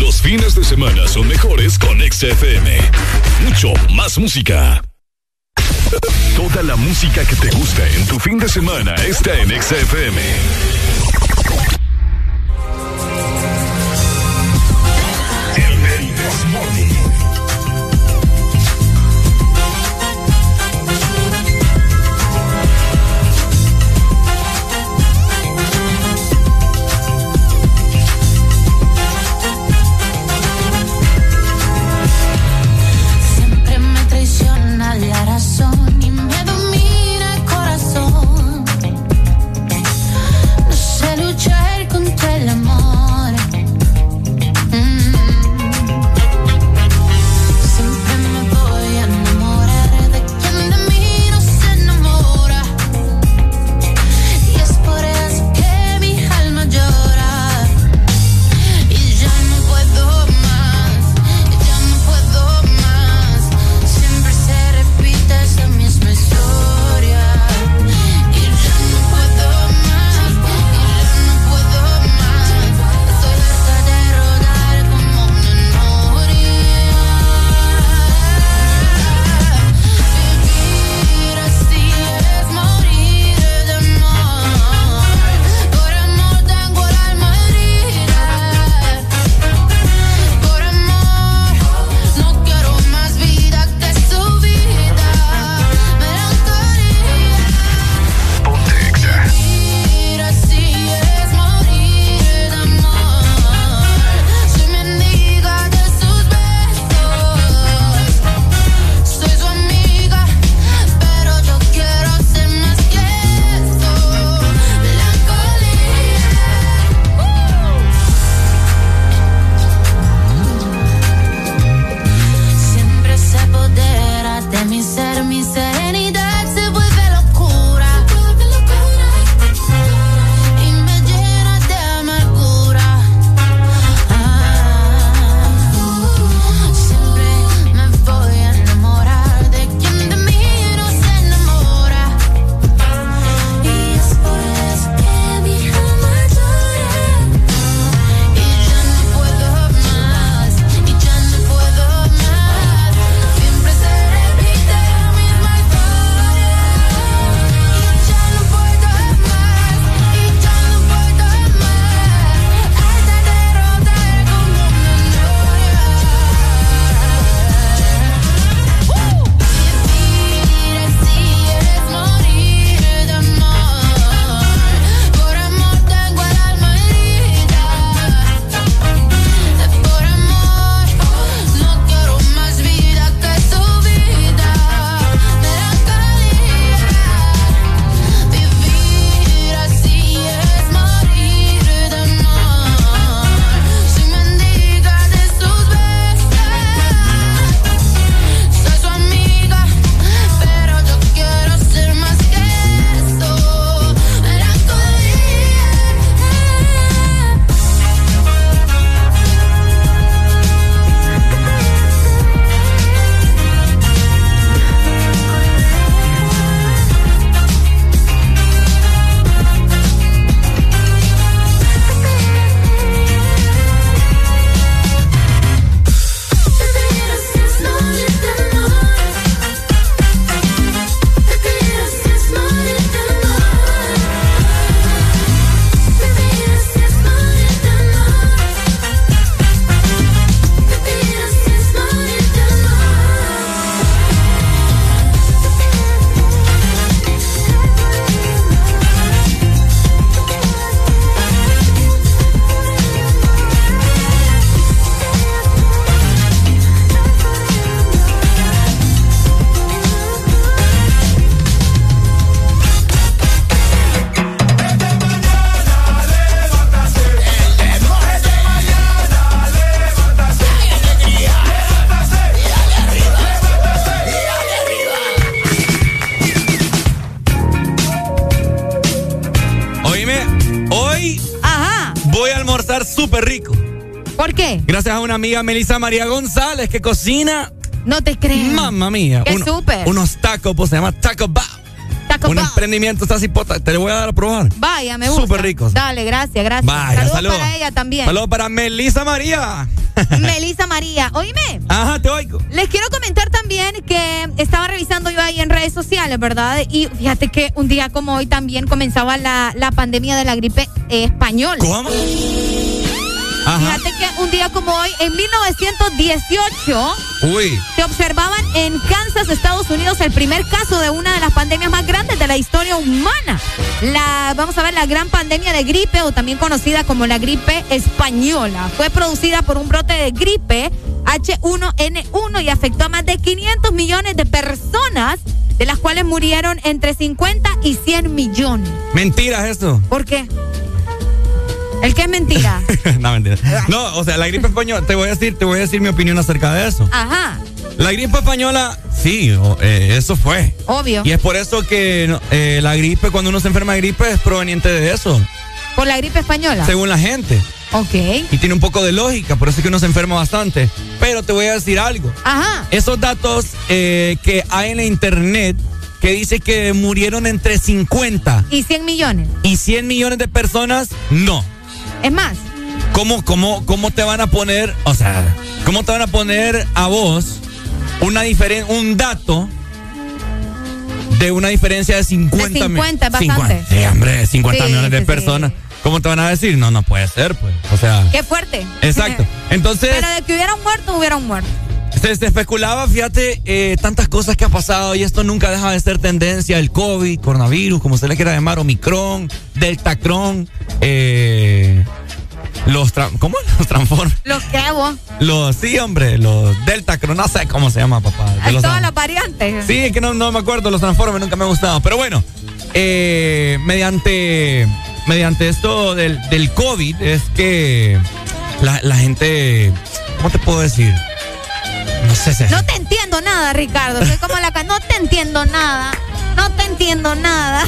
Los fines de semana son mejores con XFM. Mucho más música. Toda la música que te gusta en tu fin de semana está en XFM. Amiga Melissa María González que cocina. No te creo. Mamma mía. Qué Uno- súper. Unos tacos, pues se llama Taco Bar. Taco Un emprendimiento está así, te lo voy a dar a probar. Vaya, me gusta. Súper ricos. Dale, gracias, gracias. Vaya, Saludos saludos. para ella también. Saludos para Melissa María. Melissa María. Oíme. Ajá, te oigo. Les quiero comentar también que estaba revisando yo ahí en redes sociales, ¿verdad? Y fíjate que un día como hoy también comenzaba la, la pandemia de la gripe eh, española. ¿Cómo? Ajá. Fíjate que un día como hoy, en 1918, Uy. se observaban en Kansas, Estados Unidos, el primer caso de una de las pandemias más grandes de la historia humana. La, vamos a ver, la gran pandemia de gripe, o también conocida como la gripe española. Fue producida por un brote de gripe H1N1 y afectó a más de 500 millones de personas, de las cuales murieron entre 50 y 100 millones. Mentiras eso. ¿Por qué? ¿El qué es mentira? no, mentira. No, o sea, la gripe española, te voy a decir, te voy a decir mi opinión acerca de eso. Ajá, La gripe española, sí, eh, eso fue. obvio. Y es por eso que eh, la gripe, cuando uno se enferma de gripe, es proveniente de eso, Por la gripe española. según la gente. Ok. Y tiene un poco de lógica, por eso es que uno se enferma bastante. Pero te voy a decir algo. Ajá. Esos datos eh, que hay en la internet, que dice que murieron entre 50 ¿Y 100 millones? y 100 millones de personas, no. Es más, ¿Cómo, cómo, cómo te van a poner, o sea, cómo te van a poner a vos una diferen un dato de una diferencia de 50 De 50, mil- bastante. Sí, hombre, 50 Sí, millones de sí, sí. personas. ¿Cómo te van a decir? No, no puede ser, pues. O sea, qué fuerte. exacto. Entonces, Pero de que hubiera un muerto, hubiera un muerto. Se, se especulaba, fíjate, eh, tantas cosas que ha pasado y esto nunca deja de ser tendencia. El COVID, coronavirus, como se le quiera llamar, Omicron, Deltacron, eh, los, ¿cómo? Los Transform. Los que vos. Los, sí, hombre, los Deltacron, no sé cómo se llama, papá. los Todas las variantes. Sí, es que no, no me acuerdo, los Transformers nunca me han gustado. Pero bueno, eh, mediante, mediante esto del, del COVID es que la, la gente, ¿cómo te puedo decir? No sé si... No te entiendo nada, Ricardo. Soy como la ca- No te entiendo nada. No te entiendo nada.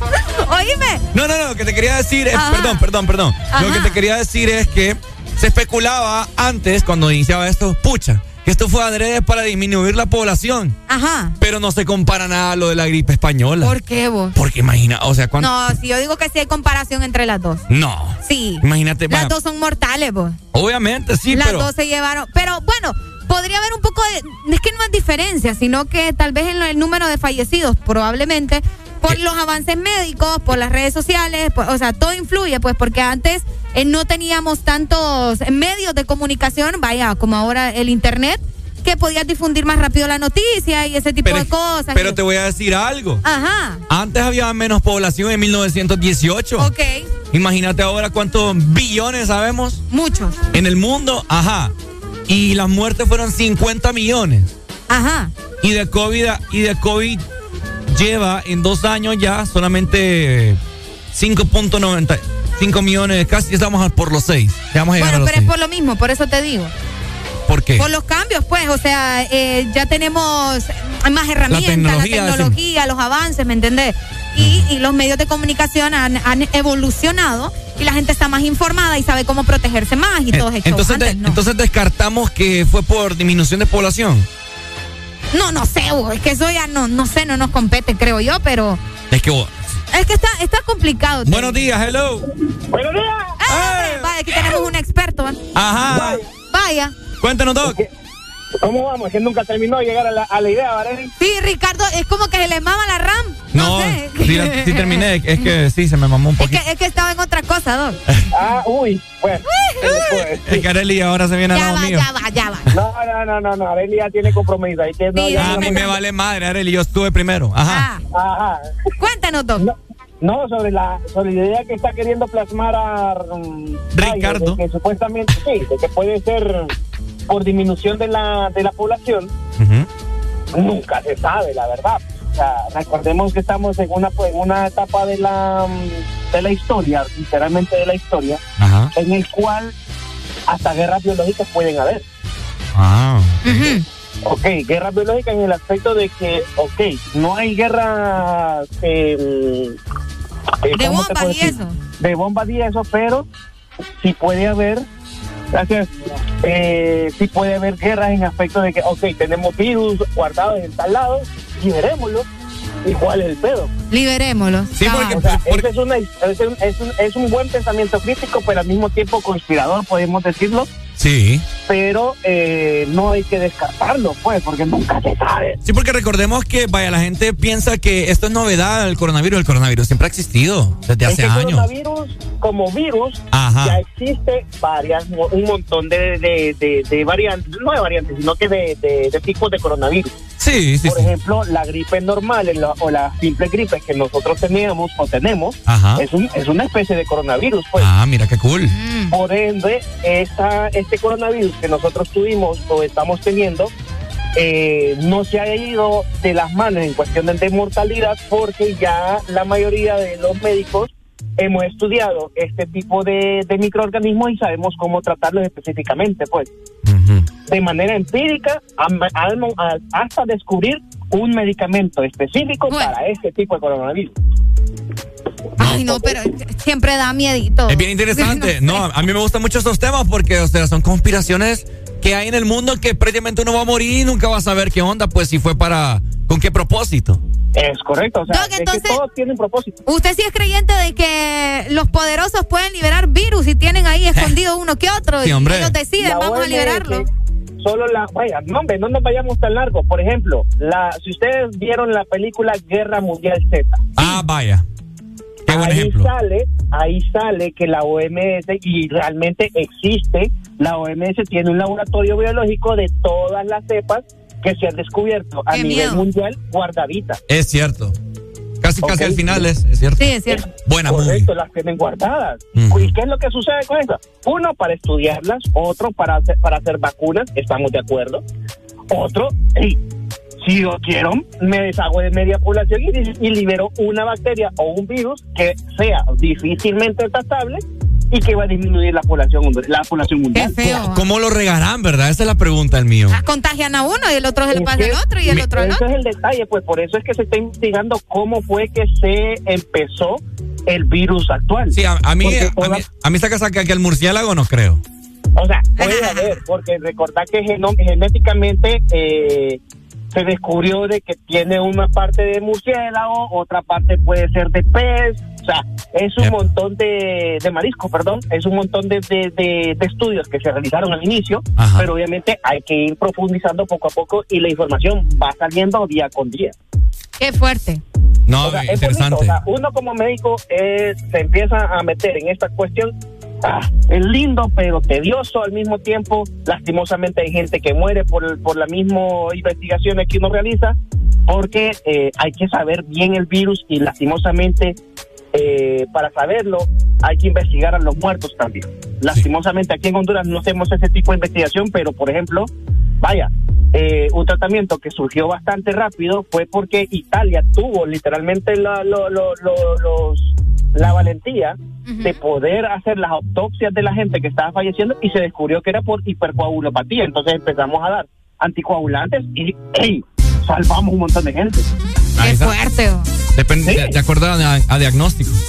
Oíme. No, no, no, lo que te quería decir es, Ajá. perdón, perdón, perdón. Lo que te quería decir es que se especulaba antes, cuando iniciaba esto, pucha, que esto fue adrede para disminuir la población. Ajá. Pero no se compara nada a lo de la gripe española. ¿Por qué vos? Porque imagina, o sea, cuando... No, si yo digo que sí hay comparación entre las dos. No. Sí. Imagínate, Las vaya, dos son mortales, vos. obviamente sí, Las pero... dos se llevaron. Pero bueno, podría haber un poco de. Es que no es diferencia, sino que tal vez en el número de fallecidos, probablemente, por los avances médicos, por las redes sociales, por- o sea, todo influye, pues, porque antes eh, no teníamos tantos medios de comunicación, vaya, como ahora el Internet, que podías difundir más rápido la noticia y ese tipo pero, de cosas. pero te voy a decir algo. Ajá. Antes había menos población en 1918. Ok. Imagínate ahora cuántos billones sabemos. Muchos. En el mundo, ajá. Y las muertes fueron 50 millones. Ajá. Y de COVID, y de COVID lleva en dos años ya solamente 5.95 millones, casi estamos por los 6. Ya vamos a llegar Bueno, a los pero es seis. por lo mismo, por eso te digo. ¿Por qué? Por los cambios, pues, o sea, eh, ya tenemos más herramientas, la tecnología, tecnología, los avances, ¿me entendés? Y, y los medios de comunicación han, han evolucionado y la gente está más informada y sabe cómo protegerse más y todo eso. Eh, entonces, Antes de- no. entonces descartamos que fue por disminución de población. no, no sé, bo, es que eso ya no, no sé, no nos compete, creo yo, pero Es que vos- es que está, está complicado. te Buenos días, hello. Buenos días. ¡Eh! Vaya, aquí tenemos un experto. ¿eh? Ajá. Vaya. Cuéntanos, Doc. ¿Cómo vamos? Es que nunca terminó de llegar a la, a la idea, ¿vale? Sí, Ricardo, es como que se le mama la RAM. No, No, sé. sí, la- sí terminé. Es que sí, se me mamó un Es poquito. que, es que estaba en otra cosa, Doc. Ah, uy, bueno. Es que Areli ahora se viene al Ya lado va, mío. ya va, ya va. No, no, no, no, no, Arely ya tiene compromiso. Ahí que no, Sí, ya Ah, a mí me vale madre, Areli. Yo estuve primero. Ajá. Ah, Ajá. cuéntanos, Doc. No, no, sobre la, sobre la idea que está queriendo plasmar a mm, Ricardo. de que supuestamente sí, de que puede ser por disminución de la, de la población, nunca se sabe, la verdad. O sea, recordemos que estamos en una, pues, en una etapa de la, mm, de la historia, literalmente de la historia, en el cual hasta guerras biológicas pueden haber. Ah. Ok, guerras biológicas en el aspecto de que, ok, no hay guerras eh, eh, De ¿cómo te bombas y eso. De bombas y eso, pero sí puede haber Gracias. Eh, sí puede haber guerras en aspecto de que, ok, tenemos virus guardados en tal lado, liberémoslo. ¿Y cuál es el pedo? Liberémoslo. Sí, porque, o sea, ese es, una- es un, es un- es un buen pensamiento crítico, pero al mismo tiempo conspirador, podemos decirlo. Sí. Pero eh, no hay que descartarlo, pues, porque nunca se sabe. Sí, porque recordemos que, vaya, la gente piensa que esto es novedad, el coronavirus. El coronavirus siempre ha existido desde Es hace que el años. coronavirus, como virus, Ajá. ya existe varias, un montón de, de, de- de variantes, no de variantes, sino que de, de- de tipos de coronavirus. Sí, sí, Por sí. ejemplo, la gripe normal el- o la simple gripe que nosotros teníamos o tenemos Ajá. es, un- es una especie de coronavirus. Pues. Ah, mira qué cool. Por ende, esta, este coronavirus que nosotros tuvimos o estamos teniendo eh, no se ha ido de las manos en cuestión de, mortalidad porque ya la mayoría de los médicos hemos estudiado este tipo de, de microorganismos y sabemos cómo tratarlos específicamente, pues. De manera empírica a- hasta descubrir un medicamento específico para este tipo de coronavirus. Ay, no, pero siempre da miedito. Es bien interesante. No, a mí me gustan mucho estos temas porque, o sea, son conspiraciones que hay en el mundo que prácticamente uno va a morir y nunca va a saber qué onda, pues si fue para, con qué propósito. Es correcto, o sea, Doc, es que entonces- todos tienen propósito. ¿Usted sí es creyente de que los poderosos pueden liberar virus y tienen ahí escondido uno que otro? Sí, y ellos deciden, La vamos a liberarlo. Solo la, vaya, no, hombre, no nos vayamos tan largo. Por ejemplo, la, si ustedes vieron la película Guerra Mundial Z, Ah, vaya. Qué buen ahí ejemplo. sale, ahí sale que la OMS y realmente existe, la OMS tiene un laboratorio biológico de todas las cepas que se han descubierto a Qué nivel miedo. mundial guardaditas. Es cierto. Casi, casi al final es, es cierto. Sí, es cierto. Buena movie. Correcto, las tienen guardadas. ¿Y qué es lo que sucede con eso? Uno, para estudiarlas, otro, para hacer, para hacer vacunas, estamos de acuerdo. Otro, hey, si yo quiero, me deshago de media población y, y libero una bacteria o un virus que sea difícilmente tratable y que va a disminuir la población, la población mundial. ¿Cómo lo regarán, verdad? Esa es la pregunta, el mío. Ah, Contagian a uno y el otro se le Es pasa que al otro y el otro al Ese es el detalle, pues por eso es que se está investigando cómo fue que se empezó el virus actual. Sí, a, a mí, a, mí, a mí saca saca que el murciélago no creo. O sea, puede haber, porque recordar que genéticamente eh, se descubrió de que tiene una parte de murciélago, otra parte puede ser de pez, o sea, es un montón de, de marisco, perdón, es un montón de, de- de- de estudios que se realizaron al inicio, pero obviamente hay que ir profundizando poco a poco y la información va saliendo día con día. Qué fuerte. No, O sea, es interesante. bonito, o sea, uno como médico eh, se empieza a meter en esta cuestión. Ah, es lindo, pero tedioso al mismo tiempo. Lastimosamente hay gente que muere por, por la misma investigaciones que uno realiza, porque eh, hay que saber bien el virus y lastimosamente eh, para saberlo hay que investigar a los muertos también. Lastimosamente aquí en Honduras no hacemos ese tipo de investigación, pero por ejemplo, vaya, eh, un tratamiento que surgió bastante rápido fue porque Italia tuvo literalmente la, lo- lo- lo- los, la valentía de poder hacer las autopsias de la gente que estaba falleciendo y se descubrió que era por hipercoagulopatía. Entonces empezamos a dar anticoagulantes y salvamos un montón de gente. Qué fuerte. Depende, de, de acuerdo a, a diagnóstico.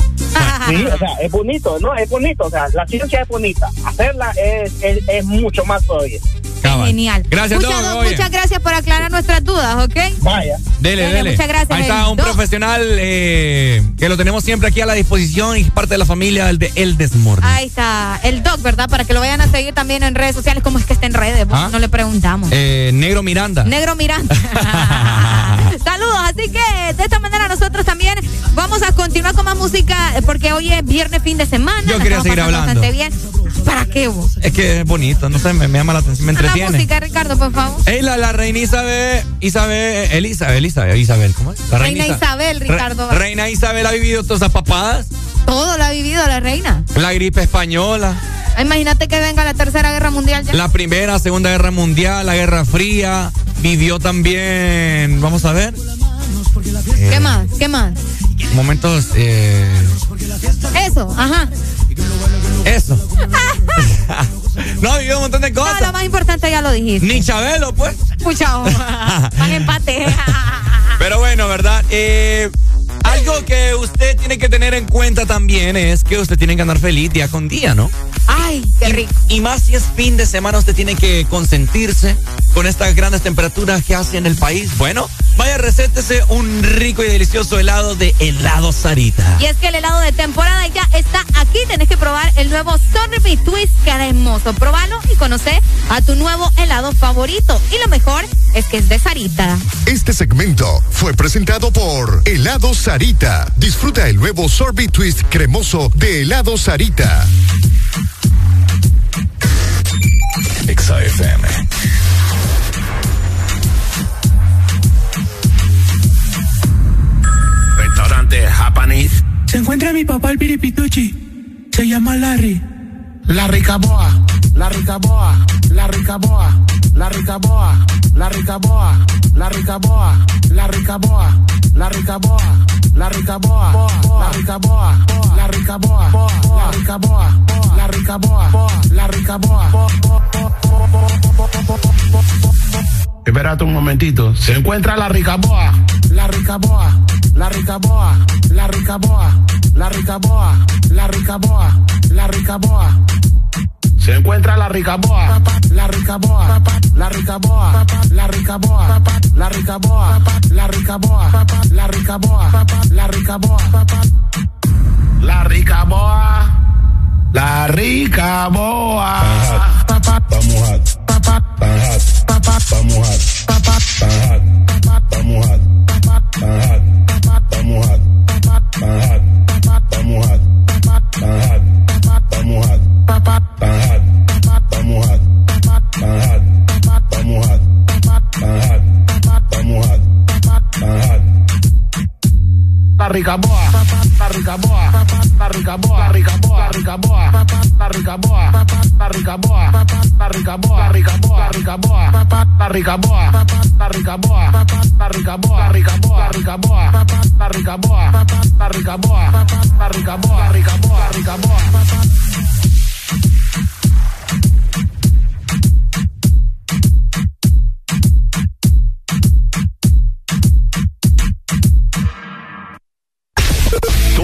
Sí, o sea, es bonito, ¿no? Es bonito, o sea, la ciencia es bonita. Hacerla es, es, es mucho más todavía. Genial. Gracias, Muchas, Doc, oye. muchas gracias por aclarar nuestras dudas, ¿ok? Vaya. Dele, Dele, dele. muchas gracias, Ahí está un profesional eh, que lo tenemos siempre aquí a la disposición y es parte de la familia del de El Desmorning. Ahí está, el doc, ¿verdad? Para que lo vayan a seguir también en redes sociales. ¿Cómo es que está en redes? ¿Ah? No le preguntamos. Eh, Negro Miranda. Negro Miranda. Saludos, así que de esta manera nosotros también vamos a continuar con más música eh, porque hoy es viernes, fin de semana. Yo quería seguir hablando. Bastante bien. ¿Para qué vos? Es que es bonito, no sé, me, me llama la atención, me La música, Ricardo, por favor. Ey, la, la reina Isabel, Isabel, Elisa, Elisa, Isabel, ¿cómo es? La Reina Isa- Isabel, Ricardo. reina Isabel ha vivido todas esas papadas. Todo lo ha vivido la reina. La gripe española, Imagínate que venga la tercera guerra mundial ya. la primera, segunda guerra mundial, la guerra fría. Vivió también, vamos a ver, ¿Qué más? ¿Qué más? momentos, eh, Eso, ajá. eso. no, vivió un montón de No, cosas. lo más importante ya lo dijiste. Ni Chabelo, pues. Pucha, oh. van empate. Pero bueno, ¿verdad? Eh, Algo que usted tiene que tener en cuenta también es que usted tiene que andar feliz día con día, ¿no? Ay, qué rico. Y más si es fin de semana, usted tiene que consentirse con estas grandes temperaturas que hace en el país. Bueno, vaya, recétese un rico y delicioso helado de helado Sarita. Y es que el helado de temporada ya está aquí. Tenés que probar el nuevo Sorby Twist cremoso. Probalo y conoce a tu nuevo helado favorito. Y lo mejor es que es de Sarita. Este segmento fue presentado por Helado Sarita. Disfruta el nuevo Sorbet Twist cremoso de Helado Sarita. Exa FM. Restaurante Japanese. Se encuentra mi papá el piripituchi. Se llama Larry. La Ricaboa, la Ricaboa, la Ricaboa, la Ricaboa, la Ricaboa, la Ricaboa, la Ricaboa, la Ricaboa, la Ricaboa, la Ricaboa, la Ricaboa, la Ricaboa, la Ricaboa, la Ricaboa. Espérate un momentito. Se encuentra la Ricaboa, la Ricaboa, la Ricaboa, la Ricaboa, la Ricaboa, la Ricaboa, la Ricaboa. Se encuentra la Ricaboa, la Ricaboa, la Ricaboa, la Ricaboa, la Ricaboa, la Ricaboa, la Ricaboa, la Ricaboa, la Ricaboa, la Ricaboa. Vamos a. Rica Boa. Vamos a. Vamos a. Vamos a. Vamos a. La la Ricaboa, la la Ricaboa, la la Ricaboa, la la Ricaboa, la la Ricaboa, la la Ricaboa, la la Ricaboa, la Ricaboa, la Ricaboa, la Ricaboa, la Ricaboa, la Ricaboa, la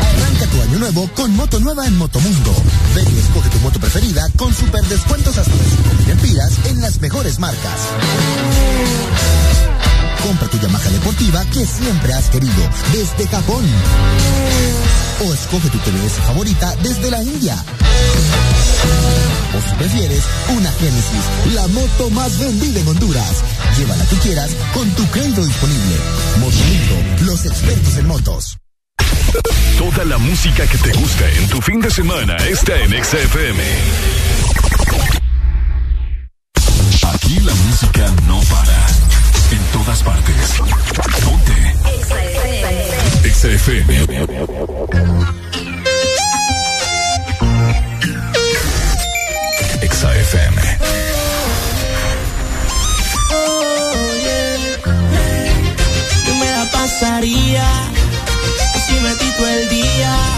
Arranca tu año nuevo con moto nueva en Motomundo. Ven y escoge tu moto preferida con super descuentos hasta de 5.000 empiras en las mejores marcas. Compra tu Yamaha deportiva que siempre has querido desde Japón. O escoge tu TVS favorita desde la India. O si prefieres, una Genesis, la moto más vendida en Honduras. Llévala que quieras con tu crédito disponible. Motomundo, los expertos en motos. Toda la música que te gusta en tu fin de semana está en Exa FM. Aquí la música no para. En todas partes. Ponte. Exa FM. Exa FM. Yo me la pasaría el día.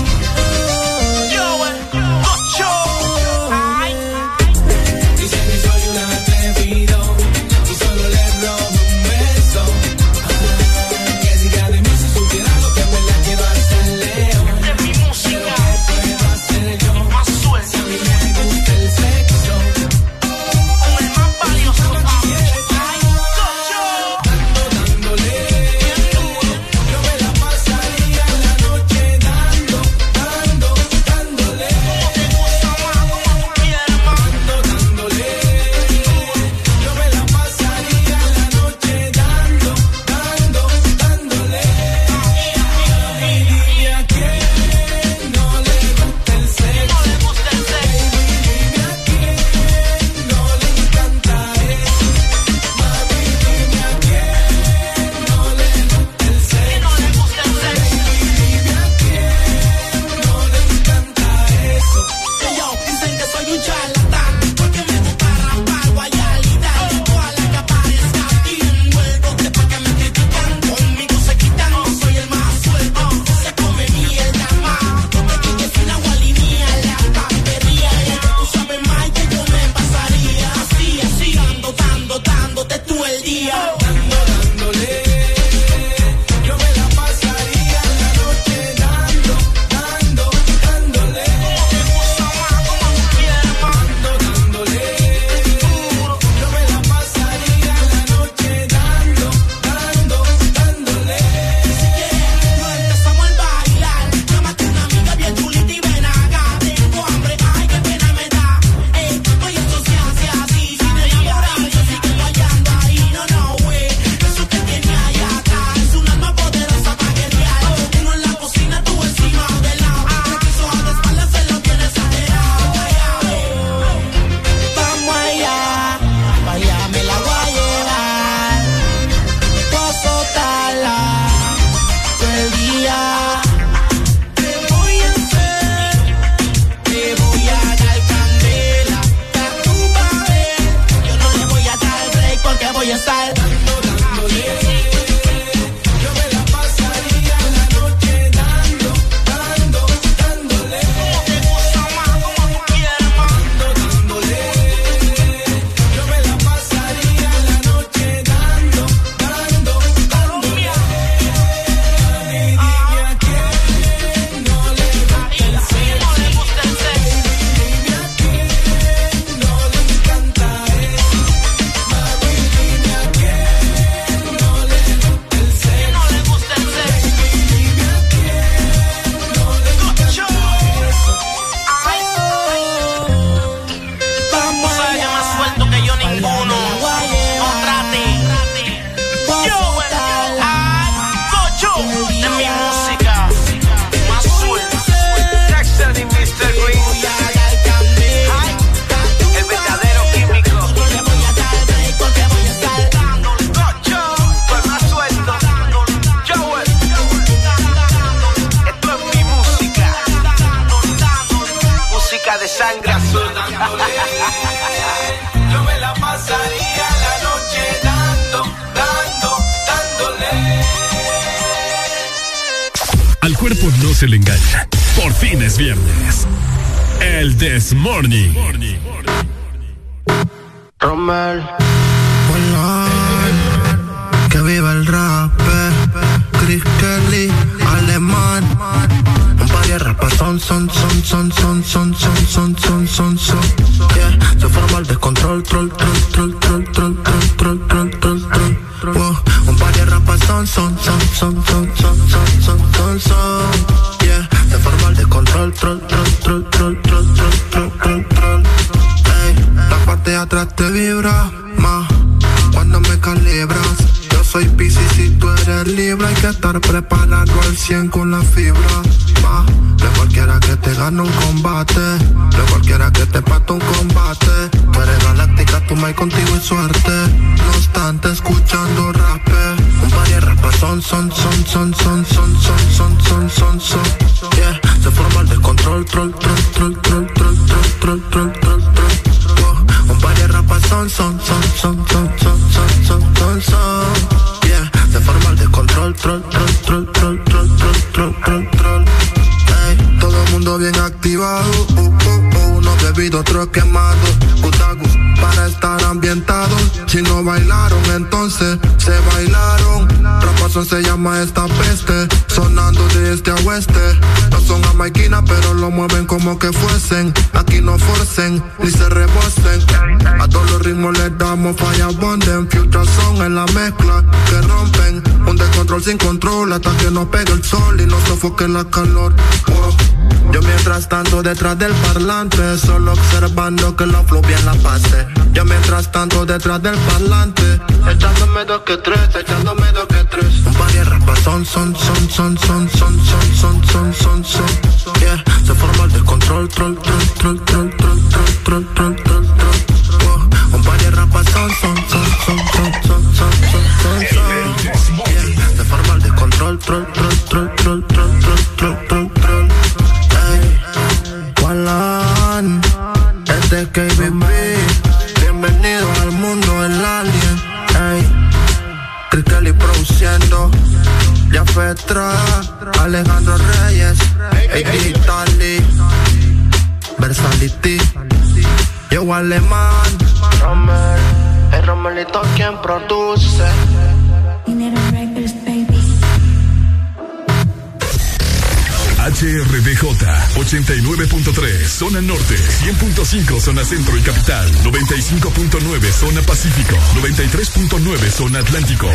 93.9 Zona Atlántico.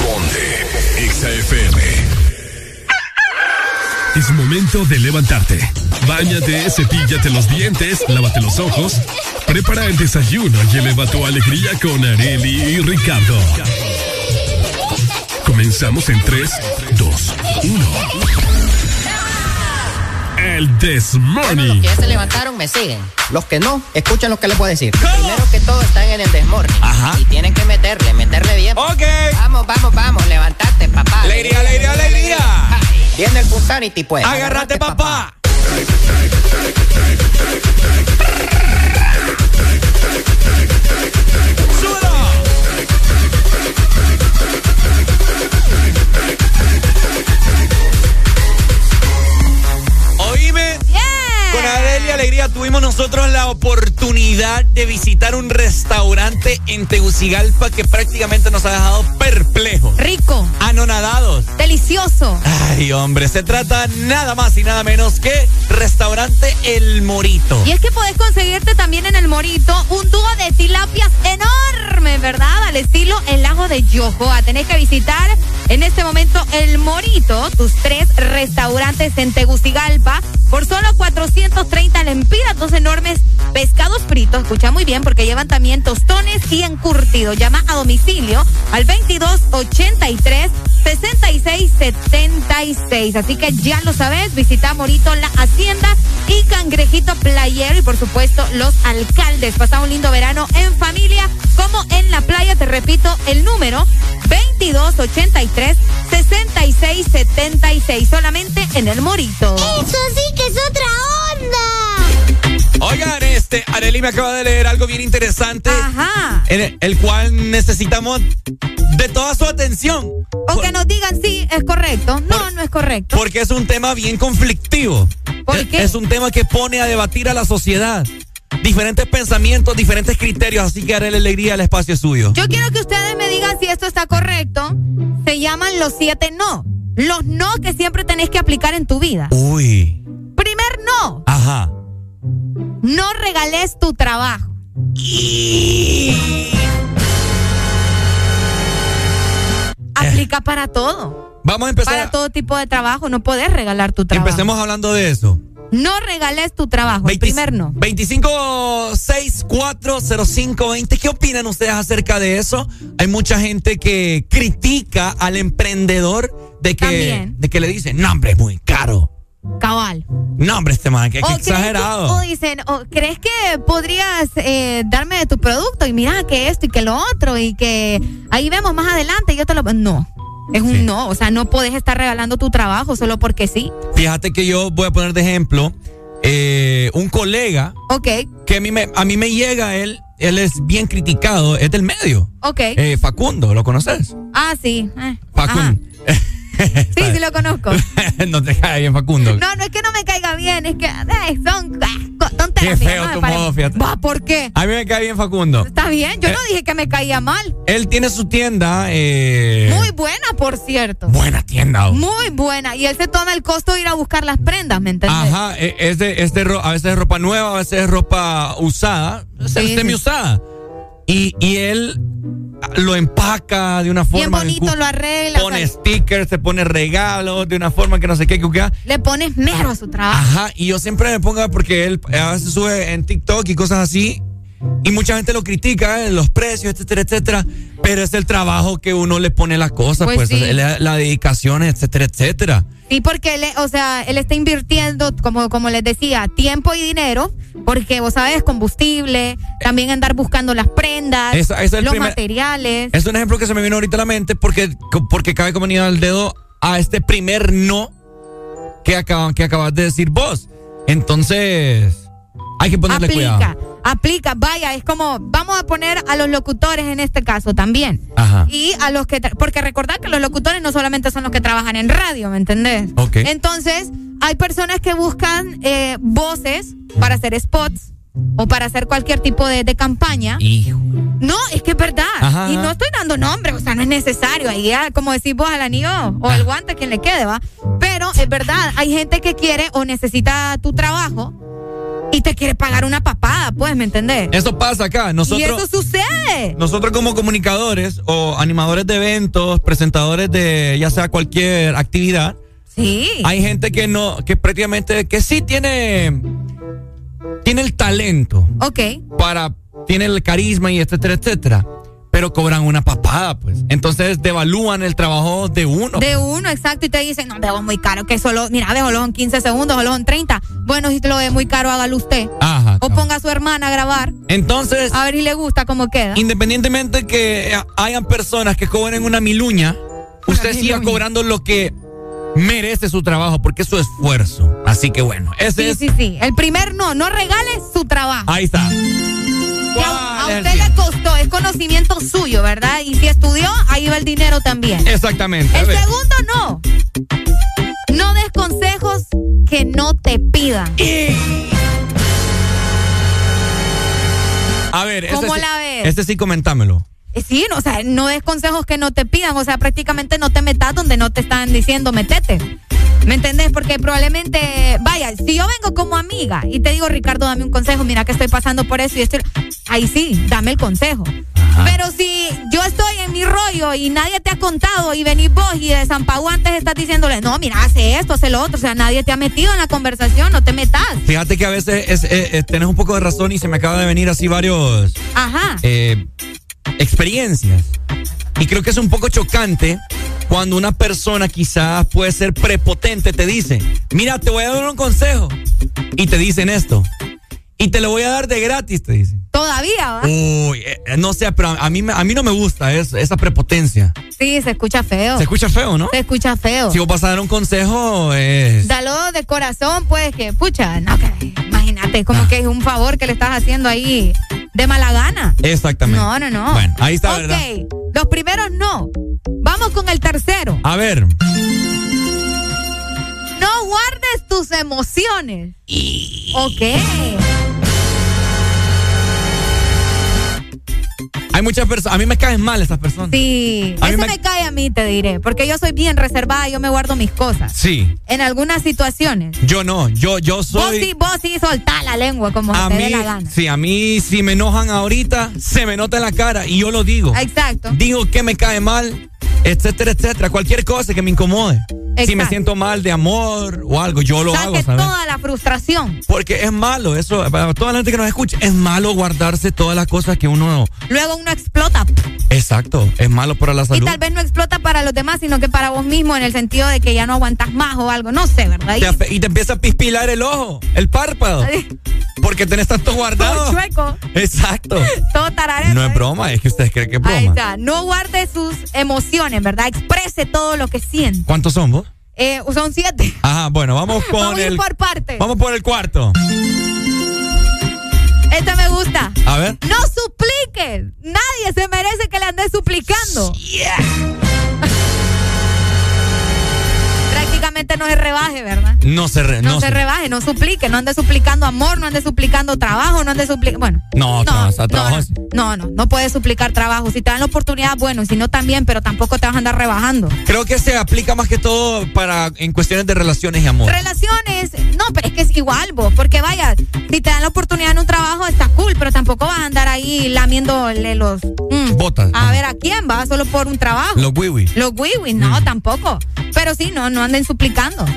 Ponte XAFM. Es momento de levantarte. Báñate, cepíllate los dientes, lávate los ojos, prepara el desayuno y eleva tu alegría con Areli y Ricardo. Comenzamos en 3, 2, 1. El This Bueno, los Morning. que ya se levantaron me siguen. Los que no, escuchen lo que les puedo decir. Primero que todo están en el desmorning. Y tienen que meterle, meterle bien. Ok. Vamos, vamos, vamos, levantate, papá. Alegría, alegría, alegría. Viene el Punsanity, pues. Agárrate, papá. Oíme. Tuvimos nosotros la oportunidad de visitar un restaurante en Tegucigalpa que prácticamente nos ha dejado perplejos. Rico. Anonadados. Delicioso. Ay, hombre, se trata nada más y nada menos que restaurante El Morito. Y es que podés conseguirte también en el Morito un dúo de tilapias enorme, ¿verdad? Al estilo el lago de Yojoa. Tenés que visitar en este momento el Morito, tus tres restaurantes en Tegucigalpa, por solo 430 lempiras, dos enormes pescados fritos. Escucha muy bien porque llevan también tostones y encurtido. Llama a domicilio al 2283 6676. Así que ya lo sabes, visita Morito La Hacienda y Cangrejito Playero y por supuesto los alcaldes. Pasa un lindo verano en familia como en la playa. Te repito el número 2283 6676. Solamente en el Morito. Eso sí que es otra onda. Oigan, este. Areli me acaba de leer algo bien interesante. Ajá. En el, el cual necesitamos de toda su atención. O que nos digan sí, es correcto. No, no es correcto. Porque es un tema bien conflictivo. ¿Por Es- qué? Es un tema que pone a debatir a la sociedad. Diferentes pensamientos, diferentes criterios, así que haré la alegría, el espacio es suyo. Yo quiero que ustedes me digan si esto está correcto. Se llaman los siete no. Los no que siempre tenés que aplicar en tu vida. Uy. No regales tu trabajo. Aplica para todo. Vamos a empezar. Para todo tipo de trabajo. No podés regalar tu trabajo. Empecemos hablando de eso. No regales tu trabajo. El primer no. 25640520. ¿Qué opinan ustedes acerca de eso? Hay mucha gente que critica al emprendedor de que, También. de que le dicen, no, hombre, es muy. No, hombre, este man, que, que exagerado. o dicen, o ¿crees que podrías eh, darme de tu producto? Y mira que esto y que lo otro y que ahí vemos más adelante. Yo te lo. No. Es un no. O sea, no podés estar regalando tu trabajo solo porque sí. Fíjate que yo voy a poner de ejemplo eh, un colega Ok, que a mí, me, a mí me llega, él, él es bien criticado, es del medio. ok. Eh, Facundo, ¿lo conoces? ah, sí. eh, Facundo. Sí, sí lo conozco. no te cae bien, Facundo. No, no es que no me caiga bien, es que eh, son ah, co- Qué tonterías. feo no tu parece. modo, fíjate. Va, ¿por qué? A mí me cae bien Facundo. Está bien, yo Eh. no dije que me caía mal. Él tiene su tienda. Eh, Muy buena, por cierto. buena tienda. oh. Muy buena. Y él se toma el costo de ir a buscar las prendas, ¿me entiendes? Ajá, eh, es de, es de ro- a veces es ropa nueva, a veces es ropa usada, Sí, semi usada. Y, y él lo empaca de una forma. Bien bonito, lo arregla. Pone stickers, se pone regalos de una forma que no sé qué, que qué. le pones mero a su trabajo. Ajá, y yo siempre me pongo porque él a veces sube en TikTok y cosas así. Y mucha gente lo critica, eh, los precios, etcétera, etcétera. Pero es el trabajo que uno le pone las cosas, Pues pues, sí. la, la dedicación, etcétera, etcétera. Sí, porque él, o sea, él está invirtiendo, como, como les decía, tiempo y dinero, porque vos sabes, combustible, también andar buscando las prendas, es los primer- materiales. Es un ejemplo que se me vino ahorita a la mente porque, porque cabe como al dedo a este primer no que, acaban, que acabas de decir vos. Entonces, hay que ponerle aplica, cuidado. Aplica, vaya, es como, vamos a poner a los locutores en este caso también. Ajá. Y a los que, porque recordad que los locutores no solamente son los que trabajan en radio, ¿me entendés? Ok. Entonces, hay personas que buscan eh, voces para hacer spots o para hacer cualquier tipo de, de campaña. Hijo. No, es que es verdad. Ajá, y no estoy dando nombre, o sea, no es necesario. Ahí ya, como decís vos, al anillo o Ah. el guante, quien le quede, va. Pero es verdad, hay gente que quiere o necesita tu trabajo y te quiere pagar una papada, pues, ¿me entendés? Eso pasa acá. Nosotros, y eso sucede. nosotros como comunicadores o animadores de eventos, presentadores de ya sea cualquier actividad, Sí. hay gente que no, que prácticamente, que sí tiene, tiene el talento Ok. para, tiene el carisma y etcétera, etcétera. Pero cobran una papada, pues. Entonces devalúan el trabajo de uno. De uno, exacto, y te dicen, no, veo muy caro, que solo, mira, ve, solo son 15 segundos, solo son 30. Bueno, si te lo ve muy caro, hágalo usted. Ajá. O ponga a su hermana a grabar, Entonces, a ver si le gusta cómo queda. independientemente que hayan personas que cobren una miluña, usted siga miluña. cobrando lo que merece su trabajo, porque es su esfuerzo. Así que bueno, ese Sí, es. sí, sí. El primer no, no regale su trabajo. Ahí está. A, usted le costó, es conocimiento suyo, ¿verdad? Y si estudió, ahí va el dinero también. Exactamente. El segundo no. No des consejos que no te pidan. A ver, ese ¿Cómo la ves? Este sí, comentámelo. Eh, Sí, no, o sea, no des consejos que no te pidan, o sea, prácticamente no te metas donde no te están diciendo metete. ¿Me entendés? Porque probablemente, vaya, si yo vengo como amiga y te digo, Ricardo, dame un consejo, mira que estoy pasando por eso y estoy, ahí sí, dame el consejo. Pero si yo estoy en mi rollo y nadie te ha contado y venís vos y de San antes estás diciéndole, no, mira, hace esto, hace lo otro, o sea, nadie te ha metido en la conversación, no te metas. Fíjate que a veces es, tenés un poco de razón y se me acaba de venir así varios Ajá. eh, experiencias. Y creo que es un poco chocante cuando una persona quizás puede ser prepotente, te dice, mira, te voy a dar un consejo. Y te dicen esto. Y te lo voy a dar de gratis, te dicen. Todavía, ¿va? Uy, eh, no sé, pero a mí, a mí no me gusta es- esa prepotencia. Sí, se escucha feo. Se escucha feo, ¿no? Se escucha feo. Si vos vas a dar un consejo, es... Dalo de corazón, pues, que, pucha, no, que, imagínate, Ah. como que es un favor que le estás haciendo ahí de mala gana. Exactamente. No, no, no. Bueno, ahí está, Ok, ¿verdad? los primeros no. Vamos con el tercero. A ver. No guardes tus emociones. Ok. Hay muchas personas, a mí me caen mal esas personas. Sí, A eso me- me... cae a mí, te diré, porque yo soy bien reservada, yo me guardo mis cosas. Sí, En algunas situaciones. yo no, yo, yo Vos soy... sí, vos sí soltá la lengua como a te mí, dé la gana. sí, a mí si me enojan ahorita, se me nota en la cara y yo lo digo. Exacto. Digo que me cae mal, etcétera, etcétera. Cualquier cosa que me incomode. Si me siento mal de amor o algo, yo lo hago, ¿sabes? toda la frustración. Porque es malo, eso, para toda la gente que nos escucha, es malo guardarse todas las cosas que uno. Luego uno explota. Exacto, es malo para la Y salud. tal vez no explota para los demás, sino que para vos mismo en el sentido de que ya no aguantas más o algo. No sé, ¿verdad? Te y te empieza a pispilar el ojo, el párpado. Porque tenés tanto guardado. Todo chueco, Exacto. todo tarareo. No es broma, es que ustedes creen que es Ahí broma. está. No guarde sus emociones, ¿verdad? Exprese todo lo que siente. ¿Cuántos son vos? Eh, son siete. Ajá, bueno, vamos con Vamos el. por partes. Vamos por el cuarto. Este me gusta. A ver. No supliques. Nadie se merece que le andes suplicando. No se rebaje, ¿verdad? No se re- No, no se rebaje, no suplique, no ande suplicando amor, no ande suplicando trabajo, no ande suplicando. Bueno. No, No, trabajo es- No, no, no puedes suplicar trabajo. Si te dan la oportunidad, bueno, si no también, pero tampoco te vas a andar rebajando. Creo que se aplica más que todo para en cuestiones de relaciones y amor. Relaciones, no, pero es que es igual vos, porque vaya, si te dan la oportunidad en un trabajo está cool, pero tampoco vas a andar ahí lamiéndole los... mm, Botas. a ver, ¿a quién va? Solo por un trabajo. Los wiwi. Los wiwi, no, tampoco. Pero sí, no, no anden suplicando.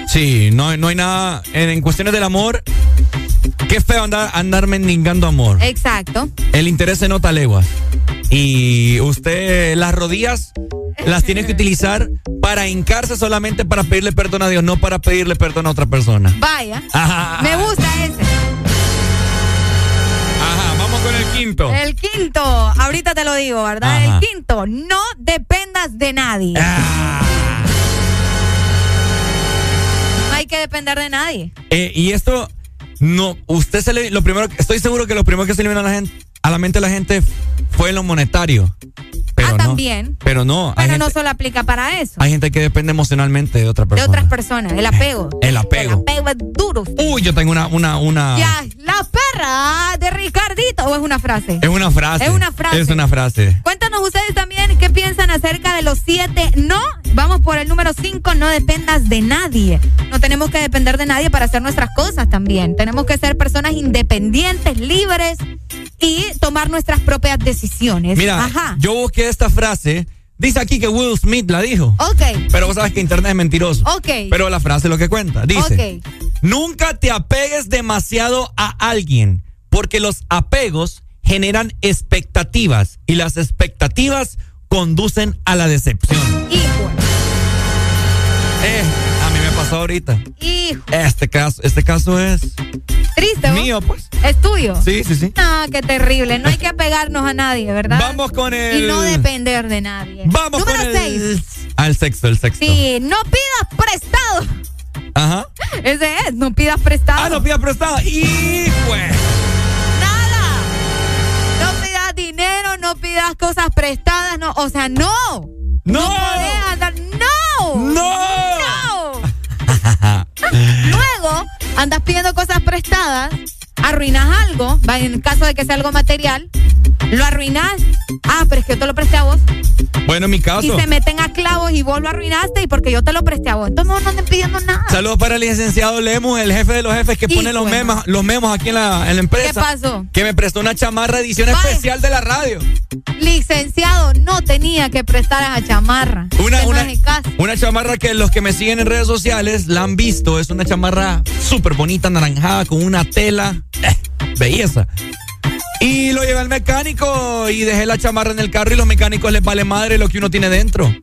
Sí, no, no hay nada. En, en cuestiones del amor, qué feo andar, andar mendigando amor. Exacto. El interés se nota leguas. Y usted las rodillas las tiene que utilizar para hincarse solamente para pedirle perdón a Dios, no para pedirle perdón a otra persona. Vaya. Ajá. Me gusta ese. Ajá, vamos con el quinto. El quinto, ahorita te lo digo, ¿verdad? Ajá. El quinto, no dependas de nadie. Ah. Que depender de nadie. Eh, y esto, no, usted se le, lo primero, estoy seguro que lo primero que se le vino a la gente, a la mente de la gente fue lo monetario. Pero no, también. Pero no, Pero gente, no solo aplica para eso. hay gente que depende emocionalmente de otra De persona. otras personas. El apego. El apego. El apego es duro. Uy, yo tengo una, una, una. Ya, la perra de Ricardito. ¿O es una frase? Es una frase. Es una frase. Es una frase. Cuéntanos ustedes también qué piensan acerca de los siete no. Vamos por el número cinco, no dependas de nadie. No tenemos que depender de nadie para hacer nuestras cosas también. Tenemos que ser personas independientes, libres y tomar nuestras propias decisiones. Mira, Ajá. yo busqué esta frase. Dice aquí que Will Smith la dijo. Ok. Pero vos sabes que Internet es mentiroso. Ok. Pero la frase es lo que cuenta. Dice. Nunca te apegues demasiado a alguien, porque los apegos generan expectativas y las expectativas conducen a la decepción. Hijo. Eh, pasó ahorita. Hijo. Este caso, este caso es Triste. ¿vos? mío, pues. ¿Es tuyo? Sí, sí, sí. No, qué terrible. No hay que apegarnos a nadie, ¿verdad? Vamos con el. Y no depender de nadie. Vamos Número con el. seis. Al sexto, el sexto. Sí, no pidas prestado. Ajá. Ese es, no pidas prestado. Ah, no pidas prestado. Y pues. Nada. No pidas dinero, no pidas cosas prestadas, no, o sea, no. No. andar, no. No. No. Luego andas pidiendo cosas prestadas, arruinas algo, en el caso de que sea algo material, lo arruinas. Ah, pero es que yo te lo presté a vos. Bueno, en mi caso. Y se meten a clavos y vos lo arruinaste y porque yo te lo presté a vos. Entonces no, no anden pidiendo nada. Saludos para el licenciado Lemus, el jefe de los jefes que pone los memes, los memos aquí en la, en la empresa. ¿Qué pasó? Que me prestó una chamarra edición especial de la radio. Licenciado, no tenía que prestar a esa chamarra. Una, no una, caso. una chamarra que los que me siguen en redes sociales la han visto. Es una chamarra súper bonita, anaranjada, con una tela. Eh, belleza. Y lo llevé al mecánico y dejé la chamarra en el carro y los mecánicos les vale madre lo que uno tiene dentro.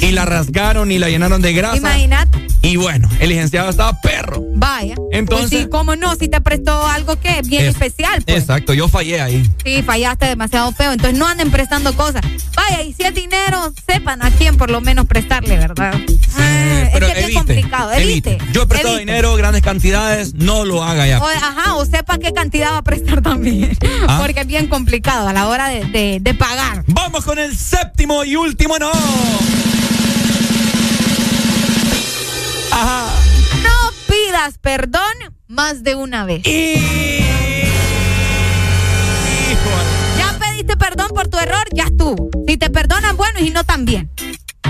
Y la rasgaron y la llenaron de grasa. Imagínate. Y bueno, el licenciado estaba perro. Vaya. Entonces- Pues sí, ¿cómo no? Si te prestó algo que es bien Es- especial. Pues. Exacto, yo fallé ahí. Sí, fallaste demasiado feo. Entonces no anden prestando cosas. Vaya, y si es dinero, sepan a quién por lo menos prestarle, ¿verdad? Ah, Pero es que es bien evite, complicado. Evite. Yo he prestado evite. dinero, grandes cantidades, no lo haga ya. O, ajá, o sepa qué cantidad va a prestar también. Ah. Porque es bien complicado a la hora de, de- de pagar. Vamos con el séptimo y último no. Ajá. No pidas perdón más de una vez. Ya pediste perdón por tu error, ya estuvo. Si te perdonan, bueno, y si no, también.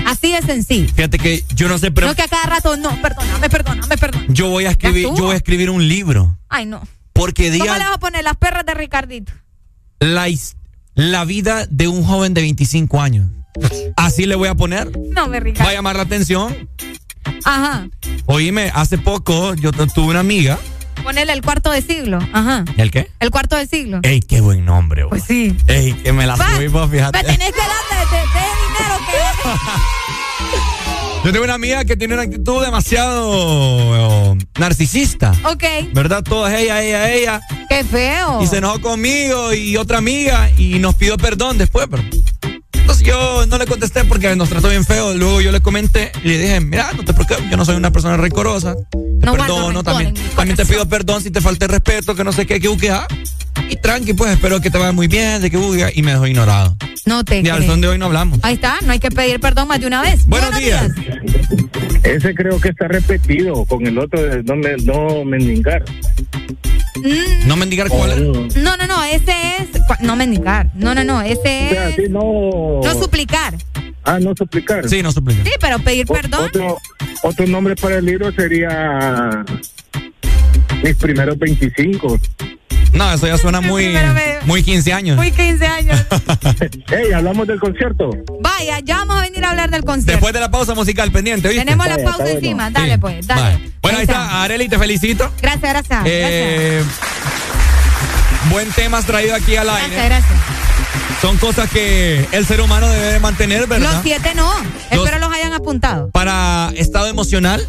Así de sencillo. Fíjate que yo no sé, pero no que a cada rato, no, perdóname, perdóname, perdóname. yo voy a escribir, yo voy a escribir un libro. Ay, no. Porque ¿Cómo le vas a poner las perras de Ricardito? la, la vida de un joven de 25 años. Así le voy a poner. No, me Va a Ricardo. llamar la atención. Ajá. Oíme, hace poco yo tu- tuve una amiga. Ponele el cuarto de siglo. Ajá. ¿El qué? El cuarto de siglo. Ey, qué buen nombre, Pues sí. Ey, que me la Va, subí, vos, fíjate. Me tenés que dar de, de- de dinero que Yo tengo una amiga que tiene una actitud demasiado oh, narcisista. Ok. ¿Verdad? Todas ella, ella, ella. Qué feo. Y se enojó conmigo y otra amiga y nos pidió perdón después, pero. Entonces yo no le contesté porque nos trató bien feo. Luego yo le comenté y le dije, mira, no te preocupes, yo no soy una persona rencorosa. Te No perdono rencor también. También te pido perdón si te falté respeto, que no sé qué, que que ah. Y tranqui, pues espero que te vaya muy bien, de que bugue. Y me dejó ignorado. No te Y al son de hoy no hablamos. Ahí está, no hay que pedir perdón más de una vez. Buenos días. Ese creo que está repetido con el otro de no, me, no mendigar. Mm, No mendigar cuál es. no, no, no, ese es. No mendigar. No, no, no, ese O sea, es. sí, no. No suplicar. Ah, no suplicar. Sí, no suplicar. Sí, pero pedir O- perdón. Otro, otro nombre para el libro sería mis primeros 25. No, eso ya suena muy, muy 15 años. Muy 15 años. Hey, hablamos del concierto. Vaya, ya vamos a venir a hablar del concierto. Después de la pausa musical pendiente, ¿viste? Tenemos la pausa bueno. encima. Dale, Sí. pues, dale. Vale. Bueno, ahí está, Areli, te felicito. Gracias, gracias. Eh, buen tema has traído aquí al gracias. aire. Gracias, gracias. Son cosas que el ser humano debe de mantener, ¿verdad? Los siete no. Los- Espero los hayan apuntado. Para estado emocional.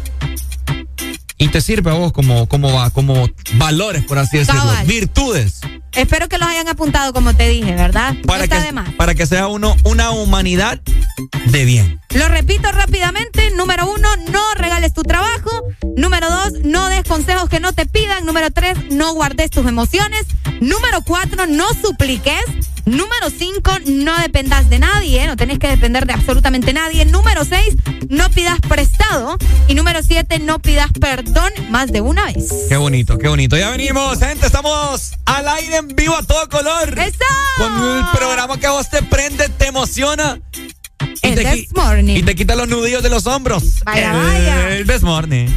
Y te sirve a vos como, como, como valores, por así decirlo. Cabal. Virtudes. Espero que los hayan apuntado como te dije, ¿verdad? Para no que, para que sea uno una humanidad de bien. Lo repito rápidamente. Número uno, no regales tu trabajo. Número dos, no des consejos que no te pidan. Número tres, no guardes tus emociones. Número cuatro, no supliques. Número cinco, no dependas de nadie. No tenés que depender de absolutamente nadie. Número seis, no pidas prestado. Y número siete, no pidas perdón más de una vez. Qué bonito, qué bonito. Ya venimos, gente. Estamos al aire en vivo a todo color. ¡Eso! Con el programa que a vos te prende, te emociona. Y El te, This Morning. y te quita los nudillos de los hombros. Vaya, el, vaya. El This Morning.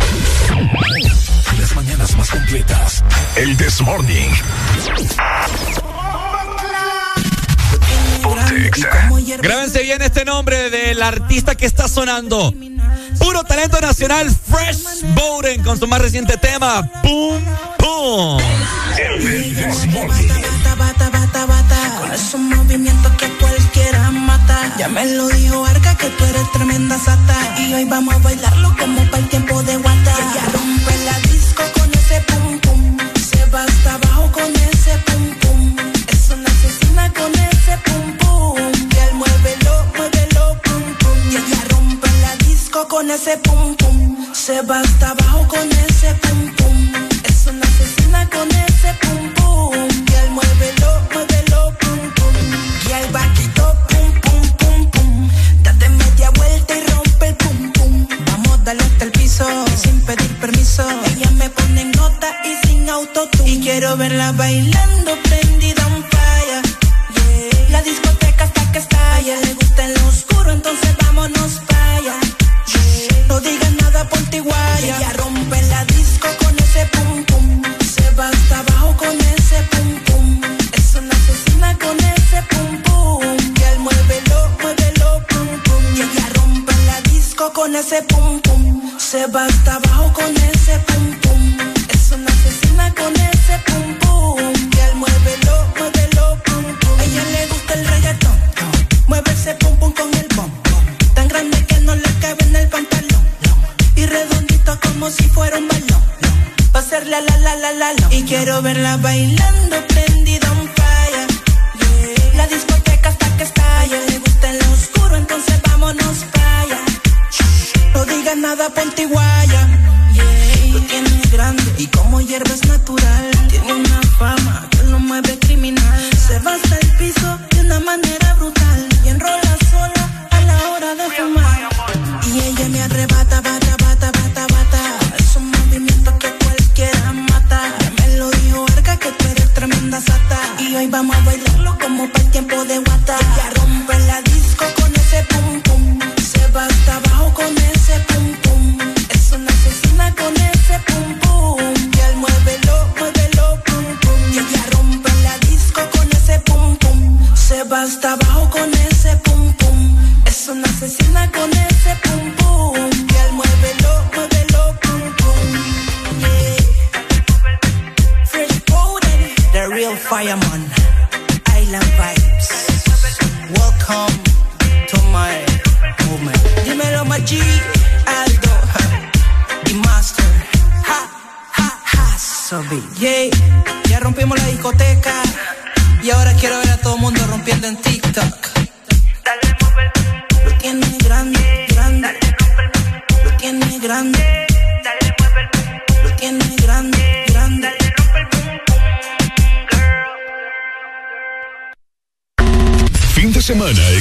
Las mañanas más completas. El This Morning. Grábense bien este nombre del artista que está sonando. Puro talento nacional, Fresh Bowden, con su más reciente tema, Boom Bata. Con esos movimientos que cualquiera mata. Ya me lo dijo Arca que tú eres tremenda sata. Y hoy vamos a bailarlo como para el tiempo de guata. Ella rompe la disco con ese pum pum. Se va hasta abajo con ese pum pum. Es una asesina con ese pum pum. Y él muévelo, muévelo, pum pum. Y ella rompe la disco con ese pum pum. Se va hasta abajo con ese sin pedir permiso. Ella me pone en nota y sin autotune. Y quiero verla bailando prendida un fire. Yeah. La discoteca hasta que está. A ella le gusta en lo oscuro, entonces vámonos para allá. No digas nada, ponte guaya. Ella rompe la disco con ese pum pum. Se va hasta abajo con ese pum pum. Es una asesina con ese pum pum. Y él muévelo, muévelo, pum pum. Y ella rompe la disco con ese pum pum. Se va hasta abajo con ese pum pum. Es una asesina con ese pum pum. Y él muévelo, muévelo, pum pum. A ella le gusta el reggaetón. Mueve ese pum pum con el bom. Tan grande que no le cabe en el pantalón. Y redondito como si fuera un balón. Va a ser la la la la la la. Y quiero verla bailando prendida un fire. La discoteca hasta que estalla. Le gusta en lo oscuro, entonces vámonos para allá. No digas nada, ponte guaya. Yeah. Lo tiene grande y como hierba es natural. Tiene una fama que lo mueve criminal. Se va hasta el piso de una manera brutal. Y enrola sola a la hora de fumar. Y ella me arrebata, bata, bata, bata, bata. Es un movimiento que cualquiera mata. Me lo dijo Arca que tú eres tremenda sata. Y hoy vamos a bailarlo como para el tiempo de guata.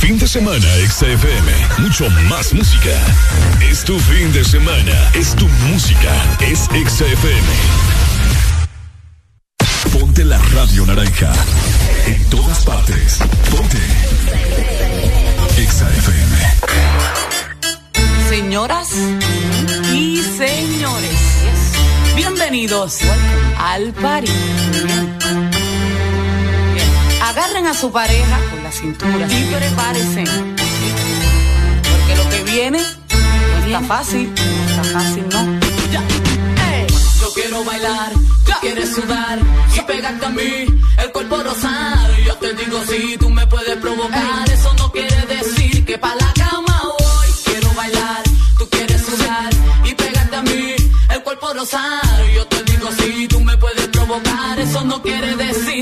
Fin de semana, XFM. Mucho más música. Es tu fin de semana. Es tu música. Es XFM. Ponte la radio naranja. En todas partes. Ponte. XFM. Señoras y señores, bienvenidos al party. Agarren a su pareja con la cintura y prepárense. Porque lo que viene no está fácil, no está fácil, ¿no? Yo quiero bailar, tú quieres sudar y pegarte a mí, el cuerpo rosado. Yo te digo si tú me puedes provocar, eso no quiere decir que pa' la cama voy. Quiero bailar, tú quieres sudar y pegarte a mí, el cuerpo rosado. Yo te digo si tú me puedes provocar, eso no quiere decir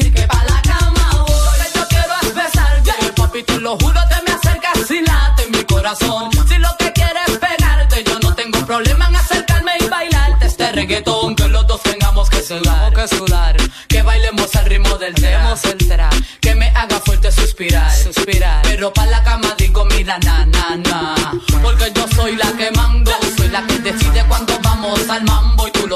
te lo juro, te me acercas y late mi corazón. Si lo que quieres es pegarte, yo no tengo problema en acercarme y bailarte este reggaetón. Que los dos tengamos que sudar, que sudar. Que bailemos al ritmo del tema. Que me haga fuerte suspirar, suspirar. Pero pa' la cama digo, mira, na, na, na.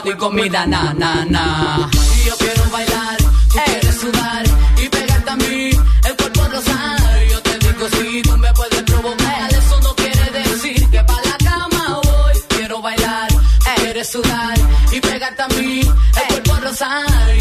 doy comida, na, na, na. Y yo quiero bailar, tú quieres sudar y pegarte a mí, el cuerpo rosar. Yo te digo si tú me puedes provocar, eso no quiere decir que para la cama voy. Quiero bailar, quieres sudar y pegarte a mí, el cuerpo rosar.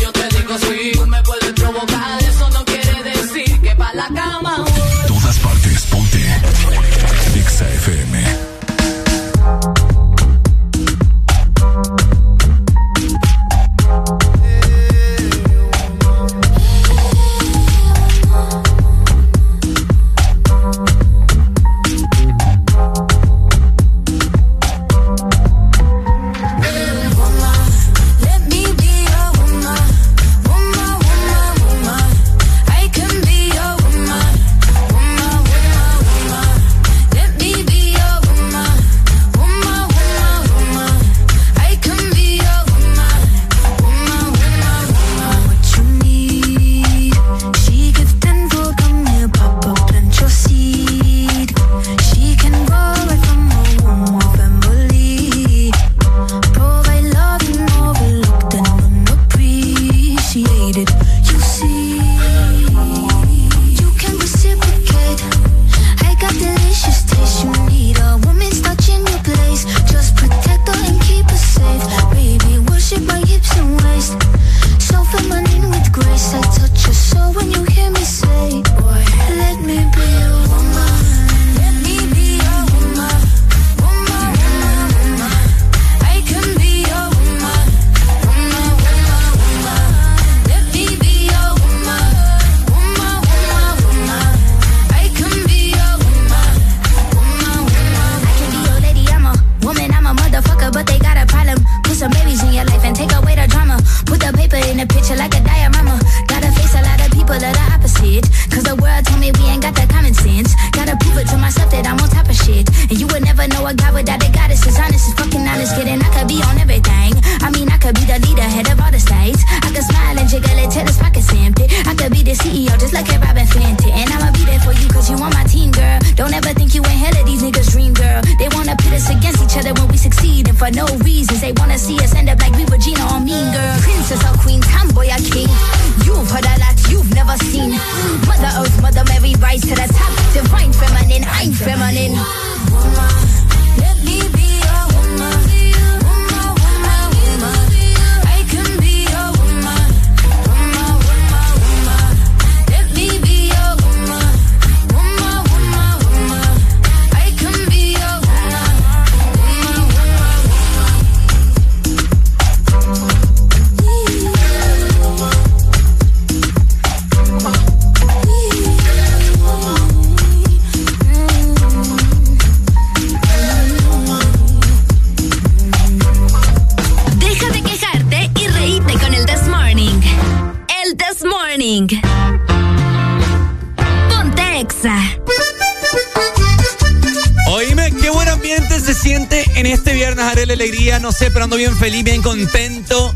Sé, pero ando bien feliz, bien contento,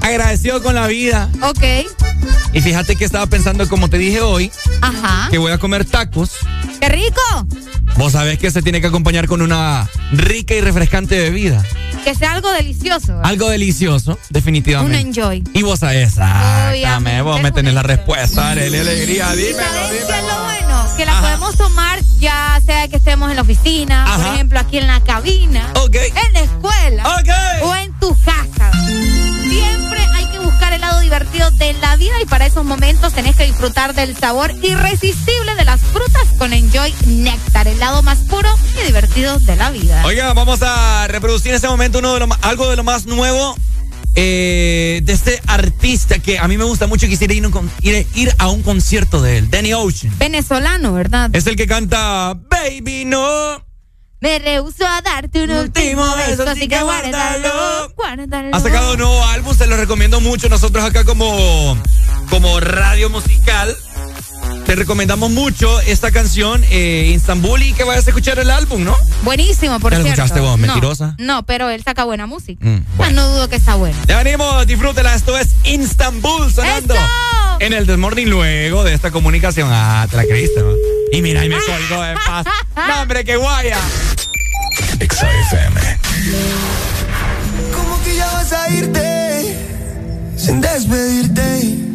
agradecido con la vida. Ok. Y fíjate que estaba pensando, como te dije hoy, Ajá. que voy a comer tacos. ¡Qué rico! Vos sabés que se tiene que acompañar con una rica y refrescante bebida. Que sea algo delicioso. Algo delicioso, Un definitivamente. enjoy. Y vos sabés, exactamente, vos me tenés la respuesta, haré la alegría, ¿Y dímelo, dímelo. es lo bueno? Que la podemos tomar ya sea que estemos en la oficina, por ejemplo, aquí en la cabina, en la escuela o de la vida y para esos momentos tenés que disfrutar del sabor irresistible de las frutas con Enjoy Néctar, el lado más puro y divertido de la vida. Oiga, vamos a reproducir en este momento uno de lo algo de lo más nuevo eh, de este artista que a mí me gusta mucho y quisiera ir, a un con- ir- ir a un concierto de él, Danny Ocean. Venezolano, ¿verdad? Es el que canta Baby No. Me rehuso a darte un último beso, así que guárdalo. Guárdalo. Ha sacado un nuevo álbum, se lo recomiendo mucho. Nosotros acá como, como radio musical te recomendamos mucho esta canción, eh, Istanbul, y que vayas a escuchar el álbum, ¿no? Buenísimo, por ¿Ya lo cierto. escuchaste vos, No, mentirosa? No, pero él saca buena música. Mm, Ah, No dudo que está bueno. Ya venimos, disfrútela. Esto es Istanbul sonando en el Desmorning luego de esta comunicación. Ah, te la creíste, ¿no? Y mira, y me colgó de paz. No, hombre, qué guaya. Exa a irte sin despedirte.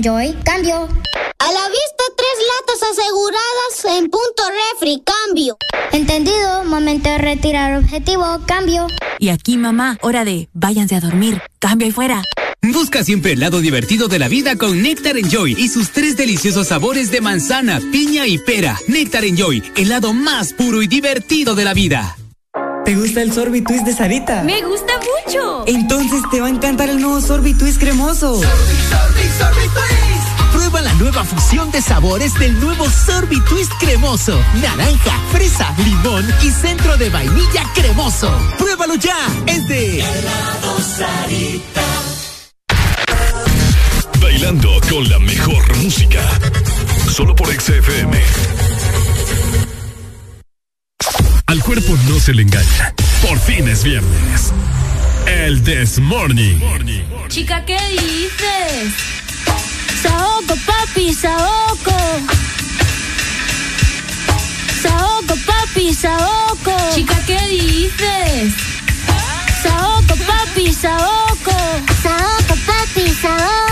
Enjoy. Cambio. A la vista, tres latas aseguradas en punto refri. Cambio. Entendido. Momento de retirar objetivo. Cambio. Y aquí, mamá, hora de váyanse a dormir. Cambio y fuera. Busca siempre el lado divertido de la vida con Nectar Enjoy y sus tres deliciosos sabores de manzana, piña y pera. Nectar Enjoy, el lado más puro y divertido de la vida. ¿Te gusta el sorbitwist de Sarita? Me gusta mucho. Entonces te va a encantar el nuevo sorbitwist cremoso. Sorbi, sorbi, sorbi, nueva fusión de sabores del nuevo Sorbi Twist cremoso. Naranja, fresa, limón y centro de vainilla cremoso. ¡Pruébalo ya! Es de Sarita. Bailando con la mejor música. Solo por XFM. Al cuerpo no se le engaña. Por fin es viernes. El This Morning. Chica, ¿qué dices? Saoco, papi, saoco. Saoco, papi, saoco. Chica, ¿qué dices? Saoco, papi, saoco. Saoco, papi, saoco.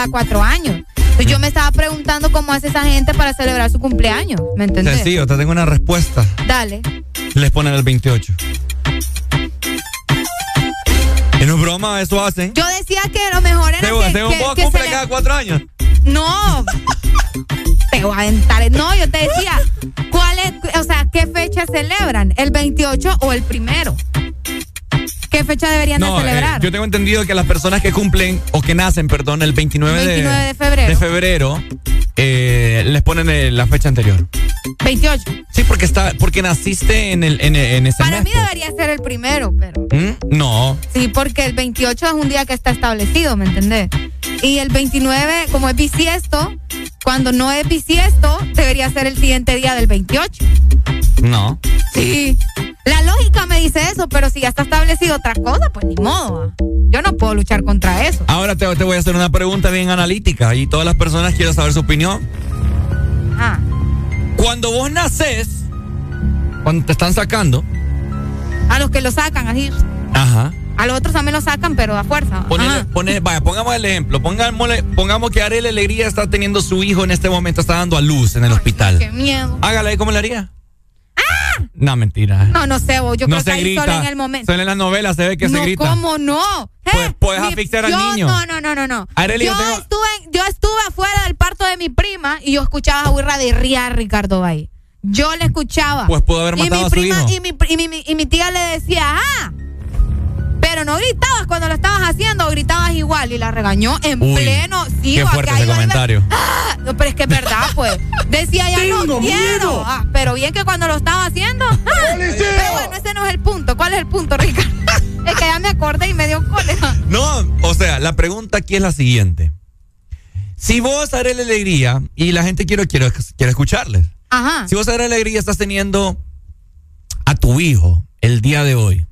Cada cuatro años. Entonces yo me estaba preguntando cómo hace esa gente para celebrar su cumpleaños, ¿me entendés? Sencillo, te tengo una respuesta. Dale. Les ponen el 28. Y no broma, eso hacen. Yo decía que lo mejor era Según, que, según que- vos, que cumple cada cuatro años. No. Te voy a aventar. No, yo te decía, ¿cuál es, o sea, qué fecha celebran? ¿El 28 o el primero? ¿Qué fecha deberían No, de eh, celebrar? yo tengo entendido que las personas que cumplen o que nacen, perdón, el 29, 29 de febrero. de febrero, eh, les ponen eh, la fecha anterior. 28. Sí, porque está, porque naciste en el, en, en ese Para mes. mí debería ser el primero, pero ¿Mm? No. sí, porque el 28 es un día que está establecido, ¿me entendés? Y el 29, como es bisiesto, cuando no es bisiesto, debería ser el siguiente día del 28. No. Sí. La lógica dice eso, pero si ya está establecido otra cosa, pues ni modo. ¿va? Yo no puedo luchar contra eso. Ahora te, te voy a hacer una pregunta bien analítica y todas las personas quieren saber su opinión. Ajá. Cuando vos naces, cuando te están sacando, A los que lo sacan así. ajá. A los otros también lo sacan, pero a fuerza. Ponele- Ajá. pone- vaya, pongamos el ejemplo. Pongámosle- pongamos que Arely Alegría está teniendo su hijo en este momento, está dando a luz en el hospital. Qué miedo. Hágale, ¿cómo le haría? No, mentira. No, no sé, vos. Yo no creo se que ahí grita. solo en el momento. Solo en las novelas se ve que no, se grita. ¿cómo no? Pues puedes Mi- asfixiar al yo- niño. No, no, no, no, no. Arely, yo, yo tengo- estuve, yo estuve afuera del parto de mi prima y yo escuchaba a Huirra de a Ricardo Bay. Yo le escuchaba. Pues pudo haber y matado mi a su prima, hijo. Y mi, y, mi, y mi tía le decía, ah, pero no gritabas cuando lo estabas haciendo, gritabas igual. Y la regañó en Uy, pleno. Sí, qué fuerte ese ahí ahí comentario. Ah, no, pero es que es verdad, pues. Decía ya no Tengo quiero. miedo. Ah, pero bien que cuando lo estaba haciendo. ah, pero bueno, ese no es el punto. ¿Cuál es el punto, Ricardo? es que ya me acordé y me dio cólera. No, o sea, la pregunta aquí es la siguiente. Si vos, Arely Alegría, y la gente quiero, quiero, quiero escucharles. Ajá. Si vos, Arely Alegría, estás teniendo a tu hijo el día de hoy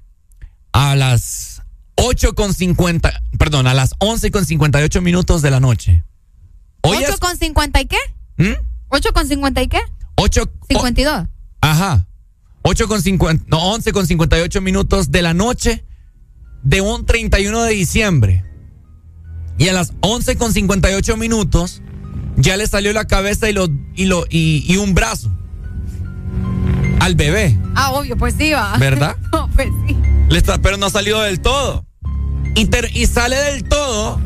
a las 8 con 50, perdón, a las 11 con 58 minutos de la noche. Hoy ¿8 es- con 50 y qué? ¿Mm? ¿8 con 50 y qué? 8, 52. Ajá. 8 con 50, no, 11 con 58 minutos de la noche de un 31 de diciembre. Y a las 11 con 58 minutos ya le salió la cabeza y, lo, y, lo, y, y un brazo al bebé, Ah, obvio, pues sí va. ¿verdad? No, pues sí. Le está- pero no ha salido del todo. Y, ter- y sale del todo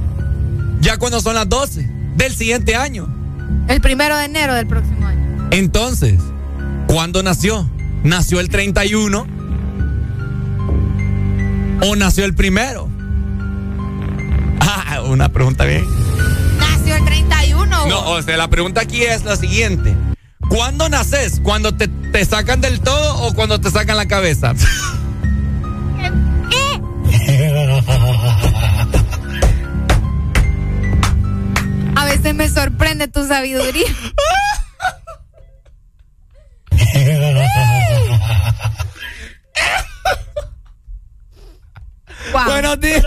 ya cuando son las 12 del siguiente año. El primero de enero del próximo año. Entonces, ¿cuándo nació? ¿Nació el 31? ¿O nació el primero? Ah, una pregunta bien. Nació el 31. No, o sea, la pregunta aquí es la siguiente. ¿Cuándo naces? ¿Cuando te, te sacan del todo o cuando te sacan la cabeza? A veces me sorprende tu sabiduría. Wow. Buenos días.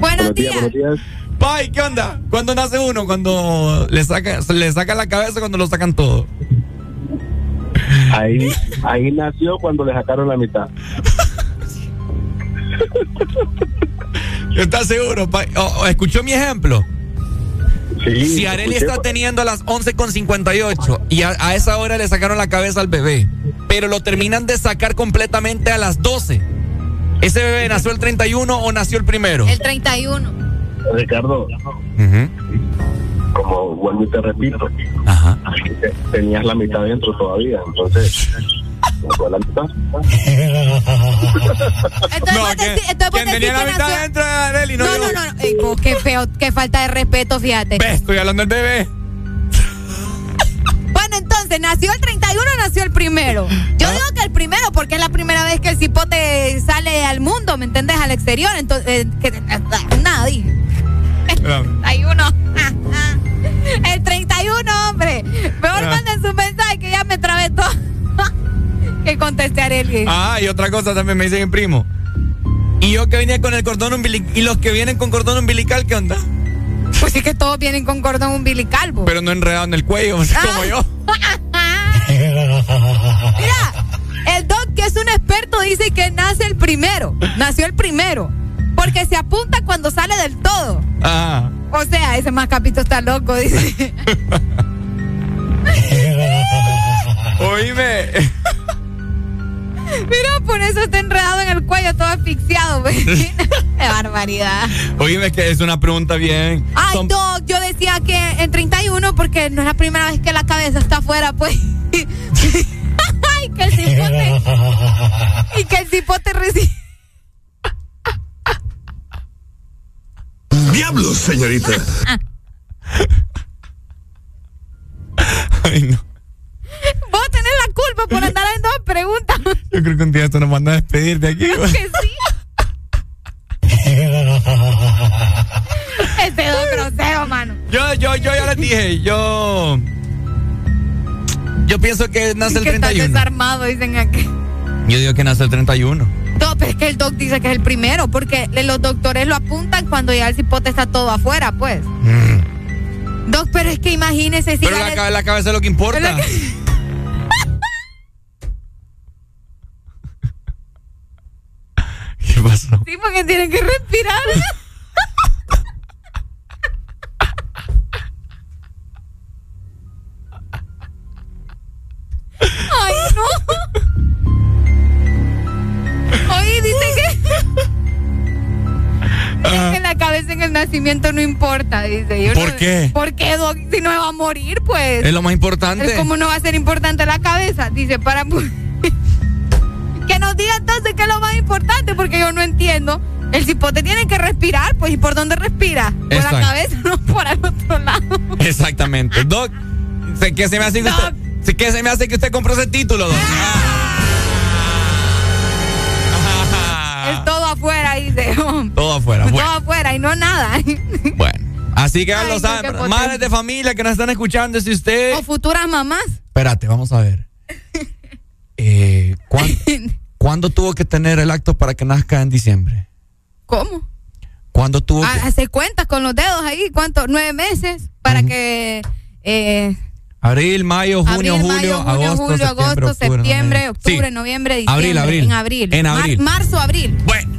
Buenos días. Pai, ¿qué onda? ¿Cuándo nace uno? Cuando le saca, le sacan la cabeza o cuando lo sacan todo. Ahí, ahí nació cuando le sacaron la mitad. ¿Estás seguro? Pai? O- o, ¿Escuchó mi ejemplo? Sí, si Areli está teniendo a las 11.58 y a, a esa hora le sacaron la cabeza al bebé, pero lo terminan de sacar completamente a las 12. ¿Ese bebé nació el 31 o nació el primero? El 31. Ricardo, como vuelvo y te repito, te- tenías la mitad dentro todavía, entonces, ¿Quién decís tenía la mitad dentro de Areli? No, No, no, no. no. Vos, qué feo, qué falta de respeto, fíjate. Estoy hablando del bebé. Bueno, entonces, ¿nació el 31 o nació el primero? Yo Ah. digo que el primero, porque es la primera vez que el cipote sale al mundo, ¿me entendés? Al exterior. Entonces, eh, que, dije. El 31. El 31, hombre. Mejor Ah. manden su mensaje que ya me trabé todo. que contesté a Arely. Ah, y otra cosa también me dice mi primo. Y yo que venía con el cordón umbilical. ¿Y los que vienen con cordón umbilical qué onda? Pues sí que todos vienen con cordón umbilical, bo. Pero no enredado en el cuello, como yo. Mira, el doc, que es un experto, dice que nace el primero. Nació el primero. Porque se apunta cuando sale del todo. Ah. O sea, ese más capito está loco, dice. Oíme. Mira, por eso está enredado en el cuello, todo asfixiado. güey. Qué barbaridad. Oíme que es una pregunta bien. Ay, Son- Doc, yo decía que en 31 porque no es la primera vez que la cabeza está afuera, pues. Ay, que el cipote. y que el cipote recibe. Diablos, señorita. Ay, no. Vos tenés la culpa por andar haciendo preguntas. Yo creo que un día esto nos manda a despedir de aquí. güey. que sí. Este Doc grosero, mano. Yo, yo, yo ya les dije, yo. Yo pienso que nace el que está 31. desarmado, dicen aquí. Yo digo que nace el 31. No, pero es que el doc dice que es el primero, porque los doctores lo apuntan cuando ya el cipote está todo afuera, pues. Doc, pero es que imagínese si Pero la, cabe- la cabeza es lo que importa. ¿Qué pasó? Sí, porque tienen que respirar. Ay, no. Oye, dice que. Es que la cabeza en el nacimiento no importa, dice. Yo ¿Por no- qué? ¿Por qué, Doc? Si no va a morir, pues. Es lo más importante. ¿Cómo no va a ser importante la cabeza? Dice, para... nos diga entonces qué es lo más importante, porque yo no entiendo. El cipote tiene que respirar, pues, ¿y por dónde respira? Por Exacto. la cabeza, no por el otro lado. Exactamente. Doc, sé que se me hace que usted, sé que se me hace que usted compró ese título, Doc. Es todo afuera, dice. Todo afuera. Todo Bueno, afuera y no nada. bueno. Así que ya Ay, lo saben. Madres de familia que nos están escuchando, si usted. O futuras mamás. Espérate, vamos a ver. Eh, ¿cuán- ¿Cuándo tuvo que tener el acto para que nazca en diciembre? ¿Cómo? ¿Cuándo tuvo que.? Ah, Hace cuentas con los dedos ahí. ¿Cuánto? Nueve meses para que. Eh, Abril, mayo, junio, abril, julio, mayo, junio, agosto, julio, septiembre, agosto, octubre, septiembre, noviembre. octubre, Sí. noviembre, diciembre. Abril, abril. En abril. En Mar- abril. marzo, abril. Bueno.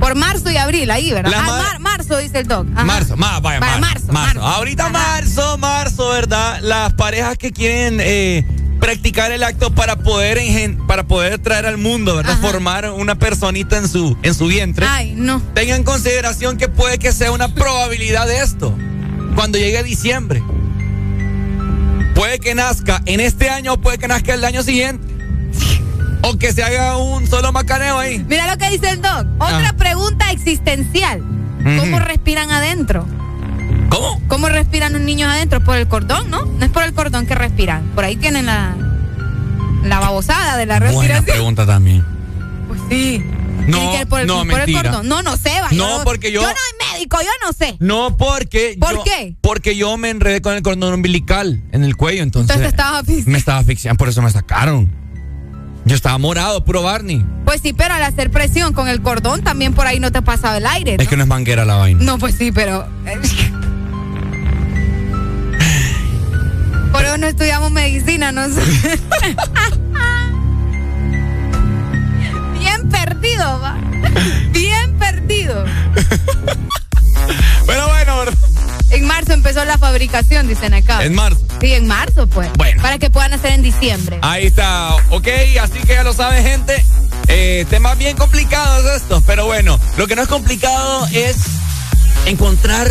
Por marzo y abril, ahí, ¿verdad? Ah, mar- marzo, dice el doc. Ajá. Marzo, ma- vaya, marzo, marzo, marzo. Ahorita marzo, marzo, ¿verdad? Las parejas que quieren eh, practicar el acto para poder para poder traer al mundo, ¿verdad? Formar una personita en su en su vientre. Ay, no. Tengan en consideración que puede que sea una probabilidad de esto cuando llegue diciembre. Puede que nazca en este año o puede que nazca el año siguiente. O que se haga un solo macaneo ahí. Mira lo que dice el doc. Otra Ah. pregunta existencial. ¿Cómo respiran adentro? ¿Cómo? ¿Cómo respiran los niños adentro? Por el cordón, ¿no? No es por el cordón que respiran. Por ahí tienen la, la babosada de la Buena respiración. pregunta también. Pues sí. No, por el, no, por el mentira. cordón. No, no sé, vaya. No, porque yo- Yo no soy médico, yo no sé. No, porque. ¿Por yo- qué? Porque yo me enredé con el cordón umbilical en el cuello, entonces. Entonces te estaba asfixiando. Me estaba asfixiando, por eso me sacaron. Yo estaba morado, puro Barney. Pues sí, pero al hacer presión con el cordón también por ahí no te pasaba el aire. ¿no? Es que no es manguera la vaina. No, pues sí, pero. Por eso no estudiamos medicina, no sé. Bien perdido, va. Bien perdido. Pero bueno, ¿verdad? En marzo empezó la fabricación, dicen acá. En marzo. Sí, en marzo, pues. Bueno. Para que puedan hacer en diciembre. Ahí está, ok, así que ya lo saben, gente. Eh, temas bien complicados estos, pero bueno, lo que no es complicado es encontrar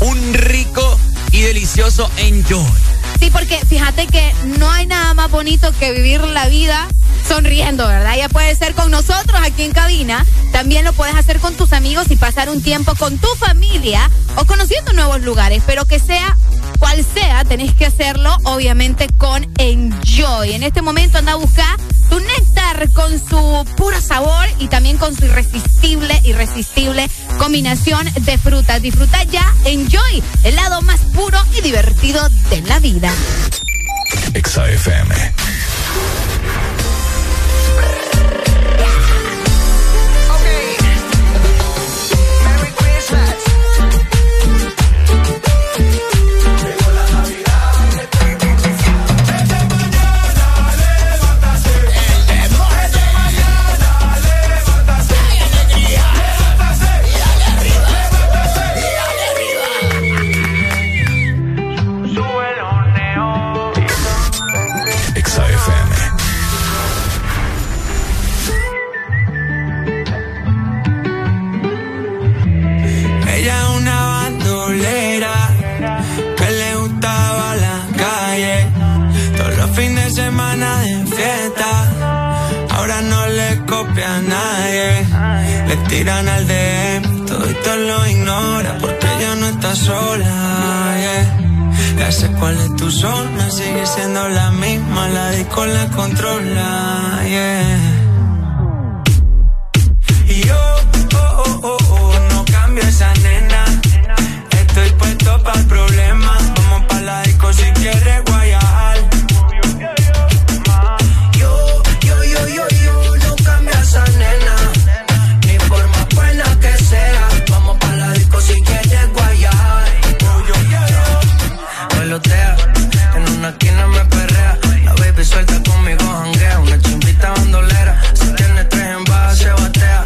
un rico y delicioso enjoy. Sí, porque fíjate que no hay nada más bonito que vivir la vida sonriendo, ¿verdad? Ya puede ser con nosotros aquí en cabina, también lo puedes hacer con tus amigos y pasar un tiempo con tu familia o conociendo nuevos lugares, pero que sea cual sea, tenés que hacerlo obviamente con Enjoy. En este momento anda a buscar tu néctar con su puro sabor y también con su irresistible, irresistible combinación de frutas. Disfruta ya Enjoy, el lado más puro y divertido de la vida. Exa FM. Ganas de fiesta. Ahora no le copia a nadie. Le tiran al DM, todo esto lo ignora porque ella no está sola. Yeah. Ya sé cuál es tu zona, sigue siendo la misma, la disco la controla. Y yo, oh, oh, oh, oh, no cambio esa nena. Estoy puesto para el problema. Vamos para la disco si quieres suelta conmigo, janguea. Una chimbita bandolera. Si tiene tres en baja, se batea.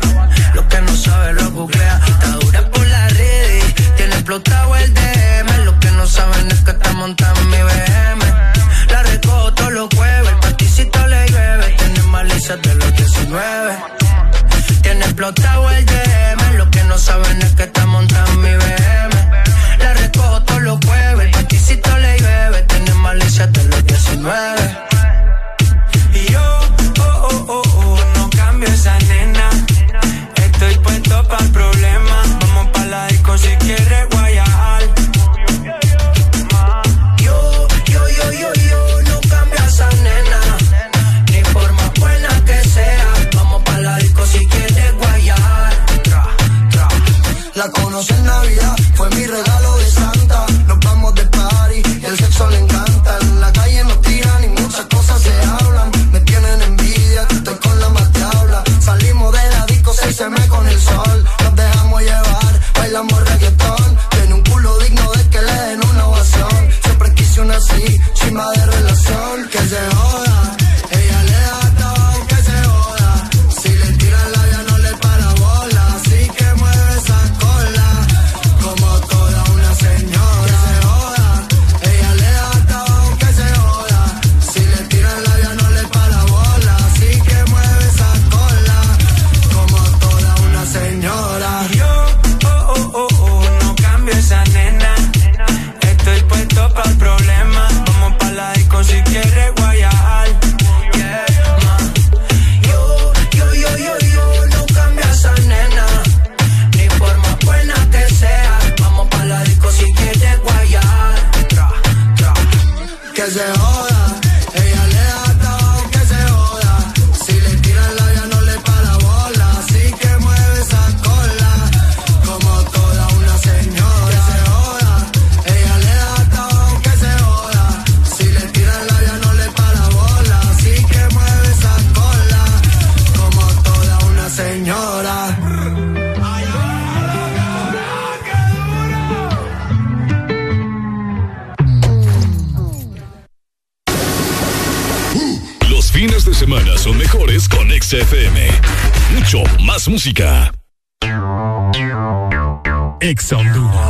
Lo que no sabe lo googlea. Está dura por la red. Tiene explotado el DM. Lo que no saben es que está montada en mi BM. La recojo todos los jueves. El paticito le llueve. Tiene malicia de los 19. Tiene explotado el DM. Lo que no saben es que está montada en mi BM. La recojo todos los jueves. El paticito le llueve. Tiene malicia de los 19. Con XFM. Mucho más música. Ex Honduras.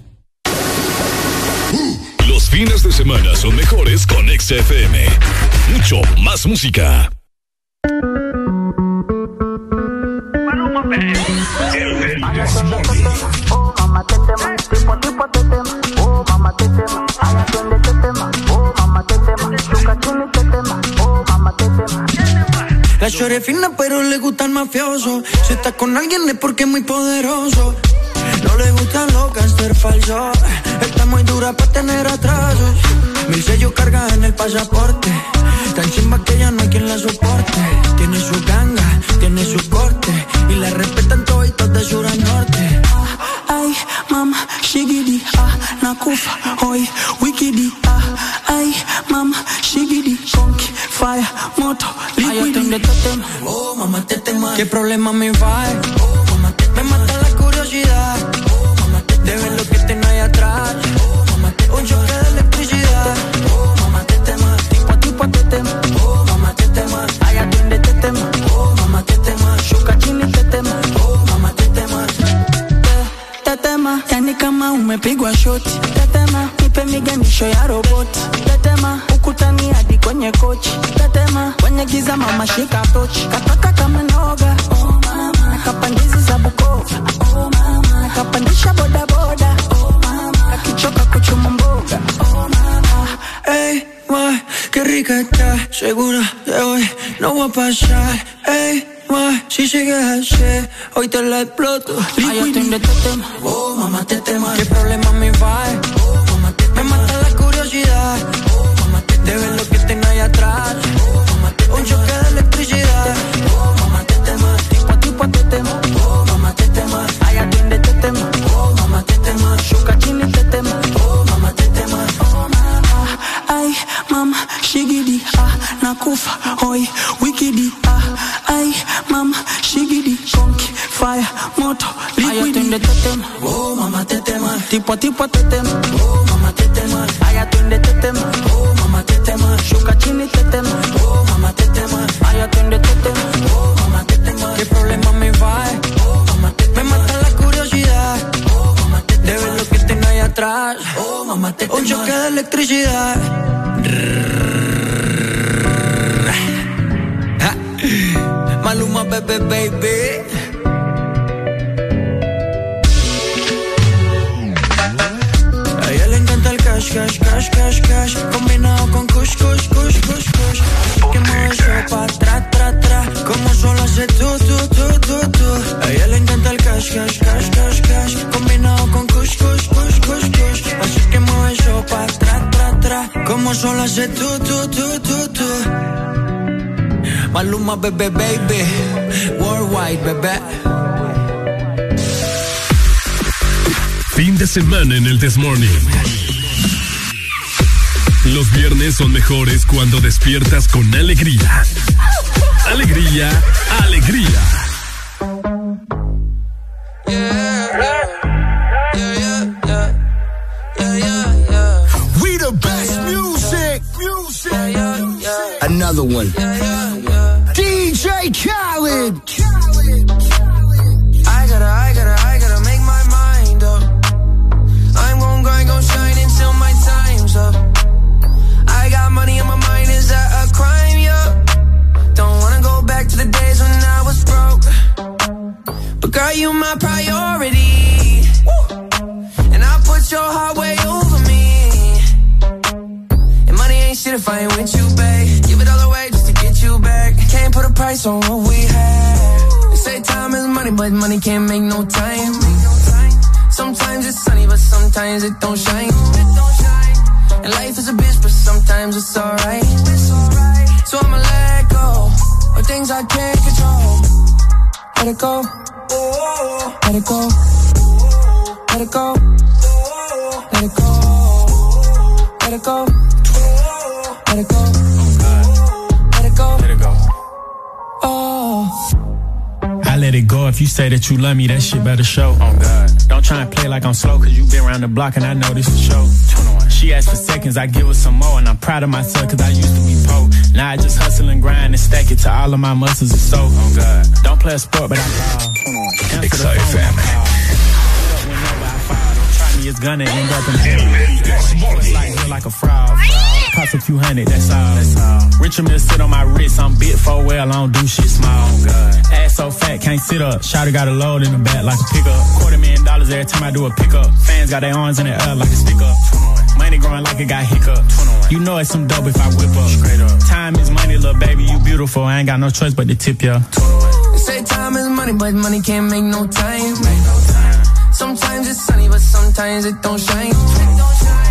Fines de semana son mejores con XFM. Mucho más música. La chore fina, pero le gusta el mafioso. Si está con alguien es porque es muy poderoso. No le gusta tan loca es ser falso. Está muy dura para tener atrasos. Mil sellos carga en el pasaporte. Tan chimba que ya no hay quien la soporte. Tiene su ganga, tiene su corte. Y la respetan todos de sur a norte. Ay, mama, shigidi, ah, nakufa, hoy, wikidi, ah, ay, mama, shigidi, conky, fire, moto, liquidi. Ay, tema, oh, mamá, te tema. ¿Qué problema me va? Oh, mamá, te Me mata la curiosidad, Yani kama umepigwa shoti. Tetema, nipe miganisho ya roboti. Tetema, ukutani hadi kwenye kochi. Tetema, kwenye giza mama shika tochi. Kataka kama noga, oh mama. Nakapandizi za Bukova, oh mama. Nakapandisha boda boda, oh mama. Kakichoka kuchuma mboga, oh mama. Ey, ma, qué rica está, segura de hoy no voy a pasar. Ey, ma, si sigues así, hoy te la exploto. Ay, yo tengo este tema, oh mamá, te tema. ¿Qué problema me va? moto, liquid. Ay, tetem. Este oh, mama, tetem. Tipo, tipo, este tetem. Oh, mama, tetem. Ay, atiende este tetem. Oh, mama, tetem. Shuka chini tetem. Oh, mama, tetem. Ay, atiende tetem. Oh, mama, tetem. ¿Qué problema me va? Oh, mama, tetem. Me mata la curiosidad. Oh, mama, tetem. De ver lo que tengo ahí atrás. Oh, mama, tetem. Un choque de electricidad. Maluma, bebé, baby. baby. Cash, cash, cash, cash, Combinado con kush, kush, kush, kush, kush. Que mueve eso pa' tra, tra, tra. Como solo hace tú, tú, tú, tú, tú A ella le encanta el cash, cash, cash, cash, cash. Combinado con kush, kush, kush, kush, kush. Así que mueve eso pa' tra, tra, tra. Como solo hace tú, tú, tú, tú, tú Maluma, bebé, baby. Worldwide, bebé. Fin de semana en el Desmorning. Los viernes son mejores cuando despiertas con alegría. Alegría, alegría. We the best music. Music. Another one. That you love me, that shit better show. Oh God. Don't try and play like I'm slow, cause you been around the block and I know this for sure. She asked for seconds, I give her some more, and I'm proud of myself cause I used to be poor. Now I just hustle and grind and stack it to all of my muscles and soul. Oh God. Don't play a sport, but I ball. Me, it's gonna end up in It's like, like a fraud. Cost a few hundred, that's all. That's all. Richard Mill sit on my wrist, I'm bit for well, I don't do shit small. Ass so fat, can't sit up. Shotty got a load in the back like a pickup. Quarter million dollars every time I do a pickup. Fans got their arms in the air like a stick up. Money growing like it got hiccup. You know it's some dope if I whip up. Straight up. Time is money, little baby, you beautiful. I ain't got no choice but to tip ya. They say time is money, but money can't make no time. Sometimes it's sunny, but sometimes it don't shine.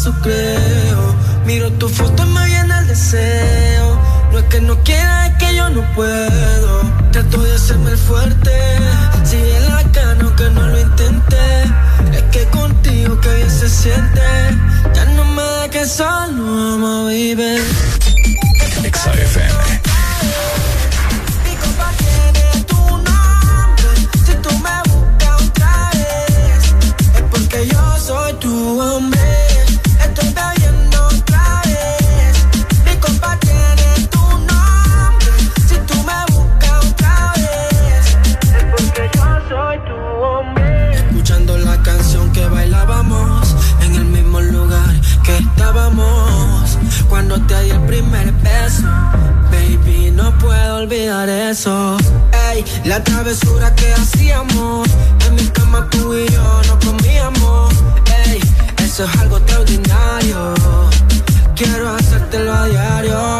eso. Miro tu foto y me viene el deseo. No es que no quiera, es que yo no puedo. Trato de hacerme el fuerte. Sigue la cano que no lo intenté. Es que contigo que bien se siente. Ya no me dejes solo, mamá, baby. XAFM olvidar eso. Ey, la travesura que hacíamos. En mi cama tú y yo no comíamos. Ey, eso es algo extraordinario. Quiero hacértelo a diario.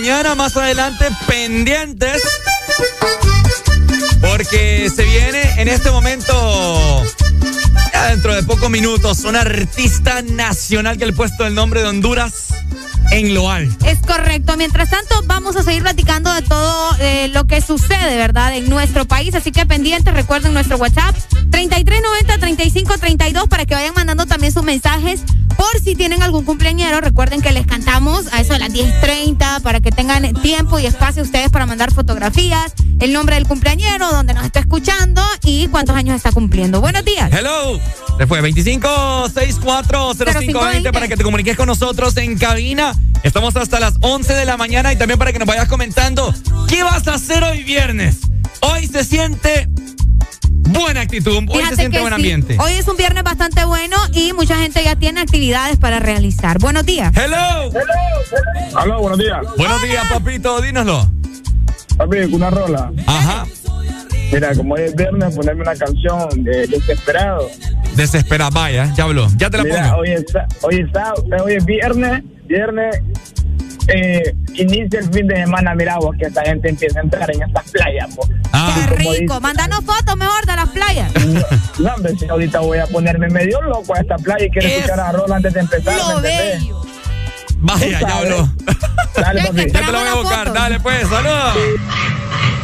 Mañana. Más adelante, pendientes. Porque se viene en este momento, ya dentro de pocos minutos, un artista nacional que le he puesto el nombre de Honduras. en lo alto. Es correcto. Mientras tanto, vamos a seguir platicando de todo eh, lo que sucede, ¿verdad? En nuestro país. Así que pendientes, recuerden nuestro WhatsApp 3390-3532 para que vayan mandando también sus mensajes. Por si tienen algún cumpleañero, recuerden que les cantamos a eso de las 10.30 para que tengan tiempo y espacio ustedes para mandar fotografías, el nombre del cumpleañero, donde nos está escuchando y cuántos años está cumpliendo. Buenos días. Hello. Después 25640520 para que te comuniques con nosotros en cabina. Estamos hasta las 11 de la mañana y también para que nos vayas comentando qué vas a hacer hoy viernes. Hoy se siente buena actitud, hoy se siente buen ambiente. Hoy es un viernes bastante bueno y mucha gente ya tiene actividades para realizar. Buenos días. Hello. Aló, buenos días. Buenos días, papito, dínoslo. Papi, una rola. Ajá. Mira, como hoy es viernes, ponerme una canción de Desesperado. Desesperado, vaya, ya habló. Ya te la Mira, pongo. hoy es, hoy, es, hoy es viernes, viernes, eh, inicia el fin de semana, mira vos, que esta gente empieza a entrar en estas playas, po. Ah. Qué rico. Mándanos fotos mejor de las playas. No, hombre, si ahorita voy a ponerme medio loco a esta playa y quiero Es escuchar a Rola antes de empezar, lo bello. Vaya, ya habló. Dale, papi. Ya te lo voy a buscar, dale pues, saludos. ¡Qué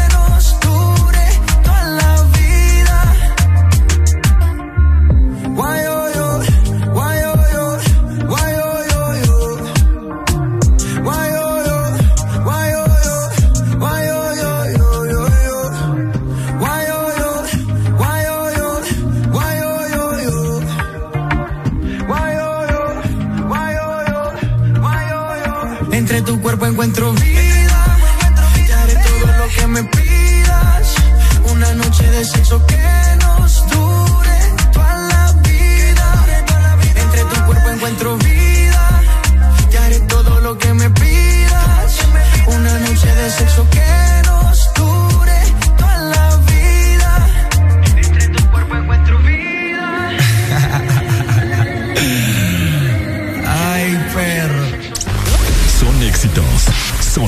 encuentro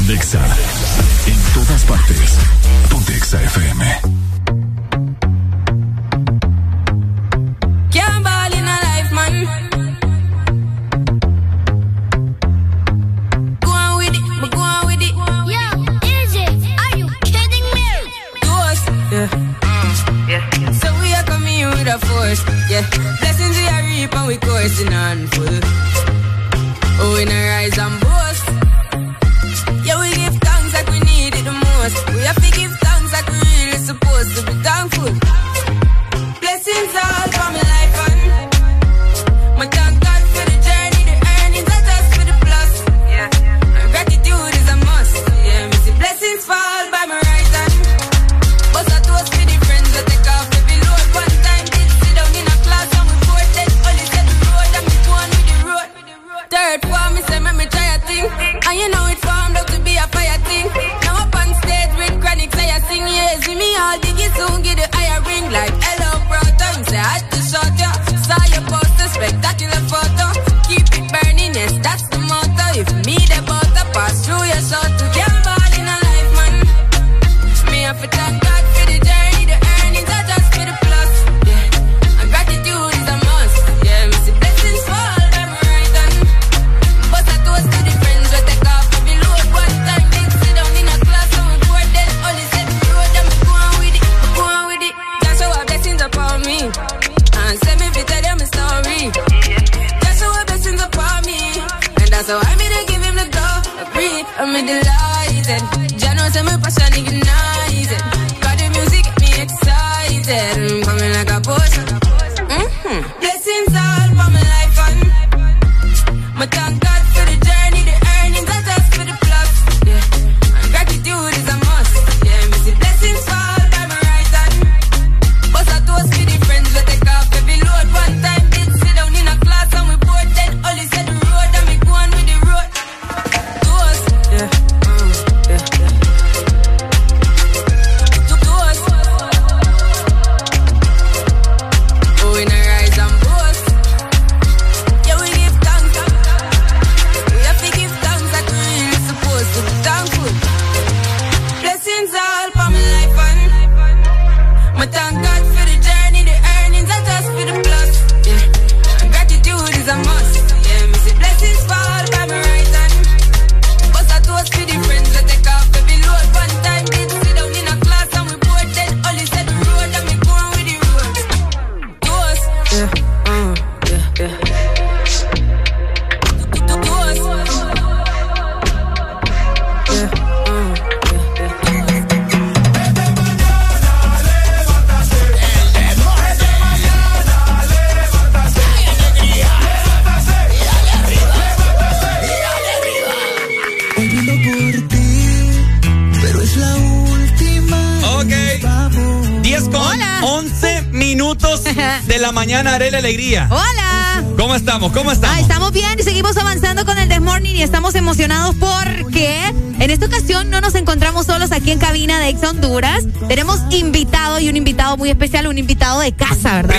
Son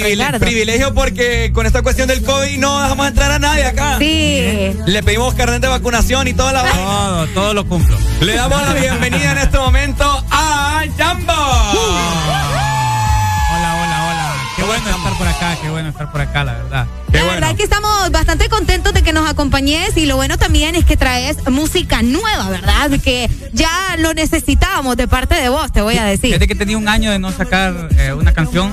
Ricardo? privilegio porque con esta cuestión del COVID no dejamos entrar a nadie acá. Sí. Le pedimos carnet de vacunación y toda la Todo, todo lo cumplo. Le damos la bienvenida en este momento a Jambo. Hola, hola, hola. Qué bueno estar por acá, qué bueno estar por acá, la verdad. Qué La verdad es que estamos bastante contentos de que nos acompañes y lo bueno también es que traes música nueva, ¿verdad? Que ya lo necesitábamos de parte de vos, te voy a decir. Fíjate que tenía un año de no sacar eh, una canción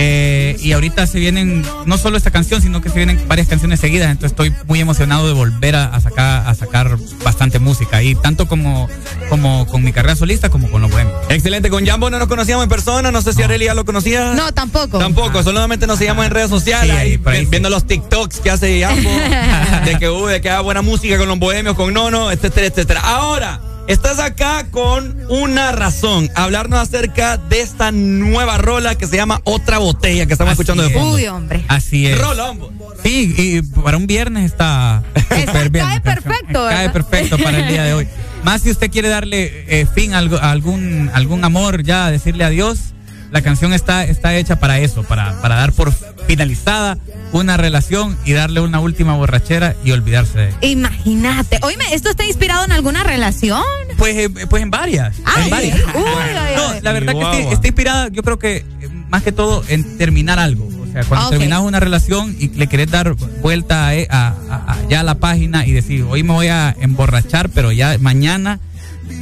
eh, y ahorita se vienen no solo esta canción, sino que se vienen varias canciones seguidas. Entonces estoy muy emocionado de volver a, a sacar a sacar bastante música y tanto como como con mi carrera solista como con los buenos. Excelente, con Jambo no nos conocíamos en persona, no sé si Arely ya lo conocía. No, tampoco. Tampoco, solamente nos seguimos en redes sociales, Sí, ahí, ahí, viendo los TikToks que hace Jambo, de que, uh, de que haga buena música con los bohemios, con Nono, etcétera, etcétera. Ahora, estás acá con una razón, hablarnos acerca de esta nueva rola que se llama Otra Botella, que estamos Así escuchando de fondo. Uy, hombre. Así es. Rola, hombre. Sí, y para un viernes está súper bien. cae perfecto, Cae perfecto para el día de hoy. Más si usted quiere darle eh, fin a, algo- a algún, algún amor, ya decirle adiós, la canción está, está hecha para eso, para, para dar por finalizada una relación y darle una última borrachera y olvidarse de ella. Imagínate. Oíme, ¿esto está inspirado en alguna relación? Pues, eh, pues en varias. Ay, en varias. uy, ay, No, ay. la verdad que está, está inspirada, yo creo que eh, más que todo en terminar algo. O sea, cuando terminas una relación y le querés dar vuelta a, a- a- a- ya a la página y decir, hoy me voy a emborrachar, pero ya mañana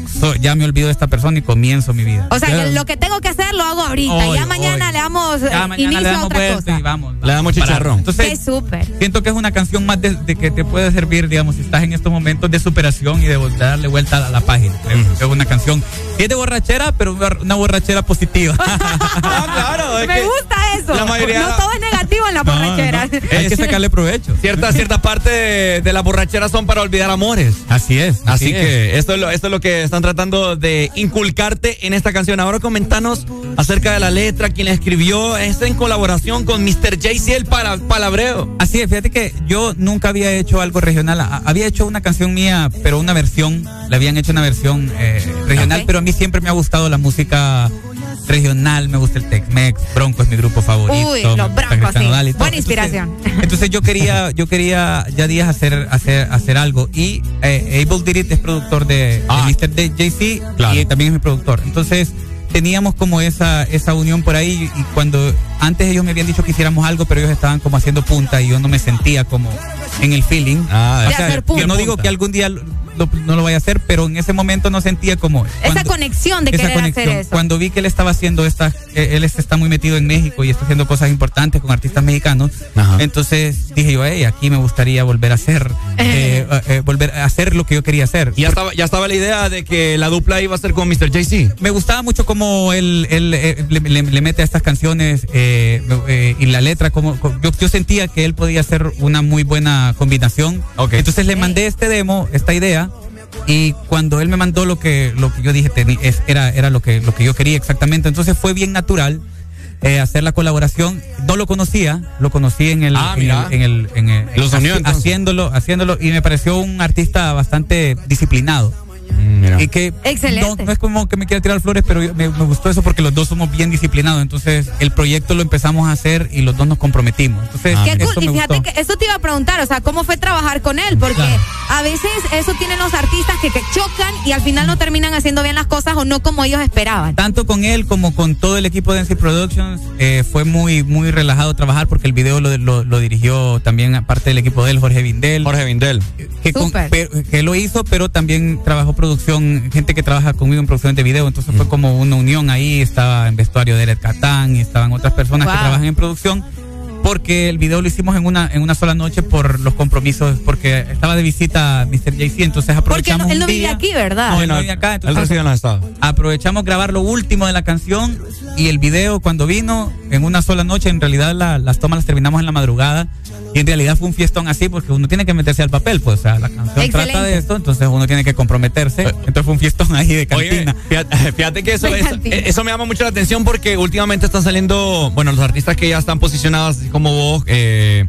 so- ya me olvido de esta persona y comienzo mi vida. O sea, lo que tengo que hacer lo hago ahorita. Hoy, ya mañana hoy. le damos ya eh, mañana inicio le a damos otra vuelta cosa. y vamos. Le damos Para- chicharrón. Entonces, Qué súper. Siento que es una canción más de, de que te puede servir, digamos, si estás en estos momentos de superación y de darle vuelta a la, página. Es una canción que es de borrachera, pero una, borrachera positiva. Ah, claro, es Me que gusta eso. la mayoría- No todo es negativo. Negativo en la borrachera. Hay que sacarle provecho. Cierta, cierta parte de, de las borracheras son para olvidar amores. Así es. Así, que esto es, lo, esto es lo que están tratando de inculcarte en esta canción. Ahora comentanos acerca de la letra, quién la escribió. Es en colaboración con Mr. JC, el para, palabreo. Así es, fíjate que yo nunca había hecho algo regional. Había hecho una canción mía, pero una versión, le habían hecho una versión eh, regional, pero a mí siempre me ha gustado la música regional, me gusta el Tex-Mex, Bronco es mi grupo favorito. Uy, los broncos, sí. Buena inspiración. Entonces yo quería, yo quería ya días hacer, hacer, hacer algo. Y eh, Abel Did It es productor de, Ah. de Mr. de JC y también es mi productor. Entonces teníamos como esa, esa unión por ahí y cuando antes ellos me habían dicho que hiciéramos algo, pero ellos estaban como haciendo punta y yo no me sentía como en el feeling. Ah, De hacer punta. yo no digo que algún día lo- no lo vaya a hacer, pero en ese momento no sentía como Esa conexión de esa querer conexión. hacer eso. Cuando vi que él estaba haciendo estas, eh, él está muy metido en México y está haciendo cosas importantes con artistas mexicanos, entonces dije yo, hey, aquí me gustaría volver a hacer, eh, eh, volver a hacer lo que yo quería hacer. Y ya estaba, ya estaba la idea de que la dupla iba a ser con Mr. JC. Me gustaba mucho cómo él, él, le, le- le mete a estas canciones eh, eh, y la letra, como co- yo, yo sentía que él podía hacer una muy buena combinación. Entonces le mandé este demo, esta idea. Y cuando él me mandó lo que, lo que yo dije, es- era, era lo que, lo que yo quería exactamente. Entonces fue bien natural eh, hacer la colaboración. No lo conocía, lo conocí en el, Ah, en el, en el, en el- Los unió, haci- entonces. haciéndolo, haciéndolo y me pareció un artista bastante disciplinado. Y que Excelente. No, no es como que me quiera tirar flores, pero me, me gustó eso porque los dos somos bien disciplinados. Entonces, el proyecto lo empezamos a hacer y los dos nos comprometimos. Entonces, Qué eso cool. Y fíjate gustó. que eso te iba a preguntar, o sea, ¿cómo fue trabajar con él? Porque Claro. a veces eso tienen los artistas que, que chocan y al final no terminan haciendo bien las cosas o no como ellos esperaban. Tanto con él como con todo el equipo de NC Productions eh, fue muy muy relajado trabajar porque el video lo, lo- lo dirigió también aparte del equipo de él, Jorge Vindel. Jorge Vindel. Que, con- que lo hizo, pero también trabajó producción, gente que trabaja conmigo en producción de video. Entonces fue como una unión ahí. Estaba en vestuario de Eret Catán y estaban otras personas que Wow. trabajan en producción. Porque el video lo hicimos en una en una sola noche por los compromisos, porque estaba de visita Mr. JC, entonces Porque no- aprovechamos él no un vive día- aquí, ¿verdad? No, él no vive acá, Él entonces estados. aprovechamos grabar lo último de la canción y el video cuando vino en una sola noche, en realidad la- las tomas las terminamos en la madrugada y en realidad fue un fiestón así porque uno tiene que meterse al papel, pues o sea, la canción Excelente. trata de esto, entonces uno tiene que comprometerse, entonces fue un fiestón ahí de Oye, cantina. fíjate, fíjate que eso, eso, cantina. eso me llama mucho la atención porque últimamente están saliendo, bueno, los artistas que ya están posicionados así como vos eh,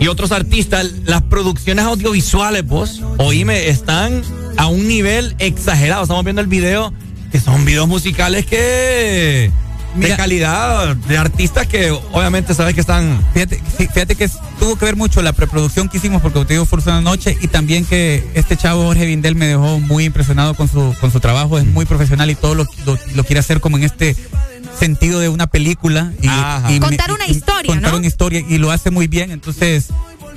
y otros artistas, las producciones audiovisuales, vos, oíme, están a un nivel exagerado. Estamos viendo el video, que son videos musicales que... de Mira. calidad, de artistas que obviamente sabes que están... Fíjate, sí, fíjate que tuvo que ver mucho la preproducción que hicimos porque te digo fue una noche y también que este chavo Jorge Vindel me dejó muy impresionado con su con su trabajo, es muy profesional y todo lo, lo, lo quiere hacer como en este sentido de una película y, me- Contar una y historia, contar ¿no? una historia y lo hace muy bien, entonces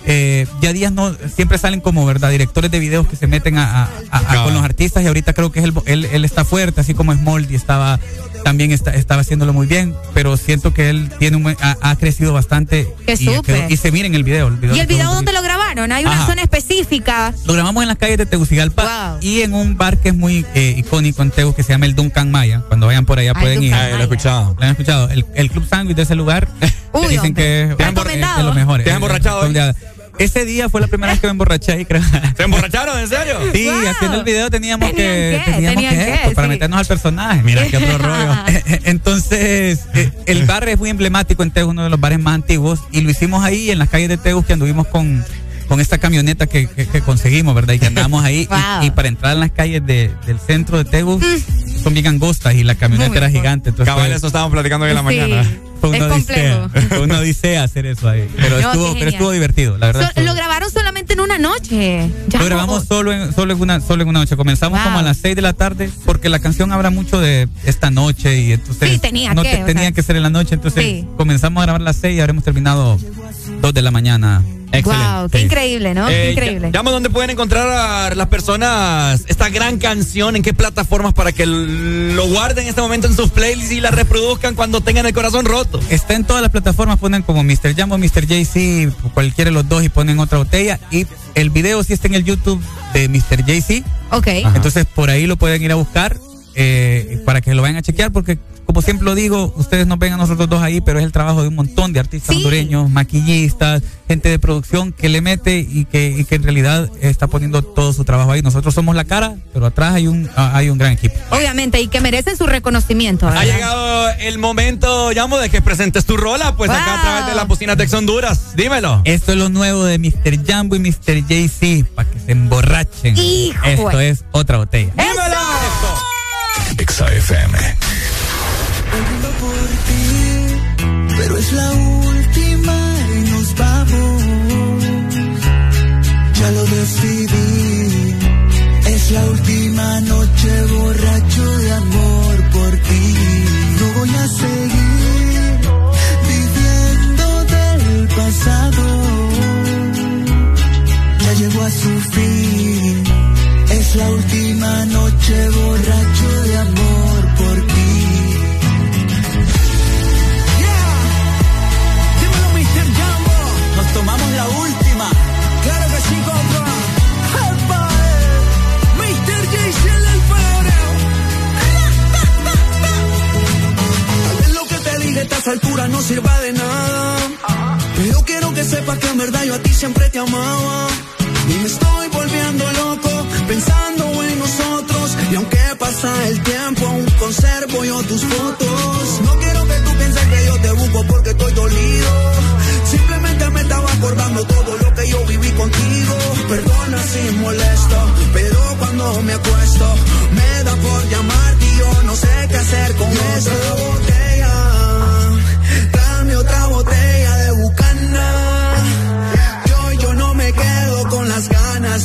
eh, ya días no siempre salen como verdad directores de videos que se meten a, a- a- a- Cabal. con los artistas y ahorita creo que es el, él, él está fuerte así como Smoldy estaba también está, estaba haciéndolo muy bien pero siento que él tiene un ha, ha crecido bastante y, súper. quedó- y se mira en el video, el video ¿Y el video dónde lo grabaron? ¿Hay una Ajá. zona específica? Lo grabamos en las calles de Tegucigalpa Wow. y en un bar que es muy eh, icónico en Tegus que se llama el Duncan Maya. Cuando vayan por allá Ah, pueden ir. Lo he escuchado. ¿Lo han escuchado? El, el Club Sandwich de ese lugar Uy, dicen hombre. que es, de los mejores. ¿Te has emborrachado hoy? Ese día fue la primera vez que me emborraché ahí, creo. ¿Se emborracharon, en serio? Sí, Wow. haciendo el video teníamos que, que, teníamos que, pues, para meternos al personaje. Mira qué otro rollo. Entonces, eh, el bar es muy emblemático en Tegus, uno de los bares más antiguos, y lo hicimos ahí en las calles de Tegus que anduvimos con con esta camioneta que, que- que conseguimos, ¿verdad? Y que andamos ahí. y- Wow. y, para entrar en las calles de- del centro de Tegus son bien angostas y la camioneta Muy era gigante. Entonces Cabal, eso estábamos platicando hoy en la Sí. mañana. Fue una Es odisea. complejo. Fue una odisea hacer eso ahí. Pero, No, estuvo, pero estuvo divertido, la verdad. So- estuvo- lo grabaron solamente en una noche. Ya lo no- grabamos solo en, solo en una solo en una noche. Comenzamos Wow. como a las 6 de la tarde porque la canción habla mucho de esta noche y entonces Sí, tenía no que, te- tenía sea. que ser en la noche, entonces Sí. comenzamos a grabar a las 6 y habremos terminado 2 de la mañana. Wow, qué Sí. increíble, ¿no? Eh, Qué increíble. llama dónde pueden encontrar a las personas esta gran canción, en qué plataformas para que lo guarden en este momento en sus playlists y la reproduzcan cuando tengan el corazón roto. Está en todas las plataformas, ponen como Mr. Jam o Mr. JC, cualquiera de los dos y ponen otra botella. Y el video sí está en el YouTube de Mr. JC. Ok. Entonces por ahí lo pueden ir a buscar eh, para que lo vayan a chequear porque como siempre lo digo, ustedes nos ven a nosotros dos ahí, pero es el trabajo de un montón de artistas hondureños, maquillistas, gente de producción que le mete y que, y que en realidad está poniendo todo su trabajo ahí. Nosotros somos la cara, pero atrás hay un, ah, hay un gran equipo. Obviamente, y que merecen su reconocimiento. Ha llegado el momento, Llamo, de que presentes tu rola, pues acá a través de las bocinas de Ex Honduras. Dímelo. Esto es lo nuevo de Mr. Jambo y Mr. JC, para que se emborrachen. Hijo. Esto es otra botella. ¡Dímelo! Exa FM. Por ti, pero es la última y nos vamos. Ya lo decidí, es la última noche borracho de amor por ti. No voy a seguir viviendo del pasado. Ya llegó a su fin, es la última noche borracho te dije a estas alturas no sirva de nada. Pero quiero que sepas que en verdad yo a ti siempre te amaba. Y me estoy volviendo loco pensando en nosotros. Y aunque pasa el tiempo, aún conservo yo tus fotos. No quiero que tú pienses que yo te busco porque estoy dolido. Simplemente me estaba acordando todo lo que yo viví contigo. Perdona si molesto, pero cuando me acuesto, me da por llamarte y yo no sé qué hacer con esa botella.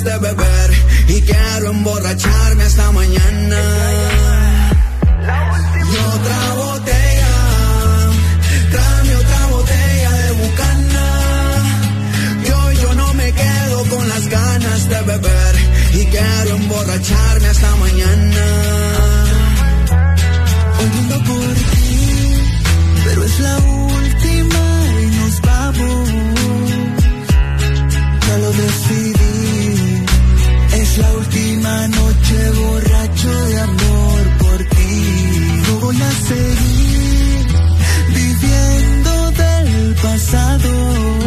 De beber y quiero emborracharme hasta mañana. Y otra botella, dame otra botella de bucana. Yo, yo no me quedo con las ganas de beber y quiero emborracharme hasta mañana. Hoy por ti, pero es la última pasado.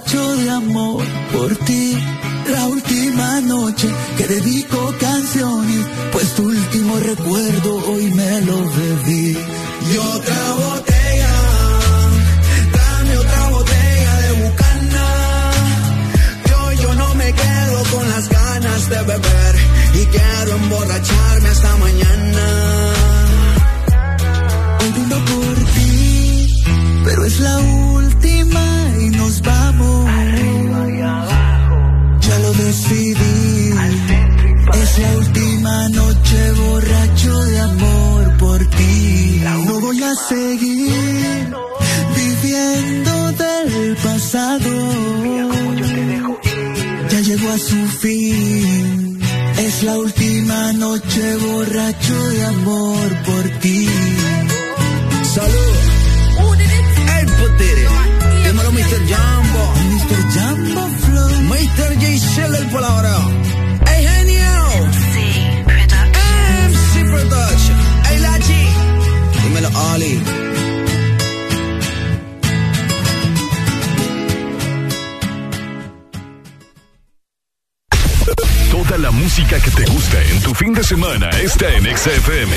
Borracho de amor por ti. La última noche que dedico canciones, pues tu último recuerdo hoy me lo bebí. Y otra botella, dame otra botella de bucana. Yo, yo no me quedo con las ganas de beber y quiero emborracharme hasta mañana. Hoy por ti, pero es la última y nos vamos. Ya lo decidí, es la última noche borracho de amor por ti. No voy a seguir viviendo del pasado. Ya llegó a su fin. Es la última noche borracho de amor por ti. Salud. Jumbo Flow. Mr. J. Shell, el palabra. Hey, genio. MC Production. Hey, Lachi. Dímelo, Ali. Toda la música que te gusta en tu fin de semana está en Exa FM.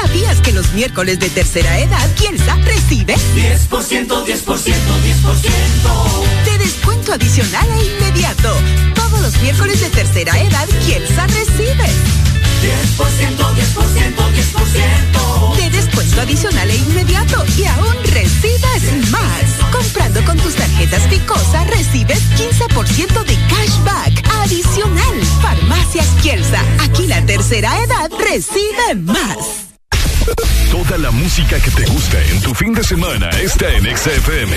¿Sabías que los miércoles de tercera edad Kielsa recibe 10%, 10%, 10%, 10% de descuento adicional e inmediato? Todos los miércoles de tercera edad Kielsa recibe 10%, 10%, 10% de descuento adicional e inmediato y aún recibes más. Comprando con tus tarjetas Ficosa recibes 15% de cashback adicional. Farmacias Kielsa, aquí la tercera edad recibe más. Toda la música que te gusta en tu fin de semana está en XFM.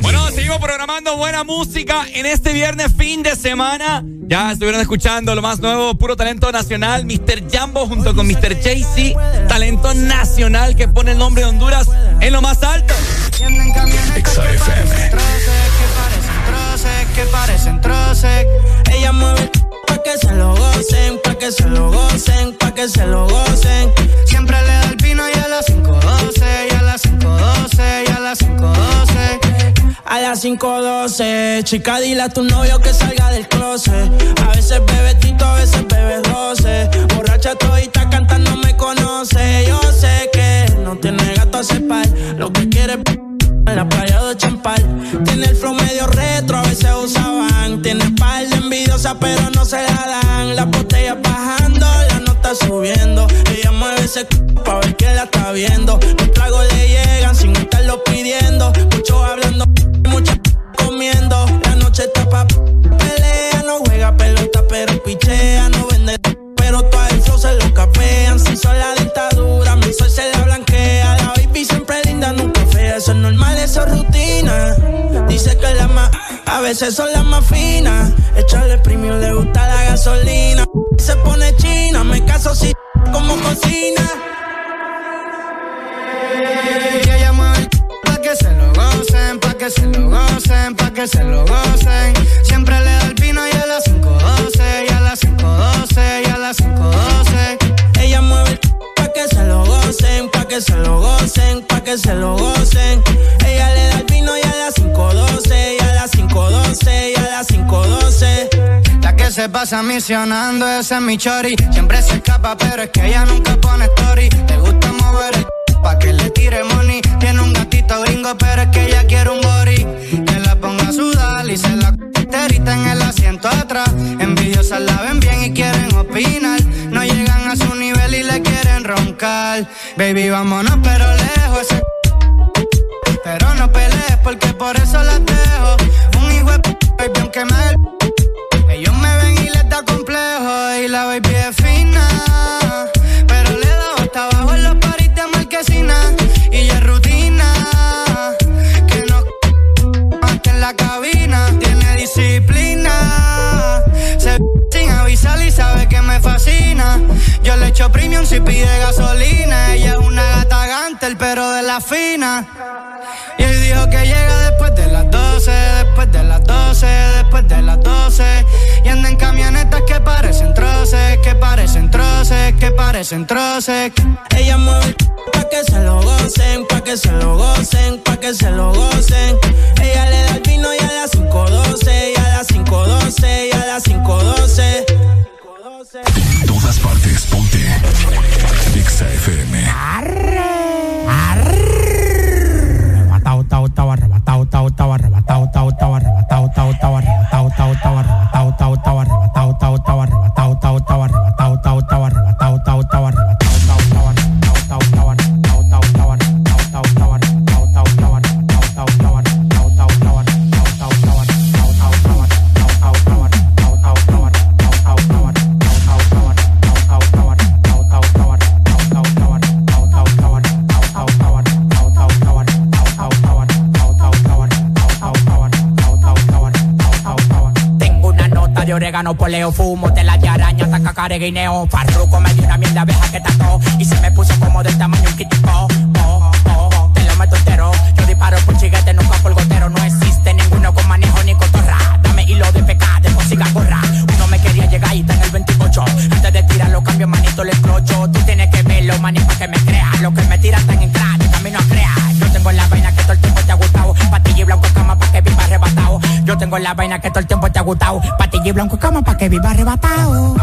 Bueno, seguimos programando buena música en este viernes fin de semana. Ya estuvieron escuchando lo más nuevo, puro talento nacional, Mr. Jambo junto con Mr. Jay-Z, talento nacional que pone el nombre de Honduras en lo más alto. XFM que parecen troces. Ella mueve pa' que se lo gocen, pa' que se lo gocen, pa' que se lo gocen. Siempre le da el pino y a las 5.12, y a las 5.12, y a las 5.12. A las 5.12, chica, dile a tu novio que salga del closet. A veces bebe tito, a veces bebe roce. Borracha todita cantando me conoce. Yo sé que no tiene gato a separ. Lo que quiere la playa de champal. Tiene el flow medio retro, a veces usaban. Tiene espalda envidiosa, pero no se la dan. Las botellas bajando, la nota subiendo. Ella mueve ese pa' ver quién la está viendo. Los tragos le llegan sin estarlo pidiendo. Muchos hablando, muchos comiendo. La noche está pa' pelea, no juega pelota, pero pichea, no vende. Pero todo el flow se lo capean. Si son la dentadura, mi sol se la blanquea. La baby siempre linda, nunca eso es normal, eso es rutina. Dice que las más, a veces son las más finas. Echarle premium le gusta la gasolina. Se pone china, me caso si como cocina. Y ella mueve pa' que se lo gocen, pa' que se lo gocen, pa' que se lo gocen. Siempre le da el vino y a las 5.12, y a las 5.12, y a las 5.12. Ella mueve el que se lo gocen, pa' que se lo gocen, pa' que se lo gocen. Ella le da el vino y a las 512, y a las 512, y a las 512. La que se pasa misionando, ese es mi chori. Siempre se escapa, pero es que ella nunca pone story. Le gusta mover el pa' que le tire money. Tiene un gatito gringo, pero es que ella quiere un body ponga a sudar y se la enterita en el asiento atrás. Envidiosas la ven bien y quieren opinar. No llegan a su nivel y le quieren roncar. Baby, vámonos, pero lejos. Ese pero no pelees porque por eso la dejo. Un hijo de baby, aunque me. Ellos me ven y les da complejo. Y la baby es Yo le echo premium si pide gasolina. Ella es una gata gante, el perro de la fina. Y él dijo que llega después de las 12, después de las 12, después de las 12. Y andan camionetas que parecen troces, que parecen troces, que parecen troces. Ella mueve pa' que se lo gocen, pa' que se lo gocen, pa' que se lo gocen. Ella le da el vino y a las 5.12, y a las 5.12, y a las 5.12. En todas partes, ponte. Exa FM. Arre, arre. Arrebatao, tao, tao, arrebatao, tao, tao, arrebatao, tao, tao, arrebatao, tao, tao, gano poleo, fumo, te la araña, taca careguineo. Farruco me dio una mierda abeja que tató y se me puso como del tamaño un kitipo. Oh, oh, oh, te lo meto entero. Yo disparo por chiguete, nunca por gotero. No existe ninguno con manejo ni cotorra. Dame hilo de pecado, de música gorra. Uno me quería llegar y está en el 28. Antes de tirarlo, cambio manito, le clocho. Tú tienes que verlo, manito, para que me crea. Lo que me tiran tan en crack, de camino a crear. Yo tengo la vaina que todo el tiempo te ha gustado. Patilla y blanco cama pa' que viva arrebatado. Yo tengo la vaina que todo el tiempo te ha gustado. Patilla y blanco cama pa' que viva arrebatado.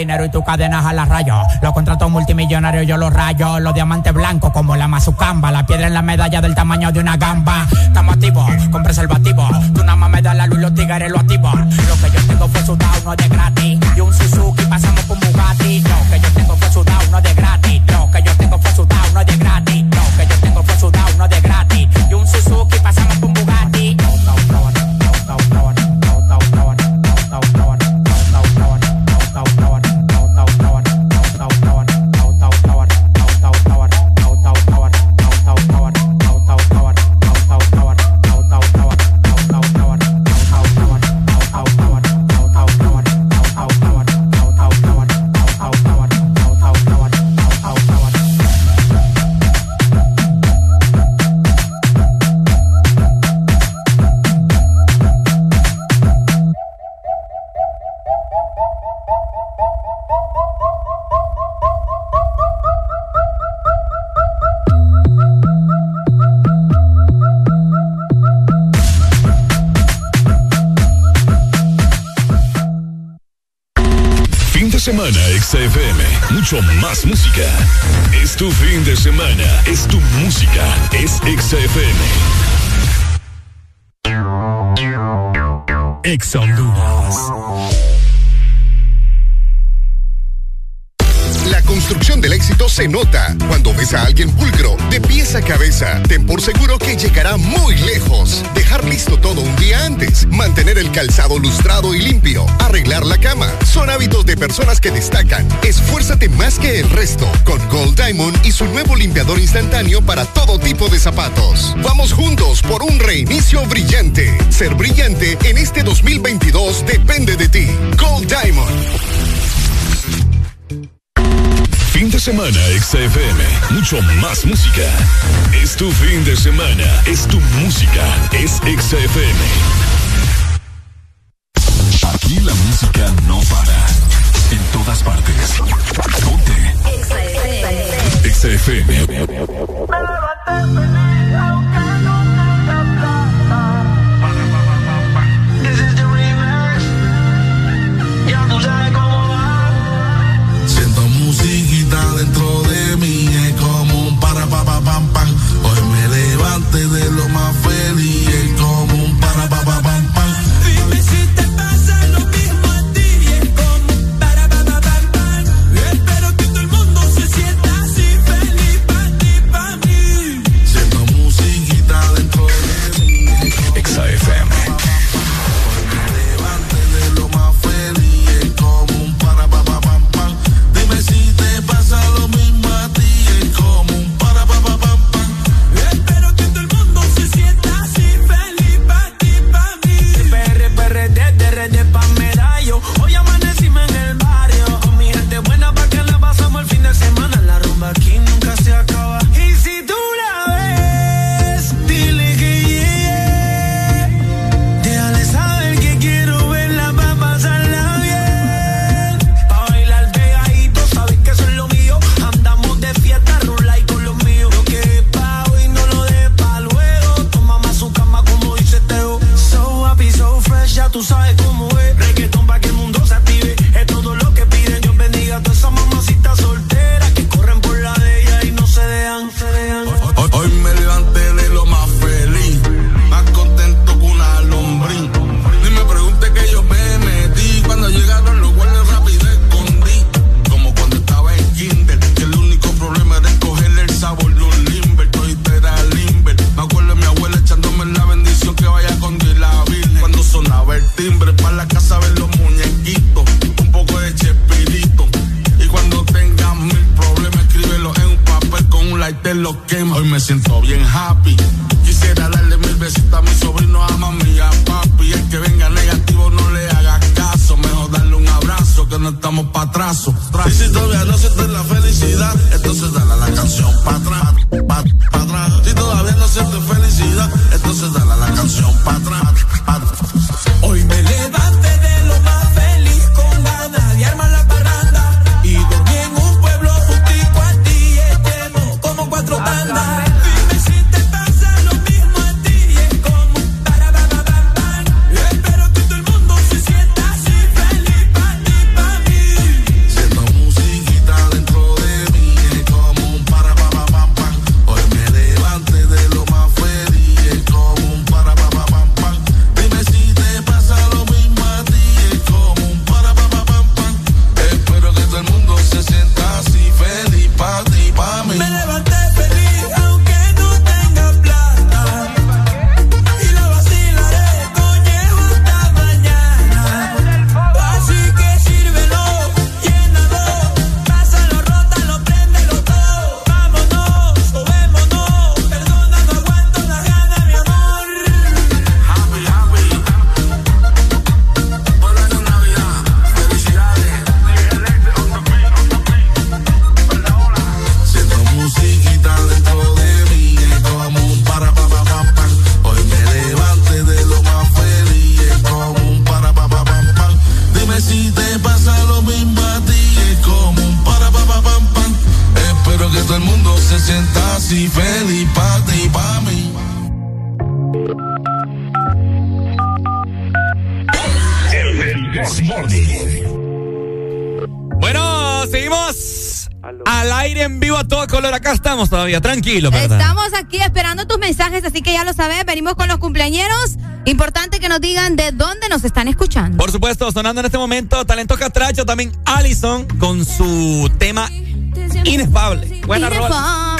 Dinero y tu cadena jala rayo. Los contratos multimillonarios yo los rayo. Los diamantes blancos como la mazucamba. La piedra en la medalla del tamaño de una gamba. Estamos activos con preservativo. Tú nada más me das la luz y los tigres lo activo. Lo que yo tengo fue sudado, no de gratis. Y un Suzuki pasamos un Bugatti. Lo que yo tengo fue sudado, no de gratis. Lo que yo tengo fue sudado, no de gratis. Tu fin de semana. Es tu música. Es XFM. Ex Honduras. La construcción del éxito se nota cuando ves a alguien pulcro, a cabeza. Ten por seguro que llegará muy lejos. Dejar listo todo un día antes, mantener el calzado lustrado y limpio, arreglar la cama. Son hábitos de personas que destacan. Esfuérzate más que el resto con Gold Diamond y su nuevo limpiador instantáneo para todo tipo de zapatos. Vamos juntos por un reinicio brillante. Ser brillante en este 2022 depende de ti. Semana, XFM. Mucho más música. Es tu fin de semana. Es tu música. Es XFM. Aquí la música no para. En todas partes. Ponte. XFM. Siento Estamos aquí esperando tus mensajes, así que ya lo sabes, venimos con los cumpleañeros. Importante que nos digan de dónde nos están escuchando. Por supuesto, sonando en este momento, Talento Castracho, también Allison con su tema Inefable. Buena rola.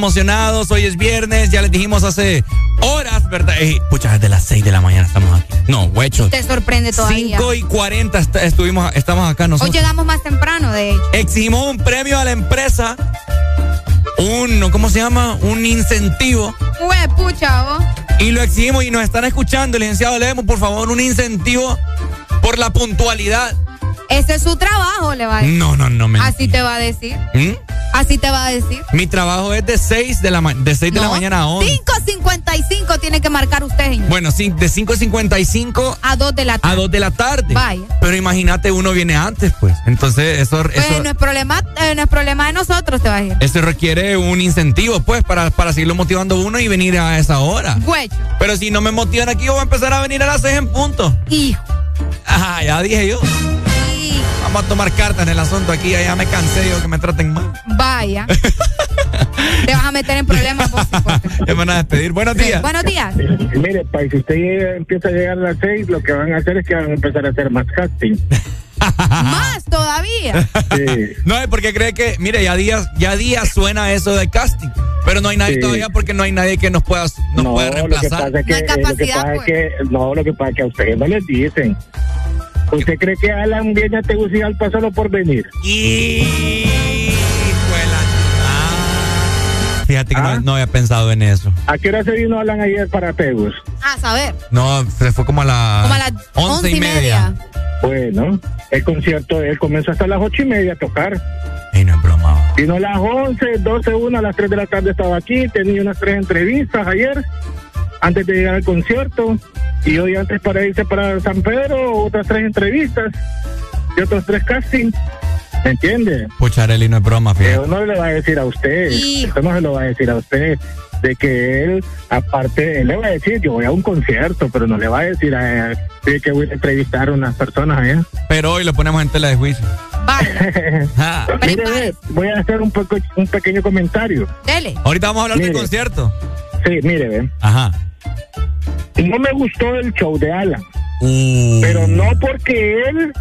Emocionados. Hoy es viernes, ya les dijimos hace horas, ¿verdad? Eh, pucha, desde las 6 de la mañana estamos aquí. No, huechos. Te sorprende todavía. 5 y 40 est- estuvimos, estamos acá Hoy nosotros. llegamos más temprano, de hecho. Exigimos un premio a la empresa. Un, ¿cómo se llama? Un incentivo. Hue, pucha, vos. Y lo exigimos y nos están escuchando, licenciado Lemos, por favor, un incentivo por la puntualidad. Ese es su trabajo, le va a decir. No, no, no, me. Así te va a decir. ¿Mm? Así te va a decir. Mi trabajo es de 6 de la, de 6 de la mañana a 11. 5.55 tiene que marcar usted, señor. Bueno, sí, de 5.55 A 2 de la tarde. a 2 de la tarde. Vaya. Pero imagínate, uno viene antes, pues. Entonces, eso, Pues eso, no es problema, eh, no es problema de nosotros, te va a decir. eso requiere un incentivo, pues, para, para seguirlo motivando uno y venir a esa hora. Güecho. Pero si no me motivan aquí, yo voy a empezar a venir a las 6 en punto. Hijo. Ajá, ya dije yo. Vamos a tomar cartas en el asunto aquí, ya me cansé yo que me traten mal. Vaya. te vas a meter en problemas vos. Ya me van a despedir. Buenos días. Buenos días. Mire, pa, si usted llega- empieza a llegar a las seis, lo que van a hacer es que van a empezar a hacer más casting. Más todavía. No, es porque cree que, mire, ya días, ya días suena eso de casting, pero no hay nadie Sí. todavía porque no hay nadie que nos pueda, nos No, pueda lo que reemplazar. pasa es que, eh, lo que pasa es que, no, lo que pasa es que a ustedes no les dicen. ¿Usted cree que Alan viene a Tegucigalpa solo por venir? Fíjate que no, no había pensado en eso. ¿A qué hora se vino Alan ayer para Tegus? A saber. No, se fue como a las Como a las once y media. Bueno, el concierto, él comenzó hasta las ocho y media a tocar. Y no es broma. Vino a las once, doce, una, a las tres de la tarde estaba aquí, tenía unas tres entrevistas ayer, antes de llegar al concierto, y hoy antes para irse para San Pedro, otras tres entrevistas, y otros tres castings. ¿Me entiende? Pucharelli no es broma, fíjate. Eso no le va a decir a usted, eso no se lo va a decir a usted, de que él, aparte, él le va a decir, yo voy a un concierto, pero no le va a decir a él de que voy a entrevistar a unas personas allá. Pero hoy lo ponemos en tela de juicio. Ah. Mire, ve, voy a hacer un, poco, un pequeño comentario. Dele. Ahorita vamos a hablar del Mire. concierto. Sí, mire, ven. Ajá. No me gustó el show de Alan, Uh. pero no porque él,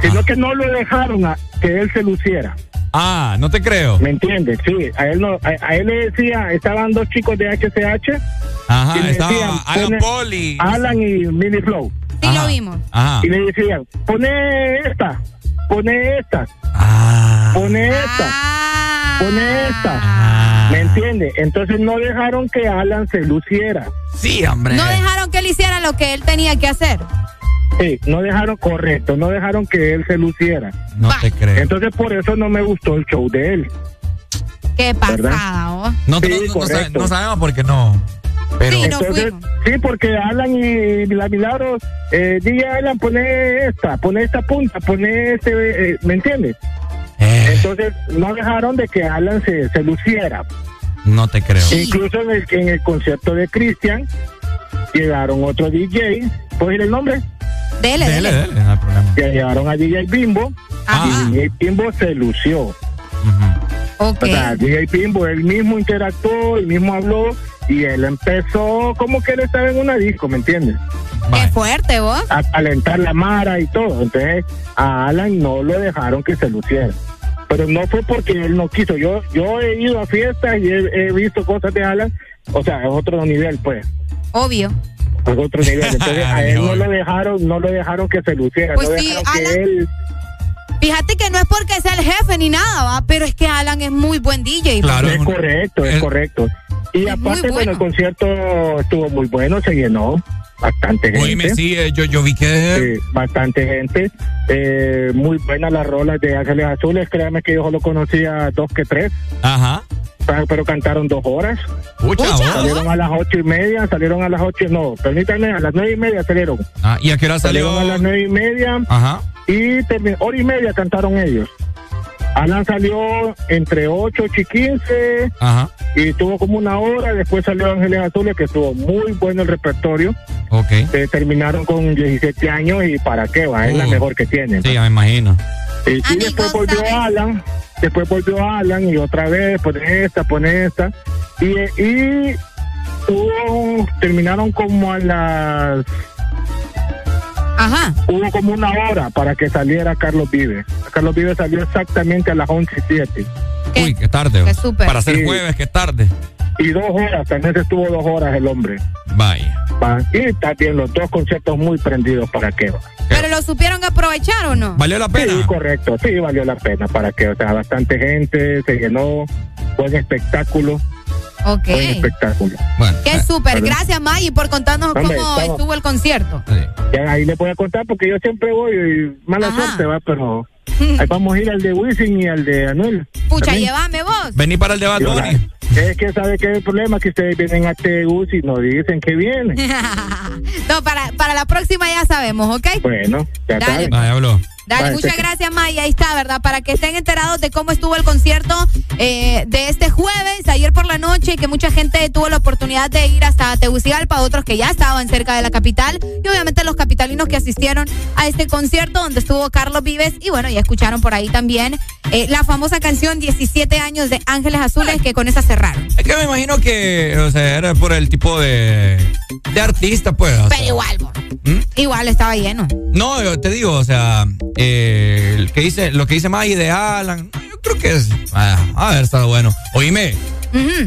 sino que no lo dejaron a que él se luciera. Ah, no te creo. ¿Me entiendes? Sí, a él no, a, a él le decía, estaban dos chicos de HCH. Ajá, y le estaba decían, Alan y- Alan y Mini Flow. Sí, lo vimos. Ajá. Y le decían, pone esta, pone esta, Ah. pone esta, pone esta. Ah. ¿Me entiende? Entonces no dejaron que Alan se luciera. Sí, hombre. No dejaron que él hiciera lo que él tenía que hacer. Sí, no dejaron, correcto, no dejaron que él se luciera. No te creo. Entonces por eso no me gustó el show de él. Qué pasada. No, Sí, no- no- no sabemos por qué no. Pero Sí, no Entonces, sí, porque Alan y la Milagros, eh, dije Alan, pone esta, pone esta punta, pone este, eh, ¿me entiendes? Eh. Entonces no dejaron de que Alan se, se luciera. No te creo. Incluso en el, en el concierto de Cristian llegaron otro DJ, ¿puedo decir el nombre? Dele, Dele, dele. dele, no hay problema. Que llevaron a DJ Bimbo Ajá. y DJ Bimbo se lució. Ok. O sea, DJ Pimbo, él mismo interactuó, él mismo habló y él empezó como que él estaba en una disco, ¿me entiendes? Qué fuerte, vos. A calentar la mara y todo. Entonces, a Alan no lo dejaron que se luciera. Pero no fue porque él no quiso. Yo yo he ido a fiestas y he, he visto cosas de Alan. O sea, es otro nivel, pues. Obvio. Es otro nivel. Entonces, a él no lo dejaron, no lo dejaron que se luciera. Pues no sí, dejaron que Alan- él. Fíjate que no es porque sea el jefe ni nada, va, pero es que Alan es muy buen DJ. Claro. es correcto, es correcto. Y Es aparte, bueno, bueno. el concierto estuvo muy bueno, se llenó. Bastante gente. Oíme, sí, eh, yo, yo vi que. Sí, bastante gente. Eh, muy buenas las rolas de Ángeles Azules. Créame que yo solo conocía dos que tres, Ajá. pero- pero cantaron dos horas. Pucha. Salieron a las ocho y media, salieron a las ocho, no, permítanme, a las nueve y media salieron. Ah, ¿Y a qué hora salió? Salieron a las nueve y media Ajá. y hora y media cantaron ellos. Alan salió entre 8 y 15 Ajá. y tuvo como una hora. Después salió Ángeles Azules, que estuvo muy bueno el repertorio. Ok. Eh, terminaron con 17 años y para qué va, es la Uh. mejor que tienen. Sí, me imagino. Y, y después volvió Alan, después volvió Alan y otra vez pone esta, pone esta. Y, y tuvo- terminaron como a las... Ajá. Hubo como una hora para que saliera Carlos Vives. Carlos Vives salió exactamente a las 11 y 7. Uy, qué tarde. Qué. Para ser Sí. jueves, qué tarde. Y dos horas, también se estuvo dos horas el hombre. Vaya. Va. Y también los dos conciertos muy prendidos para qué va. ¿Pero lo supieron aprovechar o no? ¿Valió la pena? Sí, correcto, sí, valió la pena para que, o sea, bastante gente, se llenó, buen espectáculo, Ok. buen espectáculo. Bueno, Qué súper. Perdón. Gracias, Maggie, por contarnos Hombre, cómo estamos- estuvo el concierto. Ya ahí le voy a contar porque yo siempre voy y mala Ajá. suerte, va, pero ahí vamos a ir al de Wisin y al de Anuel. Pucha, también. llévame vos. Vení para el ahora, Bunny. Es que sabe que el problema que ustedes vienen a TU y nos dicen que vienen. no, para, para la próxima ya sabemos, ¿ok? Bueno, ya Dale. Vaya, habló. Dale, Vale, muchas gracias, Maya. Ahí está, ¿verdad? Para que estén enterados de cómo estuvo el concierto eh, de este jueves, ayer por la noche, que mucha gente tuvo la oportunidad de ir hasta Tegucigalpa, otros que ya estaban cerca de la capital, y obviamente los capitalinos que asistieron a este concierto donde estuvo Carlos Vives, y bueno, ya escucharon por ahí también eh, la famosa canción 17 años de Ángeles Azules, que con esa cerraron. Es que me imagino que, o sea, era por el tipo de, de artista, pues. sea. Pero igual. ¿Mm? igual estaba lleno. No, yo te digo, o sea, eh, que dice, lo que dice Maggie de Alan, yo creo que es, de haber estado bueno. Oíme,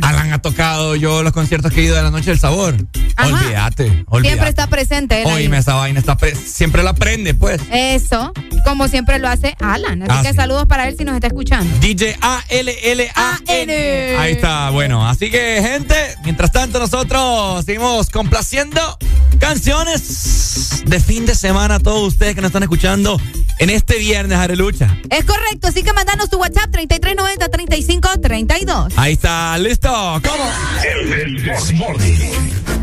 Alan ha tocado yo los conciertos que he ido de la Noche del Sabor. Ajá. Olvídate, Siempre olvídate. está presente. Oíme, esa vaina está pre- siempre la prende, pues. Eso, como siempre lo hace Alan. Así Ah, que sí. saludos para él si nos está escuchando. DJ A-L-L-A-N. Ahí está, bueno. Así que, gente, mientras tanto, nosotros seguimos complaciendo canciones de fin de semana a todos ustedes que nos están escuchando en este viernes, Arelucha. Es correcto, así que mandanos tu WhatsApp 3390-3532. Ahí está, listo. ¿Cómo? El Desmorning.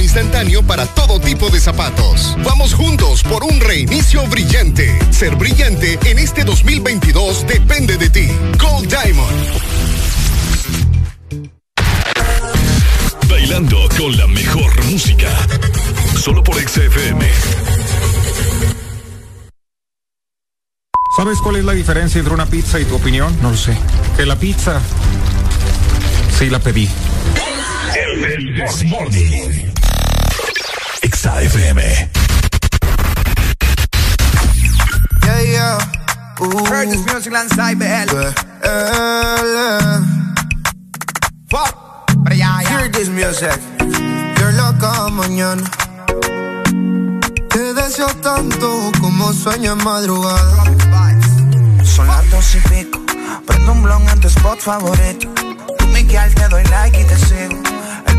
Instantáneo para todo tipo de zapatos. Vamos juntos por un reinicio brillante. Ser brillante en este 2022 depende de ti. Gold Diamond. Bailando con la mejor música. Solo por XFM. ¿Sabes cuál es la diferencia entre una pizza y tu opinión? No lo sé. Que la pizza sí la pedí. El This Morning. XFM. Yeah, yeah. Ooh. Curtis Music Landside BL. Fuck. Hear this music. You're loca mañana. Te deseo tanto como sueño en madrugada. Son las dos y pico. Prendo un blon en tu spot favorito. Tú, Miguel, te doy like y te sigo.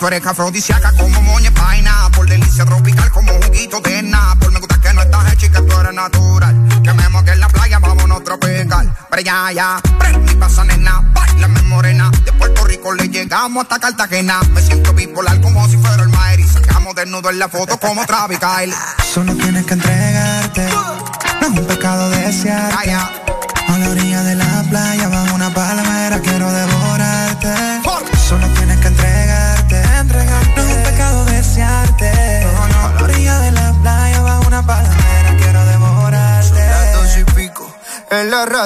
Tú eres afrodisíaca como moña paina. Por delicia tropical como juguito de Por Me gusta que no estás hecha y que tú eres natural. Que me moque en la playa, vámonos tropical. Para allá, ya. Prende y pasa, nena. Bailame morena. De Puerto Rico le llegamos hasta Cartagena. Me siento bipolar como si fuera el Maeri. Sacamos desnudo en la foto como Travis Kyle. Solo tienes que entregarte. No es un pecado desearte.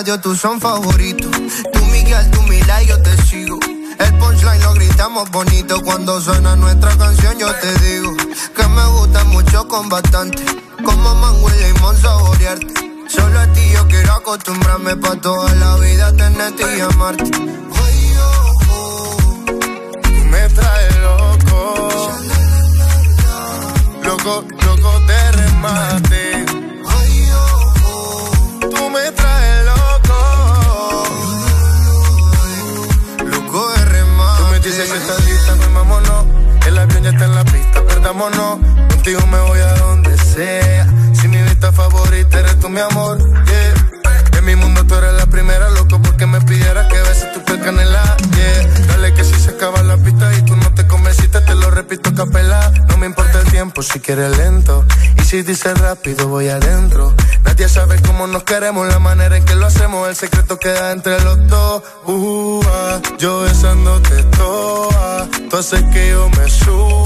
Radio tú son favoritos. Tú Miguel, tú Mila y yo te sigo. El punchline lo gritamos bonito cuando suena nuestra canción. Yo te digo que me gusta mucho con bastante. Como mango y limón saborearte. Solo a ti yo quiero acostumbrarme pa' toda la vida tenerte y amarte. Tú me traes loco. Loco, loco de remate. Perdámonos. Contigo me voy a donde sea. Si mi lista favorita eres tú, mi amor. Yeah. En mi mundo tú eres la primera, loco, porque me pidieras que beses tu piel canela. Yeah. Dale que si se acaba la pista y tú no te convenciste, te lo repito capela. No me importa el tiempo si quieres lento. Y si dices rápido, voy adentro. Nadie sabe cómo nos queremos, la manera en que lo hacemos. El secreto queda entre los dos. Uh, ah, yo besándote toa. Tú haces que yo me suba.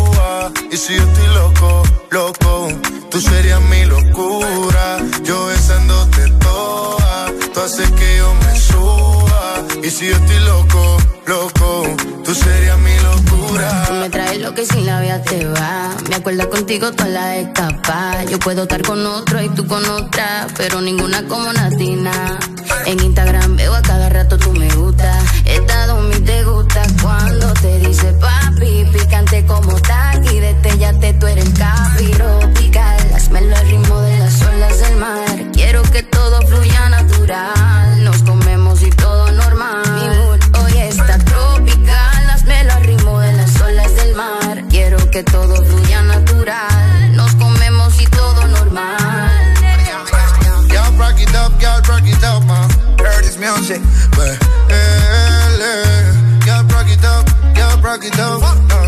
Si yo estoy loco, loco, tú serías mi locura. Yo besándote toa. Tú haces que yo me suba. Y si yo estoy loco, loco, tú serías mi locura. Tú me traes lo que sin la vida te va. Me acuerdo contigo toda la escapa. Yo puedo estar con otro y tú con otra, pero ninguna como Natina. En Instagram veo a cada rato tú me gusta. Estado mi te gusta cuando te dice papi. Picante como taqui, destellate, tú eres el tropical. Hazmelo al ritmo de las olas del mar. Quiero que todo fluya natural. Nos comemos y todo normal. Mi mood hoy está tropical. Hazmelo al ritmo de las olas del mar. Quiero que todo fluya natural. Nos comemos y todo normal. Y'all rock it up, y'all rock it up, man. Heard this music. But, eh, eh, y'all rock it up, y'all rock it up.